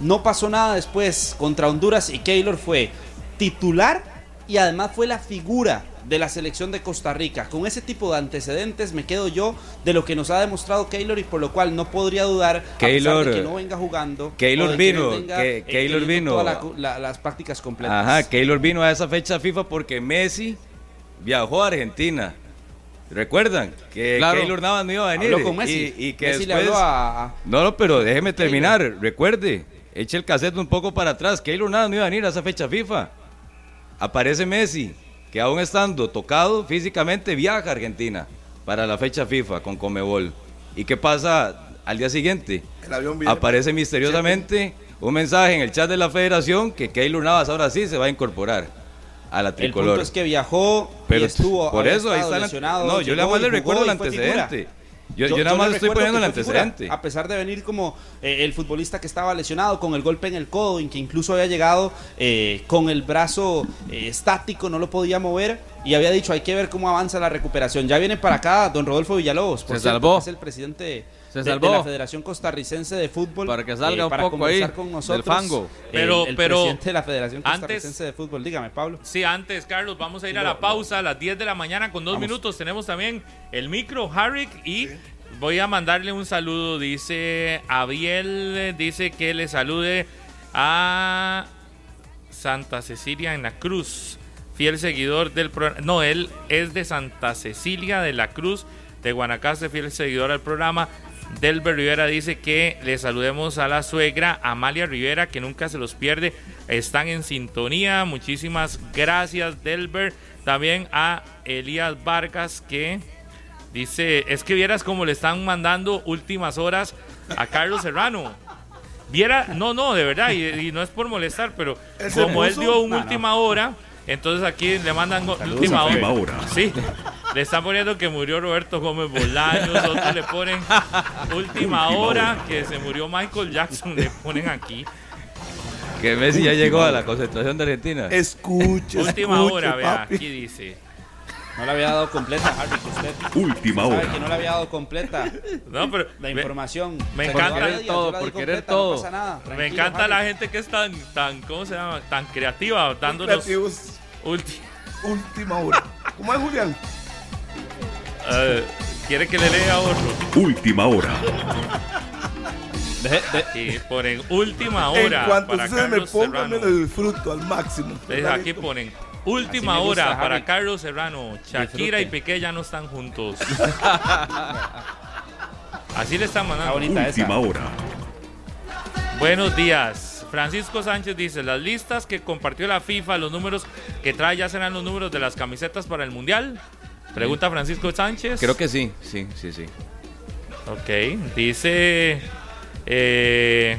Speaker 6: No pasó nada después contra Honduras y Keylor fue titular y además fue la figura de la selección de Costa Rica. Con ese tipo de antecedentes me quedo yo de lo que nos ha demostrado Keylor y por lo cual no podría dudar a pesar
Speaker 5: Keylor-
Speaker 6: de que no venga jugando.
Speaker 5: Keylor
Speaker 6: que
Speaker 5: vino,
Speaker 6: no
Speaker 5: que-
Speaker 6: eh,
Speaker 5: Keylor vino.
Speaker 6: todas la- la- las prácticas completas.
Speaker 5: Ajá, Keylor vino a esa fecha FIFA porque Messi viajó a Argentina. ¿Recuerdan? Que
Speaker 4: Claro.
Speaker 5: Keylor Navas no iba a venir.
Speaker 6: Habló con Messi.
Speaker 5: Y, y que
Speaker 6: Messi le
Speaker 5: después...
Speaker 6: habló a- a-
Speaker 5: No, no, pero déjeme terminar. Recuerde, eche el cassette un poco para atrás. Keylor Navas no iba a venir a esa fecha FIFA. Aparece Messi, que aún estando tocado físicamente viaja a Argentina para la fecha FIFA con Comebol. ¿Y qué pasa al día siguiente?
Speaker 3: El avión viene.
Speaker 5: Aparece misteriosamente un mensaje en el chat de la federación que Keylor Navas ahora sí se va a incorporar a la
Speaker 6: El
Speaker 5: tricolor.
Speaker 6: punto es que viajó
Speaker 5: Pero
Speaker 6: y estuvo
Speaker 5: por eso ahí está el
Speaker 6: lesionado,
Speaker 5: No, yo le
Speaker 6: jugó
Speaker 5: recuerdo el antecedente. Yo, yo nada más estoy poniendo el
Speaker 6: figura,
Speaker 5: antecedente.
Speaker 6: A pesar de venir como eh, el futbolista que estaba lesionado con el golpe en el codo, en que incluso había llegado eh, con el brazo eh, estático, no lo podía mover y había dicho hay que ver cómo avanza la recuperación. Ya viene para acá don Rodolfo Villalobos, por
Speaker 4: Se
Speaker 6: cierto,
Speaker 4: salvó.
Speaker 6: es el presidente
Speaker 4: Se
Speaker 6: de- de,
Speaker 4: salvó.
Speaker 6: la Federación Costarricense de Fútbol
Speaker 4: Para que salga un
Speaker 6: para
Speaker 4: poco
Speaker 6: conversar
Speaker 4: ahí
Speaker 6: con
Speaker 4: del
Speaker 6: nosotros.
Speaker 4: fango.
Speaker 6: el-
Speaker 2: Pero-
Speaker 6: el,
Speaker 2: pero
Speaker 6: presidente de la Federación
Speaker 2: antes-
Speaker 6: Costarricense de Fútbol, dígame Pablo.
Speaker 2: Sí, antes, Carlos, vamos a ir a la pausa a las 10 de la mañana con dos
Speaker 6: Vamos.
Speaker 2: minutos. Tenemos también el micro, Harrick, y voy a mandarle un saludo. Dice Abiel, eh, dice que le salude a Santa Cecilia en la Cruz, fiel seguidor del programa. No, él es de Santa Cecilia de la Cruz, de Guanacaste, fiel seguidor al programa. Delber Rivera dice que le saludemos a la suegra Amalia Rivera, que nunca se los pierde. Están en sintonía. Muchísimas gracias, Delber. También a Elías Vargas, que dice: Es que vieras cómo le están mandando últimas horas a Carlos Serrano. Viera, no, no, de verdad, y, y no es por molestar, pero como él dio una última hora, entonces aquí le mandan última hora. Sí, le están poniendo que murió Roberto Gómez Bolaños, otros le ponen [LAUGHS] última hora, que se murió Michael Jackson, le ponen aquí.
Speaker 5: Que Messi ya llegó a la concentración de Argentina.
Speaker 3: Escuche,
Speaker 2: Última
Speaker 3: escuche,
Speaker 2: hora, vea, aquí dice.
Speaker 6: No le había dado completa, Harry, que usted
Speaker 1: Última
Speaker 6: sabe
Speaker 1: hora.
Speaker 6: que no le había dado completa
Speaker 2: No, pero
Speaker 6: la información.
Speaker 2: me encanta
Speaker 4: todo,
Speaker 6: la
Speaker 4: por querer
Speaker 6: completa,
Speaker 4: todo.
Speaker 6: No pasa nada.
Speaker 2: me encanta
Speaker 6: Harry.
Speaker 2: la gente que es tan, tan, ¿cómo se llama? Tan creativa, dándonos
Speaker 3: Creativos,
Speaker 2: ulti-
Speaker 3: última hora. ¿Cómo es, Julián?
Speaker 2: eh, ¿Quiere que le lea otro?
Speaker 1: Última hora.
Speaker 2: Aquí ponen última hora.
Speaker 3: En cuanto
Speaker 2: para
Speaker 3: ustedes me
Speaker 2: Carlos
Speaker 3: pongan, me lo disfruto al máximo.
Speaker 2: Entonces, aquí ponen última
Speaker 6: gusta,
Speaker 2: hora para. Carlos Serrano. Shakira
Speaker 6: Disfrute.
Speaker 2: y Piqué ya no están juntos. [LAUGHS] Así le están mandando.
Speaker 6: Esa.
Speaker 1: Última hora.
Speaker 2: Buenos días. Francisco Sánchez dice, las listas que compartió la FIFA, los números que trae ya serán los números de las camisetas para el Mundial. Pregunta Francisco Sánchez.
Speaker 5: Creo que sí, sí, sí, sí.
Speaker 2: Ok, dice eh,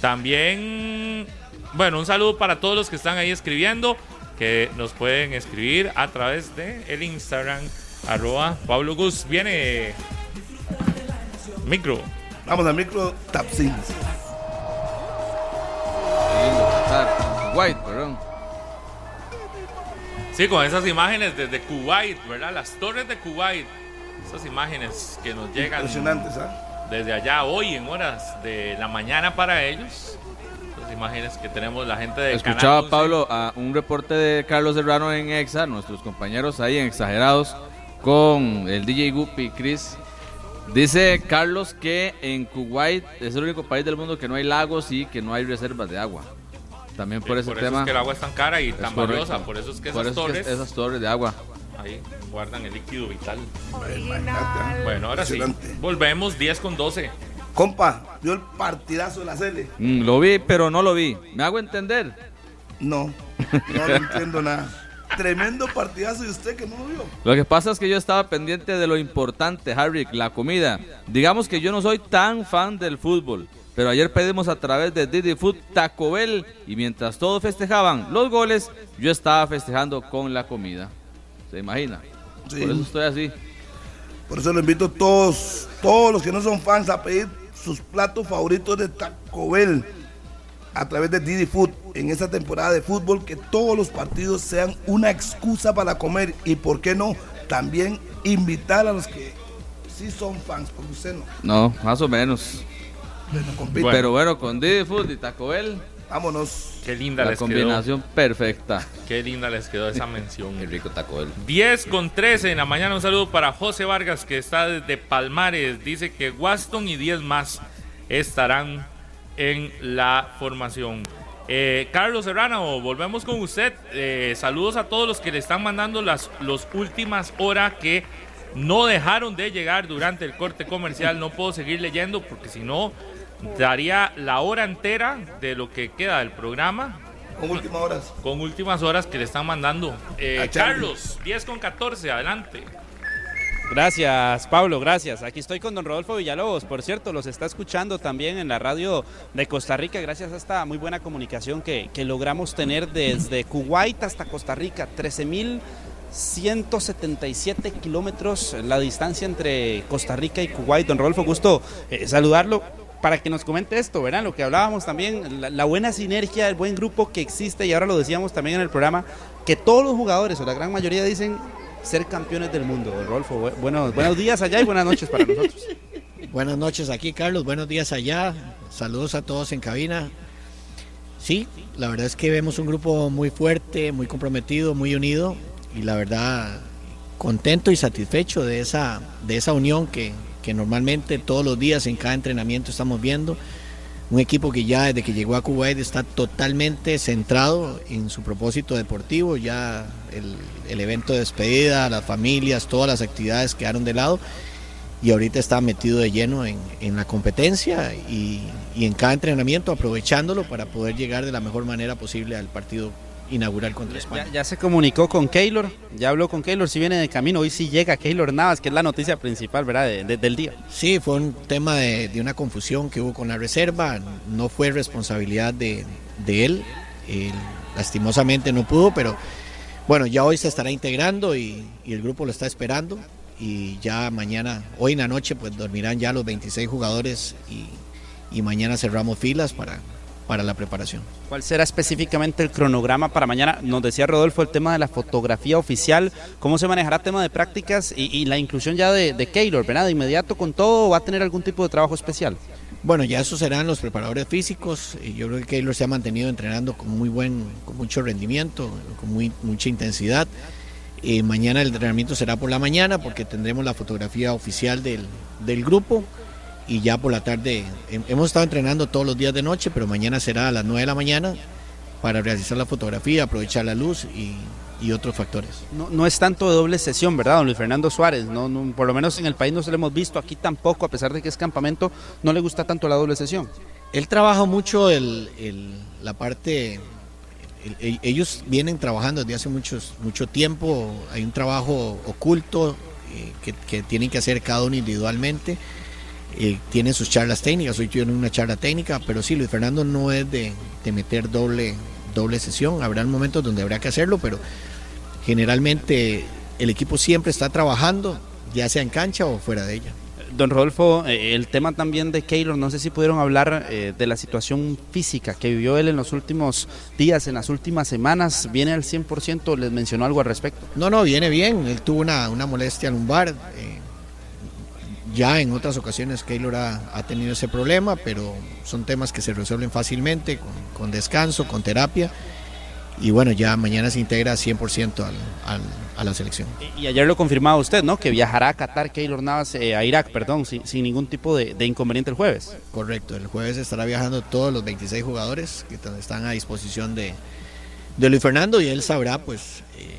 Speaker 2: también, bueno, un saludo para todos los que están ahí escribiendo, que nos pueden escribir a través de el Instagram, arroba Pablo Gus. Viene micro.
Speaker 3: Vamos al micro Tapsin.
Speaker 4: White, perdón.
Speaker 2: Sí, con esas imágenes desde Kuwait, ¿verdad? Las torres de Kuwait. Esas imágenes que nos llegan
Speaker 3: Impresionantes, ¿ah?
Speaker 2: desde allá hoy en horas de la mañana para ellos. Las imágenes que tenemos la gente de
Speaker 4: Escuchaba
Speaker 2: Canal 11.
Speaker 4: Pablo a un reporte de Carlos Serrano en Exa, nuestros compañeros ahí en Exagerados, con el DJ Guppy y Chris. Dice Carlos que en Kuwait es el único país del mundo que no hay lagos y que no hay reservas de agua. También por ese
Speaker 2: por eso
Speaker 4: tema.
Speaker 2: es que el agua es tan cara y
Speaker 4: es
Speaker 2: tan valiosa. Por eso es que
Speaker 4: Por
Speaker 2: esas
Speaker 4: eso es que
Speaker 2: torres
Speaker 4: esas torres de agua.
Speaker 2: ahí guardan el líquido vital. Bueno, ahora sí. Volvemos 10 con 12.
Speaker 3: Compa, vio el partidazo de la Cele.
Speaker 4: Mm, lo vi, pero no lo vi. ¿Me hago entender?
Speaker 3: No, no le entiendo nada. Tremendo partidazo y usted que no lo vio.
Speaker 4: Lo que pasa es que yo estaba pendiente de lo importante, Harry, la comida. Digamos que yo no soy tan fan del fútbol, pero ayer pedimos a través de Didi Food Taco Bell y mientras todos festejaban los goles, yo estaba festejando con la comida. ¿Se imagina?
Speaker 3: Sí.
Speaker 4: Por eso estoy así.
Speaker 3: Por eso lo invito a todos, todos los que no son fans a pedir sus platos favoritos de Taco Bell a través de Didi Food en esta temporada de fútbol que todos los partidos sean una excusa para comer y por qué no también invitar a los que sí son fans porque usted no.
Speaker 4: No, más o menos.
Speaker 3: Bueno, compite.
Speaker 4: Pero bueno, con Didi Food y Taco Bell,
Speaker 3: Vámonos.
Speaker 2: Qué linda
Speaker 4: la
Speaker 2: les
Speaker 4: combinación perfecta.
Speaker 2: Qué linda les quedó esa mención.
Speaker 5: Qué rico taco él.
Speaker 2: 10 con 13 en la mañana. Un saludo para José Vargas que está desde Palmares. Dice que Waston y 10 más estarán en la formación. Eh, Carlos Serrano, volvemos con usted. Eh, saludos a todos los que le están mandando las los últimas horas que no dejaron de llegar durante el corte comercial. No puedo seguir leyendo porque si no daría la hora entera de lo que queda del programa
Speaker 3: Con últimas horas.
Speaker 2: con últimas horas que le están mandando. Eh. Carlos, 10 con 14, adelante.
Speaker 6: Gracias, Pablo, gracias. Aquí estoy con don Rodolfo Villalobos. Por cierto, los está escuchando también en la radio de Costa Rica, gracias a esta muy buena comunicación que, que logramos tener desde Kuwait hasta Costa Rica. 13.177 kilómetros la distancia entre Costa Rica y Kuwait. Don Rodolfo, gusto eh, saludarlo. Para que nos comente esto, ¿verdad? Lo que hablábamos también, la, buena sinergia, el buen grupo que existe, y ahora lo decíamos también en el programa, que todos los jugadores, o la gran mayoría, dicen ser campeones del mundo. Buenos, buenos días allá y buenas noches para nosotros. [LAUGHS]
Speaker 12: Buenas noches aquí, Carlos. Buenos días allá. Saludos a todos en cabina. Sí, la verdad es que vemos un grupo muy fuerte, muy comprometido, muy unido y la verdad contento y satisfecho de esa, de esa unión que, que normalmente todos los días en cada entrenamiento estamos viendo. Un equipo que ya desde que llegó a Kuwait está totalmente centrado en su propósito deportivo, ya el, el evento de despedida, las familias, todas las actividades quedaron de lado y ahorita está metido de lleno en, en la competencia y, y en cada entrenamiento aprovechándolo para poder llegar de la mejor manera posible al partido inaugural contra España.
Speaker 6: Ya, ya se comunicó con Keylor, ya habló con Keylor, si viene de camino, hoy sí llega Keylor Navas, que es la noticia principal, ¿verdad? de- de- del día.
Speaker 12: Sí, fue un tema de, de una confusión que hubo con la reserva, no fue responsabilidad de, de él, Él lastimosamente no pudo, pero bueno, ya hoy se estará integrando y, y el grupo lo está esperando y ya mañana, hoy en la noche, pues dormirán ya los 26 jugadores y, y mañana cerramos filas para, para la preparación.
Speaker 6: ¿Cuál será específicamente el cronograma para mañana? Nos decía Rodolfo el tema de la fotografía oficial, cómo se manejará el tema de prácticas y, la inclusión ya de, de Keylor, ¿verdad? De inmediato con todo, ¿va a tener algún tipo de trabajo especial?
Speaker 12: Bueno, ya eso serán los preparadores físicos. Yo creo que Keylor se ha mantenido entrenando con muy buen, con mucho rendimiento, con muy, mucha intensidad. Eh, mañana el entrenamiento será por la mañana porque tendremos la fotografía oficial del, del grupo y ya por la tarde hemos estado entrenando todos los días de noche, pero mañana será a las 9 de la mañana para realizar la fotografía, aprovechar la luz y, y otros factores.
Speaker 6: No, no, es tanto de doble sesión, ¿verdad, don Luis Fernando Suárez? No, no, por lo menos en el país no se lo hemos visto, aquí tampoco, a pesar de que es campamento, no le gusta tanto la doble sesión.
Speaker 12: Él trabaja mucho el, el, la parte, el, ellos vienen trabajando desde hace muchos, mucho tiempo, hay un trabajo oculto eh, que, que, tienen que hacer cada uno individualmente. Eh, tienen sus charlas técnicas, hoy tienen una charla técnica, pero sí, Luis Fernando no es de, de meter doble, doble sesión, habrá momentos donde habrá que hacerlo, pero generalmente el equipo siempre está trabajando, ya sea en cancha o fuera de ella.
Speaker 6: Don Rodolfo, eh, el tema también de Keylor, no sé si pudieron hablar eh, de la situación física que vivió él en los últimos días, en las últimas semanas, ¿viene al 100%? ¿Les mencionó algo al respecto?
Speaker 12: No, no, viene bien, él tuvo una, una molestia lumbar, eh, ya en otras ocasiones Keylor ha, ha, tenido ese problema, pero son temas que se resuelven fácilmente, con, con descanso, con terapia. Y bueno, ya mañana se integra 100% al, al, a la selección.
Speaker 6: Y ayer lo confirmaba usted, ¿no? Que viajará a Qatar Keylor Navas, eh, a Irak, perdón, sin, sin ningún tipo de, de, inconveniente el jueves.
Speaker 12: Correcto, el jueves estará viajando todos los 26 jugadores que están a disposición de, de Luis Fernando y él sabrá, pues, eh,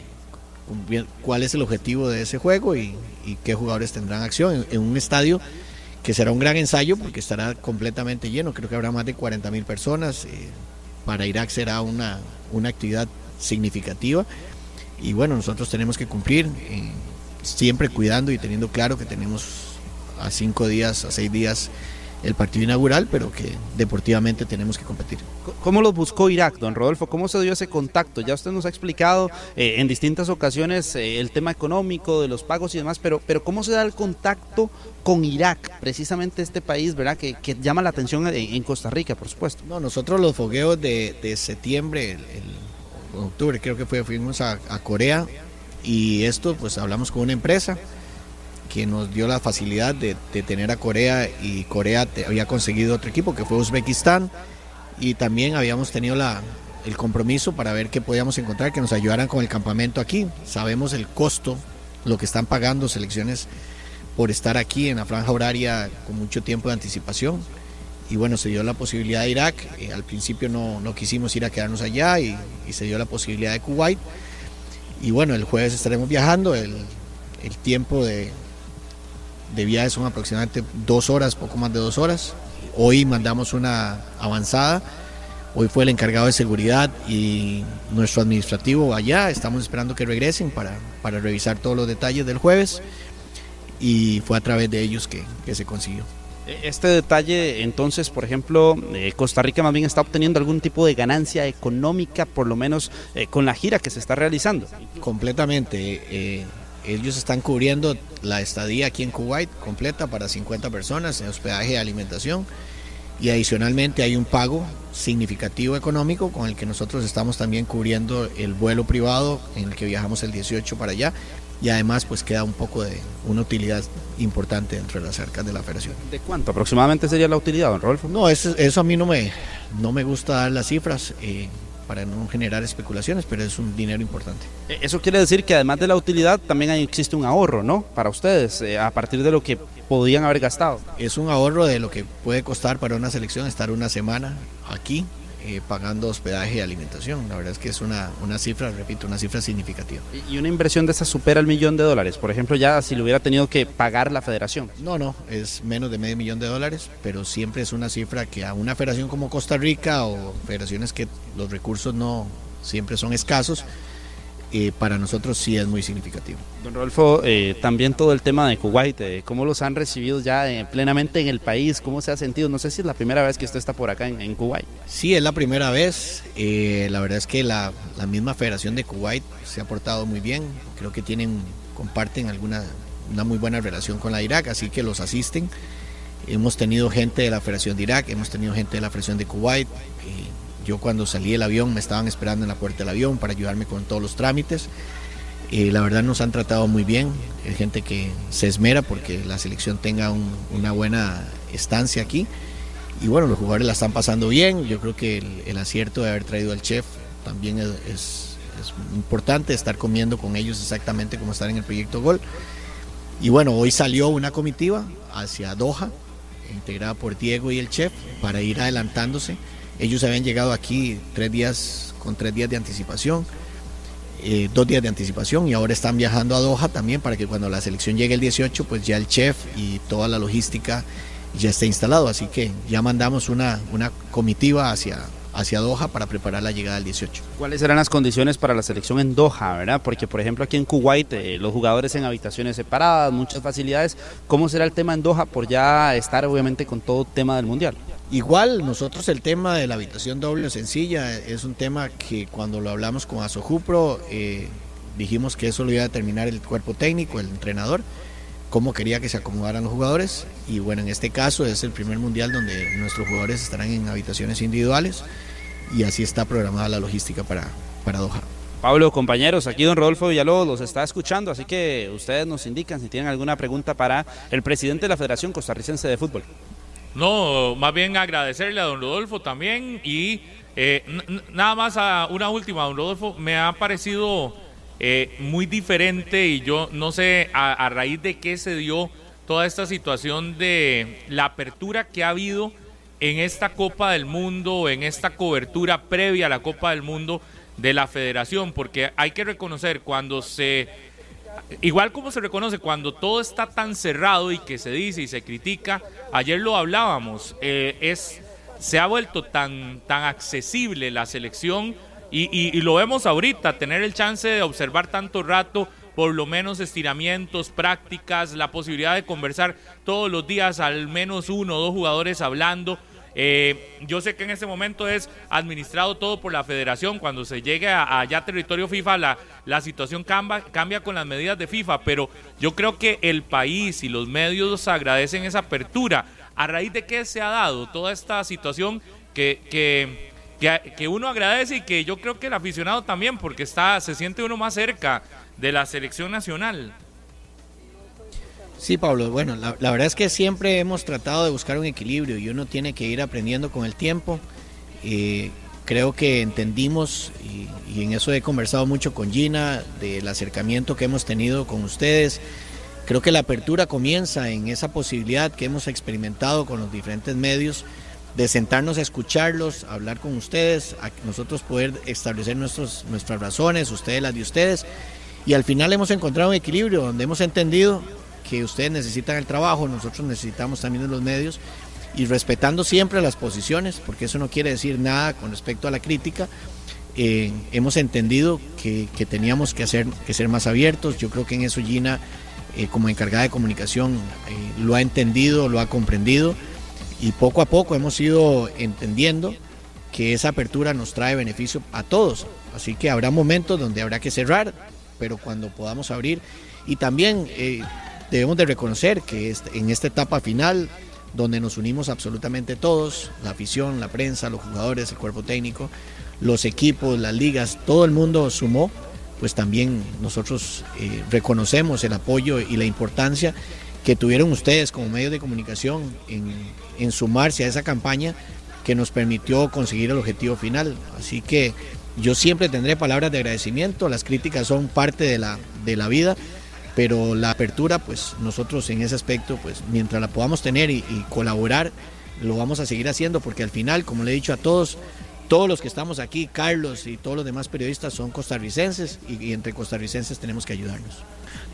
Speaker 12: cuál es el objetivo de ese juego y, qué jugadores tendrán acción en, en, un estadio que será un gran ensayo porque estará completamente lleno, creo que habrá más de 40 mil personas. Eh, para Irak será una, una actividad significativa y bueno, nosotros tenemos que cumplir eh, siempre cuidando y teniendo claro que tenemos a cinco días, a seis días el partido inaugural, pero que deportivamente tenemos que competir.
Speaker 6: ¿Cómo lo buscó Irak, don Rodolfo? ¿Cómo se dio ese contacto? Ya usted nos ha explicado eh, en distintas ocasiones eh, el tema económico, de los pagos y demás, pero, pero ¿cómo se da el contacto con Irak, precisamente este país, ¿verdad? Que, que llama la atención en, en, Costa Rica, por supuesto.
Speaker 12: No, nosotros los fogueos de, de septiembre, el, el, octubre creo que fue, fuimos a, a Corea y esto pues hablamos con una empresa que nos dio la facilidad de, tener a Corea y Corea había conseguido otro equipo que fue Uzbekistán y también habíamos tenido el compromiso para ver qué podíamos encontrar que nos ayudaran con el campamento aquí. Sabemos el costo, lo que están pagando selecciones por estar aquí en la franja horaria con mucho tiempo de anticipación. Y bueno, se dio la posibilidad de Irak. Eh, al principio no, quisimos ir a quedarnos allá y, se dio la posibilidad de Kuwait. Y bueno, el jueves estaremos viajando. El tiempo de, de viaje son aproximadamente dos horas, poco más de dos horas. Hoy mandamos una avanzada. Hoy fue el encargado de seguridad y nuestro administrativo allá. Estamos esperando que regresen para, para revisar todos los detalles del jueves. Y fue a través de ellos que, que se consiguió.
Speaker 6: Este detalle, entonces, por ejemplo, eh, Costa Rica más bien está obteniendo algún tipo de ganancia económica, por lo menos eh, con la gira que se está realizando.
Speaker 12: Completamente. Eh, ellos están cubriendo la estadía aquí en Kuwait completa para 50 personas en hospedaje y alimentación y adicionalmente hay un pago significativo económico con el que nosotros estamos también cubriendo el vuelo privado en el que viajamos el 18 para allá y además pues queda un poco de una utilidad importante dentro de las arcas de la federación.
Speaker 6: ¿De cuánto aproximadamente sería la utilidad, don Rolfo?
Speaker 12: No, eso, eso a mí no me, no me gusta dar las cifras. Eh, para no generar especulaciones, pero es un dinero importante.
Speaker 6: Eso quiere decir que además de la utilidad también existe un ahorro, ¿no? Para ustedes, eh, a partir de lo que podían haber gastado.
Speaker 12: Es un ahorro de lo que puede costar para una selección estar una semana aquí eh, pagando hospedaje y alimentación. La verdad es que es una, una cifra, repito, una cifra significativa.
Speaker 6: ¿Y una inversión de esa supera el millón de dólares? Por ejemplo, ya si lo hubiera tenido que pagar la federación.
Speaker 12: No, no, es menos de medio millón de dólares, pero siempre es una cifra que a una federación como Costa Rica o federaciones que los recursos no siempre son escasos, eh, para nosotros sí es muy significativo.
Speaker 6: Don Rodolfo, eh, también todo el tema de Kuwait, eh, ¿cómo los han recibido ya eh, plenamente en el país? ¿Cómo se ha sentido? No sé si es la primera vez que usted está por acá en, en Kuwait.
Speaker 12: Sí, es la primera vez. La verdad es que la, la, misma Federación de Kuwait se ha portado muy bien. Creo que tienen, comparten alguna una muy buena relación con la Irak, así que los asisten. Hemos tenido gente de la Federación de Irak, hemos tenido gente de la Federación de Kuwait. Yo cuando salí del avión me estaban esperando en la puerta del avión para ayudarme con todos los trámites. Eh, la verdad nos han tratado muy bien, hay gente que se esmera porque la selección tenga un, una buena estancia aquí. Y bueno, los jugadores la están pasando bien. Yo creo que el, acierto de haber traído al chef también es, es, importante estar comiendo con ellos exactamente como estar en el proyecto Gol. Y bueno, hoy salió una comitiva hacia Doha, integrada por Diego y el chef, para ir adelantándose. Ellos habían llegado aquí tres días, con tres días de anticipación, eh, dos días de anticipación, y ahora están viajando a Doha también para que cuando la selección llegue el 18, pues ya el chef y toda la logística ya esté instalado. Así que ya mandamos una, una comitiva hacia, hacia Doha para preparar la llegada del 18.
Speaker 6: ¿Cuáles serán las condiciones para la selección en Doha, verdad? Porque, por ejemplo, aquí en Kuwait, eh, los jugadores en habitaciones separadas, muchas facilidades. ¿Cómo será el tema en Doha por ya estar, obviamente, con todo tema del Mundial?
Speaker 12: Igual, nosotros el tema de la habitación doble o sencilla es un tema que cuando lo hablamos con Asojupro, eh, dijimos que eso lo iba a determinar el cuerpo técnico, el entrenador cómo quería que se acomodaran los jugadores. Y bueno, en este caso es el primer mundial donde nuestros jugadores estarán en habitaciones individuales y así está programada la logística para, para Doha.
Speaker 6: Pablo, compañeros, aquí don Rodolfo Villalobos los está escuchando, así que ustedes nos indican si tienen alguna pregunta para el presidente de la Federación Costarricense de Fútbol.
Speaker 2: No, más bien agradecerle a don Rodolfo también y eh, nada más a una última, don Rodolfo, me ha parecido eh, muy diferente y yo no sé a, raíz de qué se dio toda esta situación de la apertura que ha habido en esta Copa del Mundo, en esta cobertura previa a la Copa del Mundo de la federación, porque hay que reconocer cuando se, igual como se reconoce cuando todo está tan cerrado y que se dice y se critica, ayer lo hablábamos, eh, es, se ha vuelto tan, tan accesible la selección y, lo vemos ahorita, tener el chance de observar tanto rato, por lo menos estiramientos, prácticas, la posibilidad de conversar todos los días, al menos uno o dos jugadores hablando. Eh, yo sé que en este momento es administrado todo por la federación. Cuando se llegue a, allá territorio FIFA, la, la situación cambia, cambia con las medidas de FIFA. Pero yo creo que el país y los medios agradecen esa apertura. ¿A raíz de qué se ha dado toda esta situación que, que que, uno agradece y que yo creo que el aficionado también, porque está, se siente uno más cerca de la selección nacional.
Speaker 12: Sí, Pablo, bueno, la, verdad es que siempre hemos tratado de buscar un equilibrio y uno tiene que ir aprendiendo con el tiempo. Eh, creo que entendimos, y, y, en eso he conversado mucho con Gina, del acercamiento que hemos tenido con ustedes. Creo que la apertura comienza en esa posibilidad que hemos experimentado con los diferentes medios de sentarnos a escucharlos, hablar con ustedes, a nosotros poder establecer nuestros, nuestras razones, ustedes las de ustedes. Y al final hemos encontrado un equilibrio donde hemos entendido que ustedes necesitan el trabajo, nosotros necesitamos también los medios y respetando siempre las posiciones, porque eso no quiere decir nada con respecto a la crítica. Eh, hemos entendido que, teníamos que, hacer, que ser más abiertos. Yo creo que en eso Gina, eh, como encargada de comunicación, eh, lo ha entendido, lo ha comprendido y poco a poco hemos ido entendiendo que esa apertura nos trae beneficio a todos. Así que habrá momentos donde habrá que cerrar, pero cuando podamos abrir. Y también eh, debemos de reconocer que en esta etapa final, donde nos unimos absolutamente todos, la afición, la prensa, los jugadores, el cuerpo técnico, los equipos, las ligas, todo el mundo sumó, pues también nosotros eh, reconocemos el apoyo y la importancia que tuvieron ustedes como medios de comunicación en, sumarse a esa campaña que nos permitió conseguir el objetivo final. Así que yo siempre tendré palabras de agradecimiento, las críticas son parte de la, de la vida, pero la apertura, pues nosotros en ese aspecto, pues mientras la podamos tener y, y colaborar, lo vamos a seguir haciendo, porque al final, como le he dicho a todos, todos los que estamos aquí, Carlos y todos los demás periodistas son costarricenses y, entre costarricenses tenemos que ayudarnos.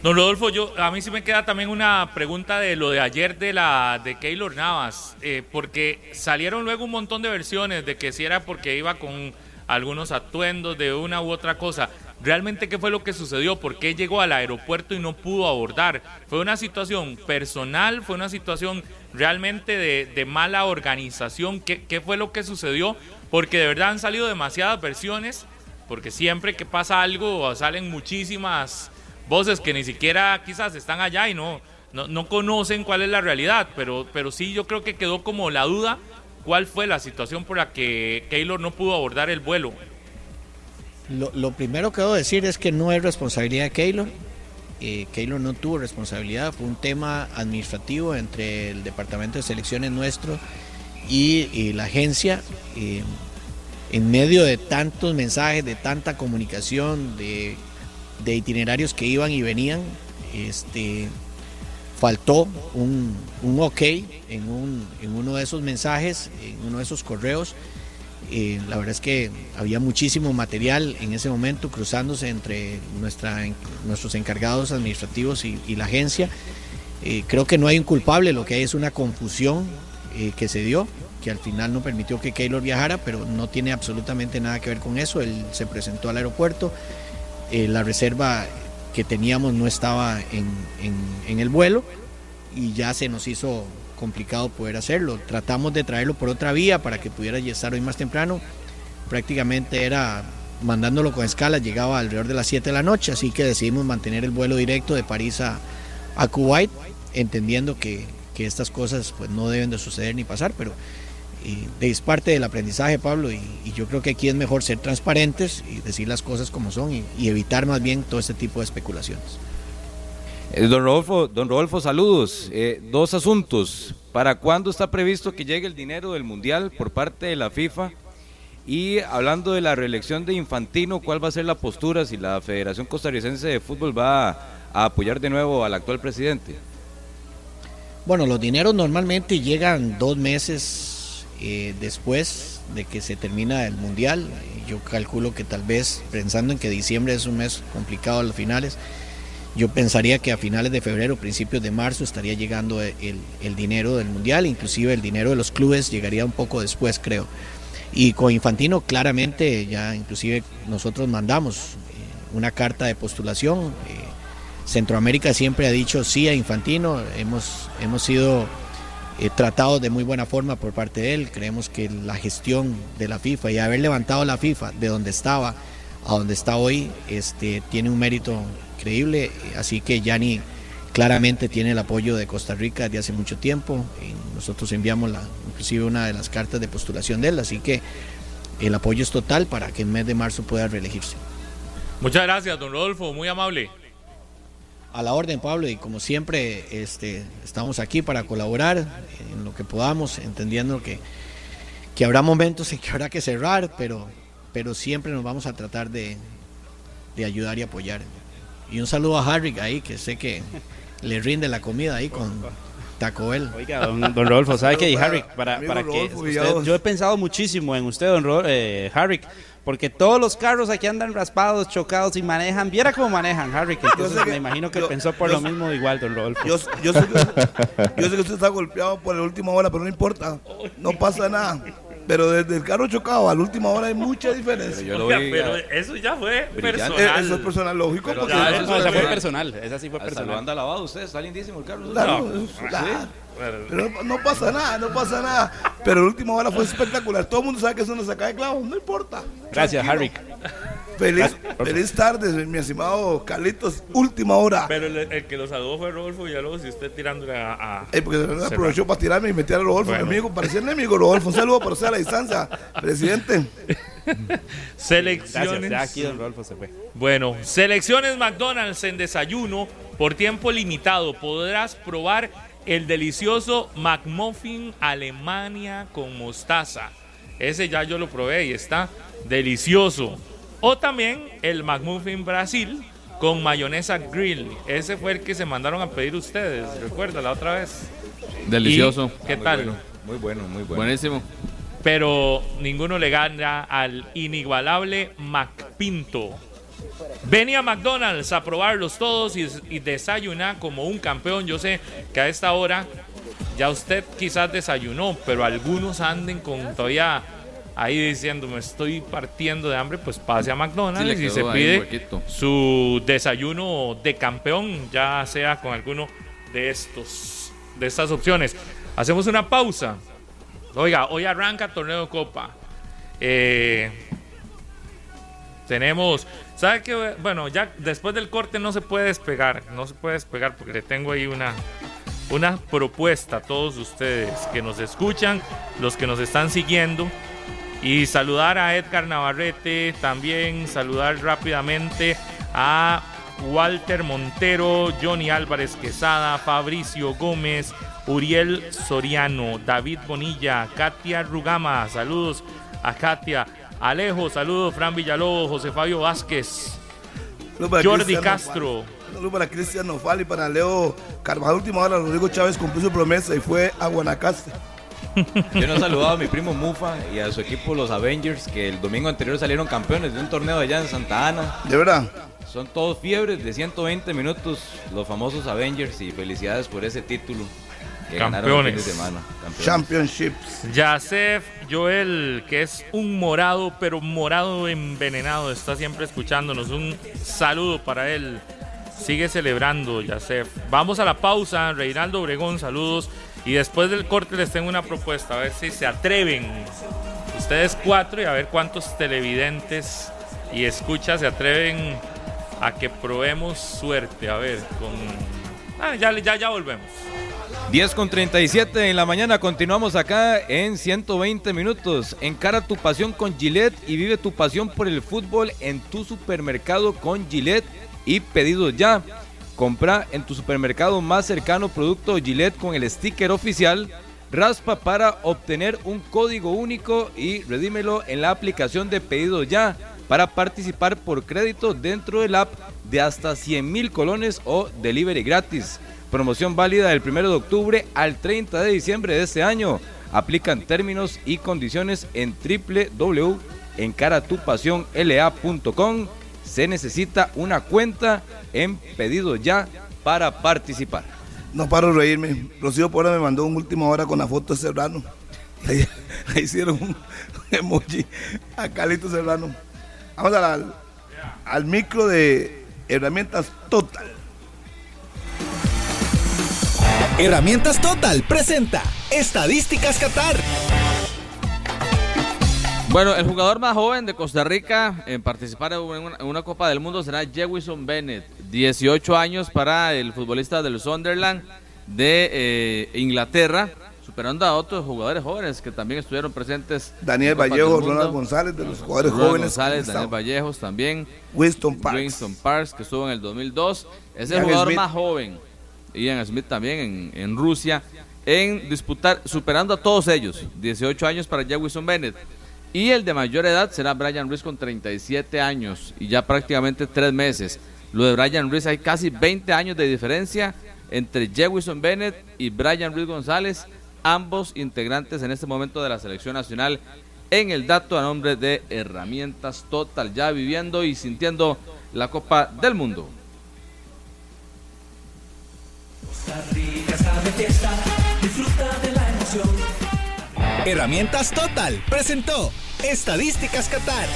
Speaker 2: Don Rodolfo, yo, a mí sí me queda también una pregunta de lo de ayer de la de Keylor Navas, eh, porque salieron luego un montón de versiones de que si era porque iba con algunos atuendos de una u otra cosa. ¿Realmente qué fue lo que sucedió? ¿Por qué llegó al aeropuerto y no pudo abordar? ¿Fue una situación personal? ¿Fue una situación realmente de, mala organización? ¿Qué, ¿Qué fue lo que sucedió? Porque de verdad han salido demasiadas versiones, porque siempre que pasa algo salen muchísimas voces que ni siquiera quizás están allá y no, no, conocen cuál es la realidad, pero, pero sí yo creo que quedó como la duda cuál fue la situación por la que Keylor no pudo abordar el vuelo.
Speaker 12: Lo, primero que debo decir es que no es responsabilidad de Keylor. Eh, Keylor no tuvo responsabilidad, fue un tema administrativo entre el Departamento de Selecciones nuestro y, la agencia. Eh, en medio de tantos mensajes, de tanta comunicación, de, itinerarios que iban y venían, este, faltó un, un ok en, un, en uno de esos mensajes, en uno de esos correos. Eh, la verdad es que había muchísimo material en ese momento cruzándose entre nuestra, nuestros encargados administrativos y, la agencia. Eh, creo que no hay un culpable, lo que hay es una confusión eh, que se dio, que al final no permitió que Keylor viajara, pero no tiene absolutamente nada que ver con eso. Él se presentó al aeropuerto, eh, la reserva que teníamos no estaba en, en, en el vuelo y ya se nos hizo complicado poder hacerlo. Tratamos de traerlo por otra vía para que pudiera estar hoy más temprano. Prácticamente era mandándolo con escala, llegaba alrededor de las 7 de la noche, así que decidimos mantener el vuelo directo de París a, a Kuwait, entendiendo que, estas cosas pues, no deben de suceder ni pasar, pero y, es parte del aprendizaje, Pablo, y, yo creo que aquí es mejor ser transparentes y decir las cosas como son y, evitar más bien todo este tipo de especulaciones.
Speaker 5: Eh, don Rodolfo, don Rodolfo saludos. Eh, dos asuntos. ¿Para cuándo está previsto que llegue el dinero del Mundial por parte de la FIFA? Y hablando de la reelección de Infantino, ¿cuál va a ser la postura si la Federación Costarricense de Fútbol va a apoyar de nuevo al actual presidente?
Speaker 12: Bueno, los dineros normalmente llegan dos meses eh, después de que se termina el Mundial. Yo calculo que tal vez, pensando en que diciembre es un mes complicado a los finales, yo pensaría que a finales de febrero, principios de marzo estaría llegando el, dinero del mundial, inclusive el dinero de los clubes llegaría un poco después, creo. Y con Infantino claramente ya inclusive nosotros mandamos eh, una carta de postulación. Eh, Centroamérica siempre ha dicho sí a Infantino, hemos, hemos sido eh, tratados de muy buena forma por parte de él, creemos que la gestión de la FIFA y haber levantado la FIFA de donde estaba a donde está hoy este, tiene un mérito increíble, así que Yanni claramente tiene el apoyo de Costa Rica desde hace mucho tiempo, y nosotros enviamos la, inclusive una de las cartas de postulación de él, así que el apoyo es total para que en mes de marzo pueda reelegirse.
Speaker 2: Muchas gracias, don Rodolfo, muy amable.
Speaker 12: A la orden, Pablo, y como siempre, este, estamos aquí para colaborar en lo que podamos, entendiendo que, que habrá momentos en que habrá que cerrar, pero, pero siempre nos vamos a tratar de, de ayudar y apoyar. Y un saludo a Harry ahí, que sé que le rinde la comida ahí con Taco Bell.
Speaker 6: Oiga, don, don Rodolfo, ¿sabe qué? Harry, para, para que usted, yo he pensado muchísimo en usted, don Rodolfo, eh, Harry, porque todos los carros aquí andan raspados, chocados y manejan. Viera cómo manejan, Harry. Entonces me imagino que yo, pensó por yo, lo mismo igual, don Rodolfo.
Speaker 3: Yo, yo, sé que, [LAUGHS] yo sé que usted está golpeado por la última hora, pero no importa. No pasa nada. Pero desde el carro chocado a la última hora hay mucha diferencia.
Speaker 2: Pero, Oiga, pero eso ya fue personal. Eh,
Speaker 3: Eso es personal, lógico.
Speaker 6: Pero porque ya, eso, no, esa fue personal. Esa sí fue personal.
Speaker 5: lo anda lavado usted, está lindísimo el carro.
Speaker 3: Claro, no, claro. ¿Sí? Pero no, no, pasa nada, no pasa nada. Pero la última hora fue espectacular. Todo el mundo sabe que eso no se cae de clavo, no importa.
Speaker 6: Gracias, Harry.
Speaker 3: Feliz, feliz tarde, mi estimado Carlitos. Última hora.
Speaker 2: Pero el, el, que lo saludó fue Rodolfo Villalobos y usted tirándole a. a
Speaker 3: eh, porque aprovechó para tirarme y meter a Rodolfo, bueno. mi amigo. Parecía enemigo, Rodolfo. Un saludo para usted a la distancia, presidente. [LAUGHS]
Speaker 2: Selecciones.
Speaker 6: Gracias, aquí don Rodolfo se fue.
Speaker 2: Bueno, selecciones McDonald's en desayuno por tiempo limitado. Podrás probar el delicioso McMuffin Alemania con mostaza. Ese ya yo lo probé y está delicioso. O también el McMuffin Brasil con mayonesa grill. Ese fue el que se mandaron a pedir ustedes, recuerda la otra vez.
Speaker 4: Delicioso.
Speaker 2: ¿Y ¿Qué
Speaker 5: muy
Speaker 2: tal?
Speaker 5: Bueno, muy bueno, muy bueno.
Speaker 4: Buenísimo.
Speaker 2: Pero ninguno le gana al inigualable McPinto. Ven a McDonald's a probarlos todos y, y desayuna como un campeón. Yo sé que a esta hora ya usted quizás desayunó, pero algunos anden con todavía ahí diciendo me estoy partiendo de hambre, pues pase a McDonald's
Speaker 4: Sí,
Speaker 2: y se pide su desayuno de campeón, ya sea con alguno de estos, de estas opciones. Hacemos una pausa. Oiga, hoy arranca torneo de Copa. Eh, tenemos, ¿sabe qué? Bueno, ya después del corte no se puede despegar, no se puede despegar porque le tengo ahí una, una propuesta a todos ustedes que nos escuchan, los que nos están siguiendo. Y saludar a Edgar Navarrete, también saludar rápidamente a Walter Montero, Johnny Álvarez Quesada, Fabricio Gómez, Uriel Soriano, David Bonilla, Katia Rugama, saludos a Katia, Alejo, saludos. Fran Villalobos, José Fabio Vázquez. Jordi
Speaker 3: Cristiano
Speaker 2: Castro.
Speaker 3: Fali. Saludos para Cristian Nofal y para Leo Carvajal. Última hora, Rodrigo Chávez cumplió su promesa y fue a Guanacaste. [LAUGHS]
Speaker 5: Yo no he saludado a mi primo Mufa y a su equipo los Avengers, que el domingo anterior salieron campeones de un torneo allá en Santa Ana.
Speaker 3: ¿De verdad?
Speaker 5: Son todos fiebres de 120 minutos, los famosos Avengers, y felicidades por ese título. Que ganaron el
Speaker 2: Campeones.
Speaker 5: fin de semana. Campeones.
Speaker 3: Championships.
Speaker 2: Yasef Joel, que es un morado, pero morado envenenado, está siempre escuchándonos. Un saludo para él. Sigue celebrando, Yasef. Vamos a la pausa. Reinaldo Obregón, saludos. Y después del corte les tengo una propuesta, a ver si se atreven. Ustedes cuatro y a ver cuántos televidentes y escuchas se atreven a que probemos suerte. A ver, con... Ah, ya, ya, ya volvemos.
Speaker 5: 10 con 37 en la mañana, continuamos acá en 120 minutos. Encara tu pasión con Gillette y vive tu pasión por el fútbol en tu supermercado con Gillette y pedidos ya. Compra en tu supermercado más cercano producto Gillette con el sticker oficial. Raspa para obtener un código único y redímelo en la aplicación de pedido ya para participar por crédito dentro del app de hasta 100 mil colones o delivery gratis. Promoción válida del 1 de octubre al 30 de diciembre de este año. Aplican términos y condiciones en www.encaratupasionla.com. Se necesita una cuenta en pedido ya para participar.
Speaker 3: No paro de reírme. Rocío Pora me mandó un última hora con la foto de Serrano. Ahí, hicieron un emoji a Calito Serrano. Vamos al, al micro de herramientas Total.
Speaker 13: Herramientas Total presenta Estadísticas Qatar.
Speaker 4: Bueno, el jugador más joven de Costa Rica en participar en una, en una Copa del Mundo será Jewison Bennett, 18 años para el futbolista del Sunderland de eh, Inglaterra, superando a otros jugadores jóvenes que también estuvieron presentes.
Speaker 3: Daniel Vallejo. Ronald González, de los jugadores
Speaker 4: Ronald
Speaker 3: jóvenes.
Speaker 4: González, Daniel. Vallejos también.
Speaker 3: Winston Parks.
Speaker 4: Winston Parks, que estuvo en el 2002. Es el jugador
Speaker 3: Smith.
Speaker 4: más joven. Ian Smith también en, Rusia. En disputar, superando a todos ellos. 18 años para Jewison Bennett. Y el de mayor edad será Brian Ruiz con 37 años y ya prácticamente 3 meses. Lo de Brian Ruiz hay casi 20 años de diferencia entre Jewison Bennett y Brian Ruiz González, ambos integrantes en este momento de la selección nacional en el dato a nombre de Herramientas Total, ya viviendo y sintiendo la Copa del Mundo.
Speaker 13: Herramientas Total presentó Estadísticas Qatar.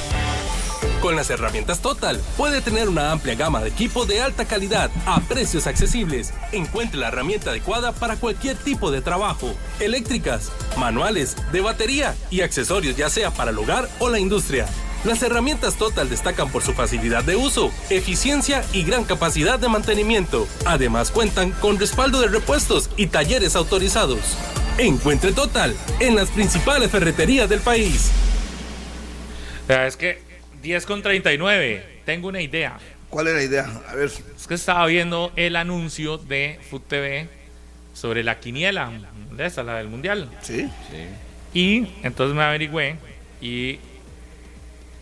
Speaker 14: Con las herramientas Total puede tener una amplia gama de equipo de alta calidad a precios accesibles. Encuentre la herramienta adecuada para cualquier tipo de trabajo. Eléctricas, manuales, de batería y accesorios ya sea para el hogar o la industria. Las herramientas Total destacan por su facilidad de uso, eficiencia y gran capacidad de mantenimiento. Además cuentan con respaldo de repuestos y talleres autorizados. Encuentre Total en las principales ferreterías del país.
Speaker 2: Sea, es que 10 con 39. Tengo una idea.
Speaker 3: ¿Cuál es la idea? A ver.
Speaker 2: Es que estaba viendo el anuncio de Food TV sobre la quiniela de esa, la del mundial.
Speaker 3: Sí.
Speaker 2: Y entonces me averigüé y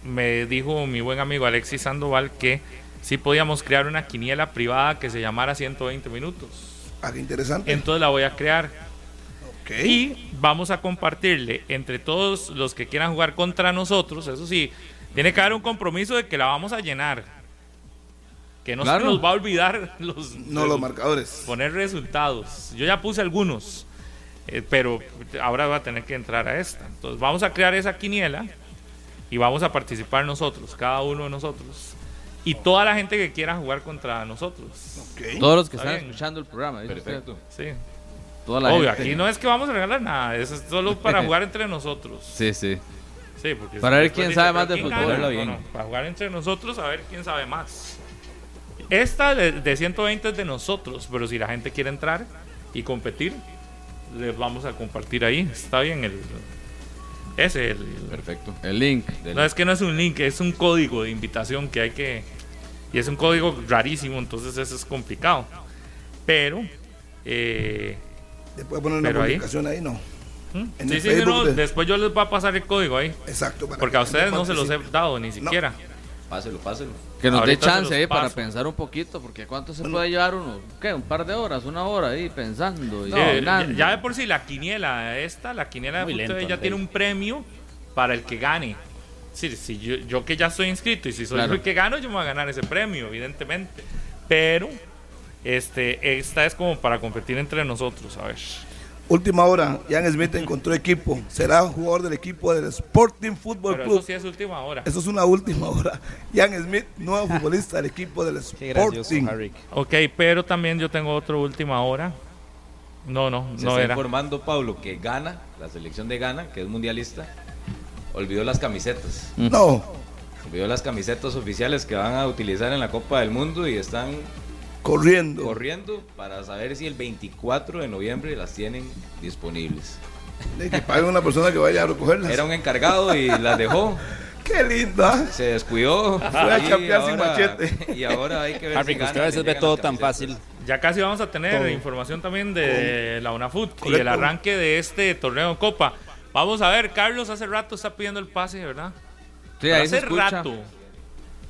Speaker 2: me dijo mi buen amigo Alexis Sandoval que sí podíamos crear una quiniela privada que se llamara 120 minutos.
Speaker 3: Ah, qué interesante.
Speaker 2: Entonces la voy a crear.
Speaker 3: Ok.
Speaker 2: Y vamos a compartirle entre todos los que quieran jugar contra nosotros. Eso sí, tiene que haber un compromiso de que la vamos a llenar. Que no
Speaker 4: Claro.
Speaker 2: se nos va a olvidar los,
Speaker 3: No, los marcadores.
Speaker 2: poner resultados. Yo ya puse algunos, eh, pero ahora va a tener que entrar a esta. Entonces vamos a crear esa quiniela y vamos a participar nosotros, cada uno de nosotros. Y toda la gente que quiera jugar contra nosotros.
Speaker 3: Ok.
Speaker 4: Todos los que
Speaker 2: Está
Speaker 4: están
Speaker 2: bien.
Speaker 4: escuchando el programa.
Speaker 5: Perfecto.
Speaker 2: Sí.
Speaker 4: Toda la
Speaker 2: Obvio,
Speaker 4: gente.
Speaker 2: aquí no es que vamos a regalar nada, es solo [LAUGHS] para jugar entre nosotros.
Speaker 4: Sí, sí.
Speaker 2: Sí, porque
Speaker 4: Para ver quién
Speaker 2: dice,
Speaker 4: sabe
Speaker 2: "¿Pero
Speaker 4: más de fútbol?"
Speaker 2: gana?".
Speaker 5: Habla
Speaker 2: No, no, para jugar entre nosotros a ver quién sabe más. Esta de, de 120 es de nosotros, pero si la gente quiere entrar y competir, les vamos a compartir ahí. Está bien el. Ese el.
Speaker 5: Perfecto.
Speaker 4: El link.
Speaker 5: Del-
Speaker 2: No es que no es un link, es un código de invitación que hay que. Y es un código rarísimo, entonces eso es complicado. Pero. eh,
Speaker 3: ¿Le puede poner una
Speaker 2: ahí.
Speaker 3: publicación ahí? No. En
Speaker 2: Sí, sí, sí, no,
Speaker 3: de-
Speaker 2: después yo les voy a pasar el código ahí.
Speaker 3: Exacto. para
Speaker 2: Porque a ustedes no se los he dado ni siquiera.
Speaker 5: Páselo, páselo.
Speaker 4: Que nos dé chance ahí para pensar un poquito, porque ¿cuánto se puede llevar uno? ¿Qué? ¿Un par de horas? ¿Una hora ahí pensando? y
Speaker 2: Sí, ya, de por sí la quiniela esta, la quiniela de
Speaker 6: lento,
Speaker 2: ya tiene un premio para el que gane. Sí, si yo, yo que ya estoy inscrito y si soy
Speaker 4: Claro.
Speaker 2: el que gano, yo me voy a ganar ese premio, evidentemente. Pero este esta es como para competir entre nosotros, a ver.
Speaker 3: Última hora, Jan Smith encontró equipo. Será jugador del equipo del Sporting Football
Speaker 2: Pero
Speaker 3: Club.
Speaker 2: eso sí es última hora.
Speaker 3: Eso es una última hora. Jan Smith, nuevo [LAUGHS] futbolista del equipo del Sporting.
Speaker 6: Harry.
Speaker 2: Ok, pero también yo tengo otro última hora. No, no,
Speaker 5: Se
Speaker 2: no
Speaker 5: está
Speaker 2: era.
Speaker 5: informando Pablo que Ghana, la selección de Ghana, que es mundialista, olvidó las camisetas.
Speaker 3: No,
Speaker 5: Olvidó las camisetas oficiales que van a utilizar en la Copa del Mundo y están
Speaker 3: corriendo.
Speaker 5: corriendo para saber si el 24 de noviembre las tienen disponibles.
Speaker 3: De que pague una persona que vaya a recogerlas.
Speaker 5: Era un encargado y las dejó. [LAUGHS]
Speaker 3: Qué linda.
Speaker 5: Se descuidó.
Speaker 3: Fue a champear sin machete. [LAUGHS]
Speaker 5: Y ahora hay que ver
Speaker 6: Harry,
Speaker 5: si
Speaker 6: que usted a veces ve todo tan fácil.
Speaker 2: Ya casi vamos a tener
Speaker 3: Todo.
Speaker 2: información también de la UNAFUT y el arranque de este torneo en Copa. Vamos a ver, Carlos hace rato está pidiendo el pase, ¿verdad?
Speaker 4: Sí, ahí
Speaker 2: hace rato.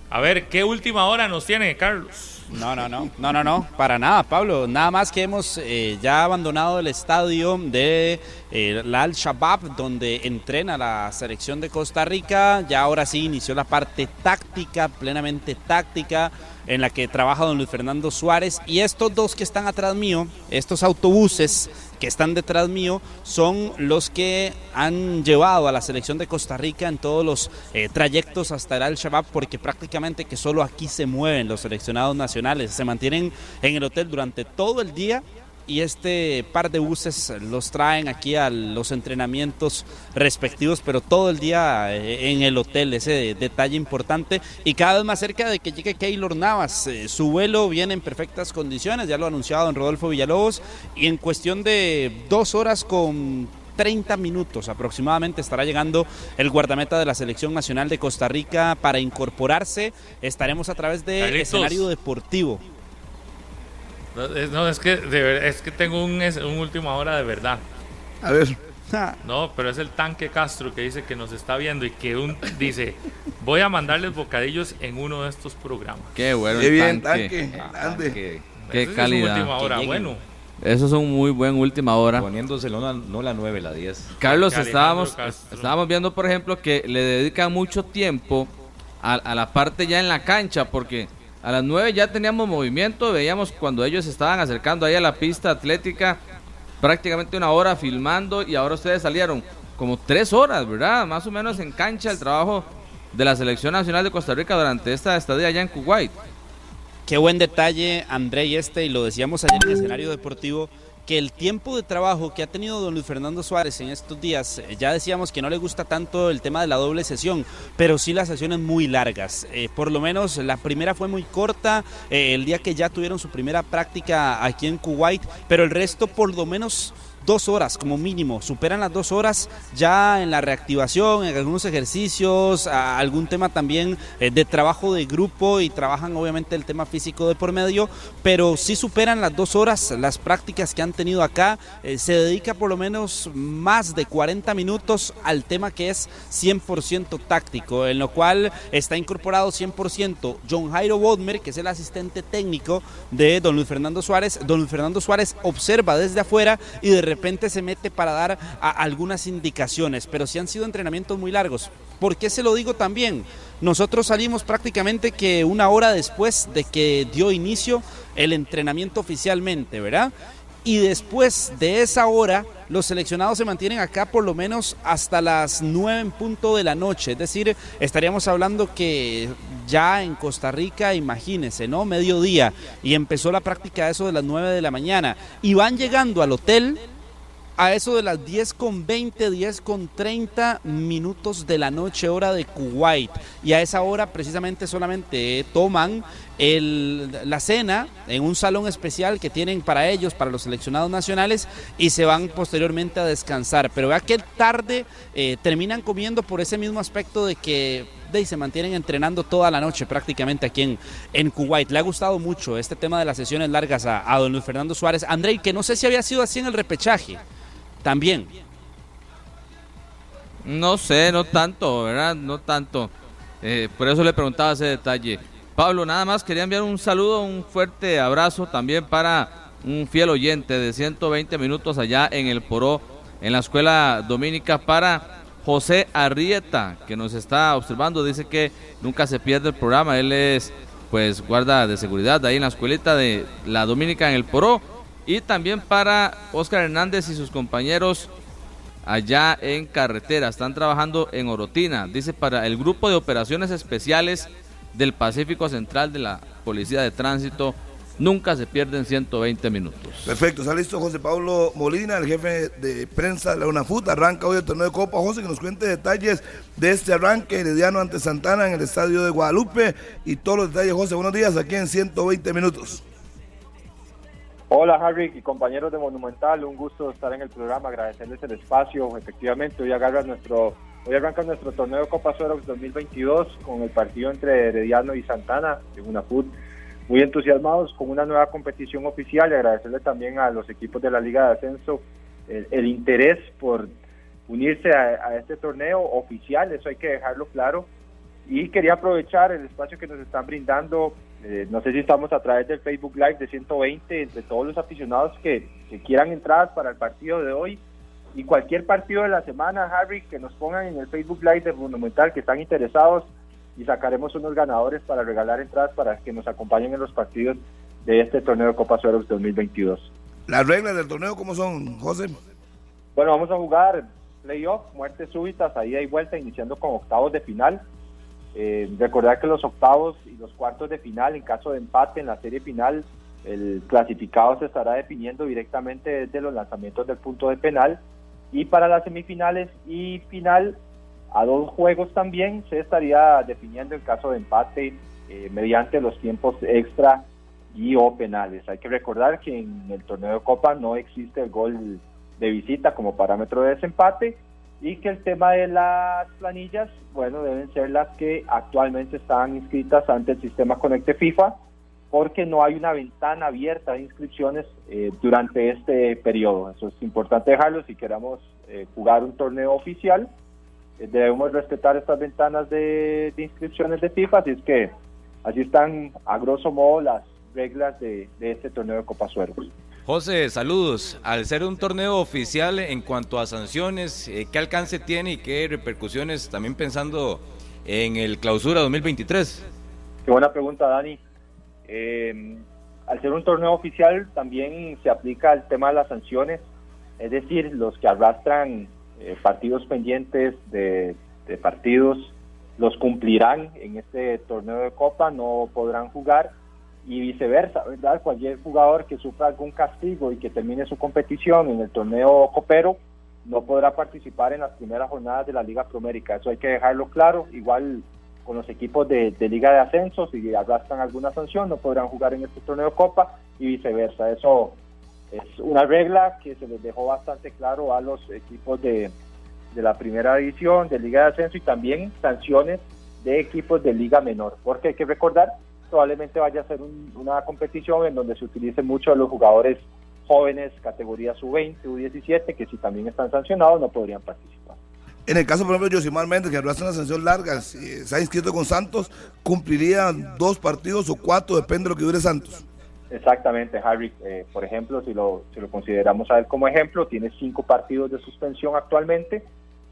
Speaker 2: A ver, ¿qué última hora nos tiene, Carlos?
Speaker 6: No, no, no, no, no, no, para nada, Pablo. Nada más que hemos eh, ya abandonado el estadio de eh, la Al-Shabaab, donde entrena la selección de Costa Rica. Ya ahora sí inició la parte táctica, plenamente táctica, en la que trabaja don Luis Fernando Suárez. Y estos dos que están atrás mío, estos autobuses que están detrás mío, son los que han llevado a la selección de Costa Rica en todos los eh, trayectos hasta el Al-Shabaab, porque prácticamente que solo aquí se mueven los seleccionados nacionales. Se mantienen en el hotel durante todo el día y este par de buses los traen aquí a los entrenamientos respectivos, pero todo el día eh, en el hotel, ese detalle importante y cada vez más cerca de que llegue Keylor Navas. Eh, Su vuelo viene en perfectas condiciones, ya lo ha anunciado don Rodolfo Villalobos, y en cuestión de dos horas con 30 minutos aproximadamente estará llegando el guardameta de la selección nacional de Costa Rica para incorporarse. Estaremos a través de
Speaker 2: Carlitos.
Speaker 6: escenario deportivo.
Speaker 2: No, es, no, es que de ver- es que tengo un, es- un última hora de verdad.
Speaker 3: A ver, [LAUGHS]
Speaker 2: No, pero es el tanque Castro que dice que nos está viendo y que un, dice, voy a mandarles bocadillos en uno de estos programas.
Speaker 4: Qué bueno
Speaker 3: qué bien,
Speaker 4: tanque.
Speaker 3: tanque. Grande.
Speaker 5: Que
Speaker 4: Qué
Speaker 2: Ese sí es un
Speaker 4: calidad.
Speaker 2: última hora, bueno.
Speaker 4: Eso es un muy buen última hora.
Speaker 5: poniéndoselo no, no la 9, la 10.
Speaker 4: Carlos, estábamos,
Speaker 2: Castro.
Speaker 4: estábamos viendo, por ejemplo, que le dedican mucho tiempo a, a la parte ya en la cancha, porque a las 9 ya teníamos movimiento, veíamos cuando ellos estaban acercando ahí a la pista atlética, prácticamente una hora filmando, y ahora ustedes salieron como tres horas, ¿verdad? Más o menos en cancha el trabajo de la Selección Nacional de Costa Rica durante esta estadía allá en Kuwait.
Speaker 6: Qué buen detalle, André, y este, y lo decíamos ayer en el escenario deportivo, que el tiempo de trabajo que ha tenido don Luis Fernando Suárez en estos días, eh, ya decíamos que no le gusta tanto el tema de la doble sesión, pero sí las sesiones muy largas. Eh, por lo menos la primera fue muy corta, eh, el día que ya tuvieron su primera práctica aquí en Kuwait, pero el resto por lo menos dos horas como mínimo, superan las dos horas ya en la reactivación, en algunos ejercicios, algún tema también eh, de trabajo de grupo y trabajan obviamente el tema físico de por medio, pero sí superan las dos horas las prácticas que han tenido acá, eh, se dedica por lo menos más de 40 minutos al tema que es 100% táctico, en lo cual está incorporado 100% John Jairo Bodmer, que es el asistente técnico de don Luis Fernando Suárez. Don Luis Fernando Suárez observa desde afuera y de repente se mete para dar a- algunas indicaciones, pero sí han sido entrenamientos muy largos. ¿Por qué se lo digo también? Nosotros salimos prácticamente que una hora después de que dio inicio el entrenamiento oficialmente, ¿verdad? Y después de esa hora, los seleccionados se mantienen acá por lo menos hasta las 9 en punto de la noche. Es decir, estaríamos hablando que ya en Costa Rica, imagínense, ¿no? Mediodía. Y empezó la práctica eso de las 9 de la mañana. Y van llegando al hotel a eso de las 10 con 20, 10 con 30 minutos de la noche, hora de Kuwait. Y a esa hora precisamente solamente toman la cena en un salón especial que tienen para ellos, para los seleccionados nacionales, y se van posteriormente a descansar. Pero vea que tarde eh, terminan comiendo por ese mismo aspecto de que ahí se mantienen entrenando toda la noche prácticamente aquí en, en Kuwait. Le ha gustado mucho este tema de las sesiones largas a, a don Luis Fernando Suárez. Andrei, que no sé si había sido así en el repechaje. También.
Speaker 4: No sé, no tanto, ¿verdad? No tanto. Eh, por eso le preguntaba ese detalle. Pablo, nada más quería enviar un saludo, un fuerte abrazo también para un fiel oyente de 120 minutos allá en el Poró, en la escuela dominica, para José Arrieta, que nos está observando. Dice que nunca se pierde el programa. Él es, pues, guarda de seguridad ahí en la escuelita de la dominica en el Poró. Y también para Oscar Hernández y sus compañeros allá en carretera. Están trabajando en Orotina. Dice para el grupo de operaciones especiales del Pacífico Central de la Policía de Tránsito. Nunca se pierden 120 minutos.
Speaker 3: Perfecto, está listo José Pablo Molina, el jefe de prensa de la UNAFUT. Arranca hoy el torneo de Copa. José, que nos cuente detalles de este arranque herediano ante Santana en el estadio de Guadalupe y todos los detalles. José, buenos días aquí en 120 minutos.
Speaker 15: Hola Harry y compañeros de Monumental, un gusto estar en el programa, agradecerles el espacio. Efectivamente, hoy agarra nuestro, hoy arranca nuestro torneo de Copa Suerox 2022 con el partido entre Herediano y Santana en una. Muy entusiasmados con una nueva competición oficial y agradecerle también a los equipos de la Liga de Ascenso el, interés por unirse a, a este torneo oficial, eso hay que dejarlo claro. Y quería aprovechar el espacio que nos están brindando eh, no sé si estamos a través del Facebook Live de 120, entre todos los aficionados que, quieran entradas para el partido de hoy y cualquier partido de la semana, Harry, que nos pongan en el Facebook Live de Monumental que están interesados y sacaremos unos ganadores para regalar entradas para que nos acompañen en los partidos de este torneo de Copa Sueros 2022.
Speaker 3: ¿Las reglas del torneo cómo son, José?
Speaker 15: Bueno, vamos a jugar playoff, muertes súbitas, ahí hay vuelta, iniciando con octavos de final. Eh, recordar que los octavos y los cuartos de final, en caso de empate en la serie final, el clasificado se estará definiendo directamente desde los lanzamientos del punto de penal. Y para las semifinales y final, a dos juegos también se estaría definiendo en caso de empate eh, mediante los tiempos extra y o penales. Hay que recordar que en el torneo de Copa no existe el gol de visita como parámetro de desempate y que el tema de las planillas, bueno, deben ser las que actualmente están inscritas ante el sistema Conecte FIFA, porque no hay una ventana abierta de inscripciones eh, durante este periodo. Eso es importante dejarlo si queramos eh, jugar un torneo oficial. Eh, debemos respetar estas ventanas de, inscripciones de FIFA, así es que así están a grosso modo las reglas de, este torneo de Copa Sueros.
Speaker 5: José, saludos. Al ser un torneo oficial en cuanto a sanciones, eh, ¿qué alcance tiene y qué repercusiones también pensando en el clausura 2023?
Speaker 15: Qué buena pregunta, Dani. Eh, al ser un torneo oficial también se aplica el tema de las sanciones, es decir, los que arrastran eh, partidos pendientes de, de partidos los cumplirán en este torneo de copa, no podrán jugar y viceversa, ¿verdad? Cualquier jugador que sufra algún castigo y que termine su competición en el torneo copero no podrá participar en las primeras jornadas de la Liga Promérica. Eso hay que dejarlo claro. Igual con los equipos de, Liga de Ascenso, si arrastran alguna sanción, no podrán jugar en este torneo Copa y viceversa. Eso es una regla que se les dejó bastante claro a los equipos de, de la primera división, de Liga de Ascenso y también sanciones de equipos de Liga Menor. Porque hay que recordar probablemente vaya a ser una competición en donde se utilicen mucho a los jugadores jóvenes, categoría sub-20, U17, que si también están sancionados no podrían participar.
Speaker 3: En el caso, por ejemplo, de Josimar Méndez, que hace una sanción larga, si se ha inscrito con Santos, cumpliría dos partidos o cuatro, depende de lo que dure Santos.
Speaker 15: Exactamente, Harry. Eh, por ejemplo, si lo, si lo consideramos a él como ejemplo, tiene cinco partidos de suspensión actualmente,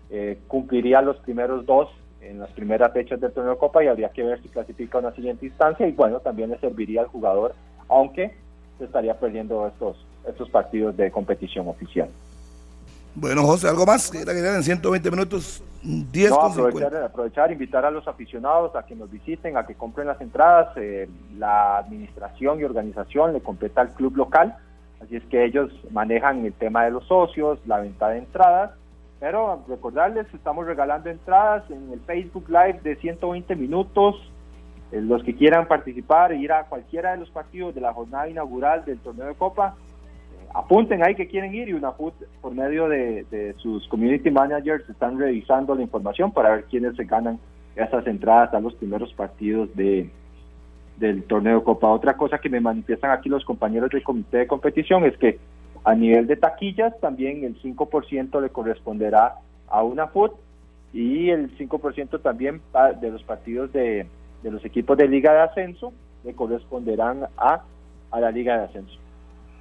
Speaker 15: eh, cumpliría los primeros dos en las primeras fechas del torneo de Copa y habría que ver si clasifica a una siguiente instancia y bueno, también le serviría al jugador, aunque se estaría perdiendo estos, estos partidos de competición oficial.
Speaker 3: Bueno, José, ¿algo más? Que en 120 minutos, 10
Speaker 15: no, aprovechar, aprovechar, invitar a los aficionados a que nos visiten, a que compren las entradas. Eh, la administración y organización le completa al club local, así es que ellos manejan el tema de los socios, la venta de entradas pero recordarles estamos regalando entradas en el Facebook Live de 120 minutos. Eh, los que quieran participar e ir a cualquiera de los partidos de la jornada inaugural del torneo de Copa, apunten ahí que quieren ir y una FUT por medio de, sus community managers están revisando la información para ver quiénes se ganan esas entradas a los primeros partidos de, del torneo Copa. Otra cosa que me manifiestan aquí los compañeros del comité de competición es que a nivel de taquillas, también el 5% le corresponderá a una FUT y el 5% también de los partidos de, de los equipos de Liga de Ascenso le corresponderán a, a la Liga de Ascenso.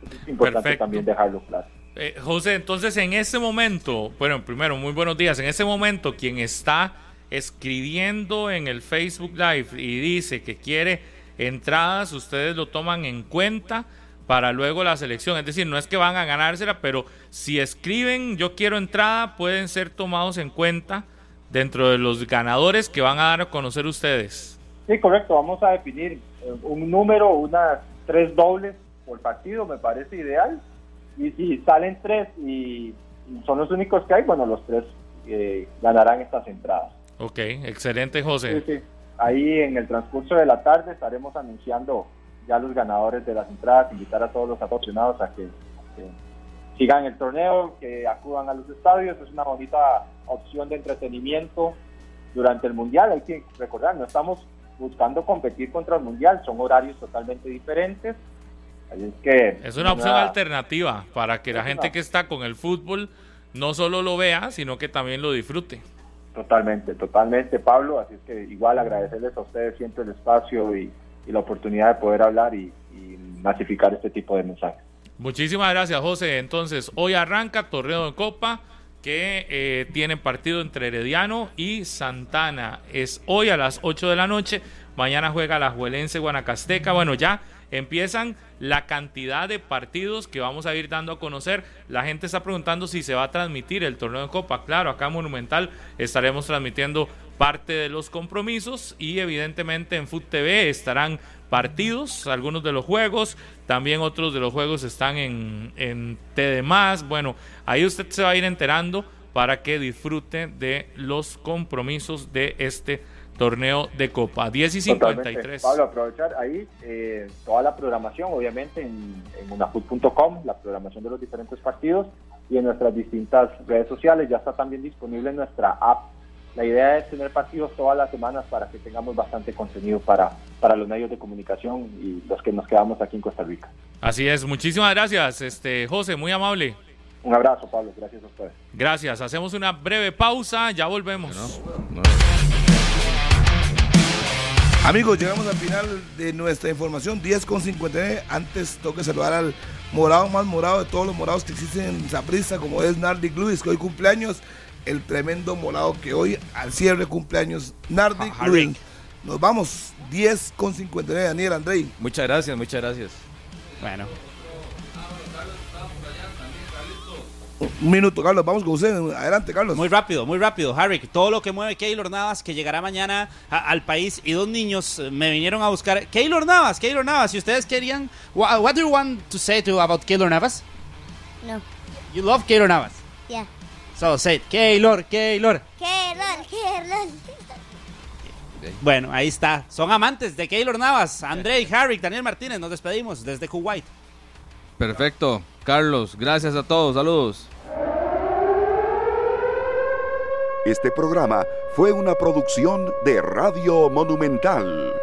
Speaker 15: Es importante
Speaker 2: Perfecto.
Speaker 15: también dejarlo claro.
Speaker 2: Eh, José, entonces en este momento, bueno, primero, muy buenos días. En este momento, quien está escribiendo en el Facebook Live y dice que quiere entradas, ustedes lo toman en cuenta para luego la selección. Es decir, no es que van a ganársela, pero si escriben yo quiero entrada, pueden ser tomados en cuenta dentro de los ganadores que van a dar a conocer ustedes.
Speaker 15: Sí, correcto. Vamos a definir eh, un número, unas tres dobles por partido, me parece ideal. Y si salen tres y son los únicos que hay, bueno, los tres eh, ganarán estas entradas.
Speaker 2: Ok, excelente José.
Speaker 15: Sí, sí. Ahí en el transcurso de la tarde estaremos anunciando ya los ganadores de las entradas, invitar a todos los aficionados a que, que sigan el torneo, que acudan a los estadios. Es una bonita opción de entretenimiento durante el Mundial. Hay que recordar, no estamos buscando competir contra el Mundial, son horarios totalmente diferentes. Así es que
Speaker 2: Es una opción alternativa para que la gente que está con el fútbol no solo lo vea, sino que también lo disfrute.
Speaker 15: Totalmente, totalmente, Pablo. Así es que igual agradecerles a ustedes siempre el espacio y, y la oportunidad de poder hablar y, y masificar este tipo de mensajes.
Speaker 2: Muchísimas gracias, José. Entonces, hoy arranca Torneo de Copa que eh, tiene partido entre Herediano y Santana. Es hoy a las 8 de la noche. Mañana juega la Juelense Guanacasteca. Bueno, ya empiezan la cantidad de partidos que vamos a ir dando a conocer. La gente está preguntando si se va a transmitir el torneo de Copa. Claro, acá en Monumental estaremos transmitiendo parte de los compromisos y evidentemente en Food TV estarán partidos, algunos de los juegos, también otros de los juegos están en, en TD+. Bueno, ahí usted se va a ir enterando para que disfrute de los compromisos de este torneo de Copa. 10 y
Speaker 15: Totalmente.
Speaker 2: 53.
Speaker 15: Pablo, aprovechar ahí eh, toda la programación, obviamente, en, en unafood.com, la programación de los diferentes partidos y en nuestras distintas redes sociales. Ya está también disponible en nuestra app. La idea es tener partidos todas las semanas para que tengamos bastante contenido para, para los medios de comunicación y los que nos quedamos aquí en Costa Rica.
Speaker 2: Así es, muchísimas gracias, este José, muy amable.
Speaker 15: Un abrazo, Pablo. Gracias a ustedes.
Speaker 2: Gracias. Hacemos una breve pausa, ya volvemos.
Speaker 3: Amigos, llegamos al final de nuestra información, 10 con 59. Antes tengo que saludar al morado más morado de todos los morados que existen en Zaprisa, como es Nardic Luis, que hoy cumpleaños. El tremendo morado que hoy al cierre cumpleaños Nardic
Speaker 5: Ja-
Speaker 3: Luis. Nos vamos, 10 con 59, Daniel Andrei.
Speaker 5: Muchas gracias, muchas gracias.
Speaker 6: Bueno.
Speaker 3: Un minuto, Carlos, vamos con usted. Adelante, Carlos.
Speaker 6: Muy rápido, muy rápido, Harry. Todo lo que mueve Keylor Navas, que llegará mañana a- al país. Y dos niños eh, me vinieron a buscar. Keylor Navas, Keylor Navas. Si ustedes querían. What, what do you want to say to about Keylor Navas?
Speaker 16: No.
Speaker 6: You love Keylor Navas.
Speaker 16: Yeah.
Speaker 6: So say it. Keylor, Keylor.
Speaker 16: ¡Qué rol, qué rol!
Speaker 6: Bueno, ahí está. Son amantes de Keylor Navas. André, Harry, Daniel Martínez. Nos despedimos desde Kuwait.
Speaker 4: Perfecto. Carlos, gracias a todos. Saludos.
Speaker 1: Este programa fue una producción de Radio Monumental.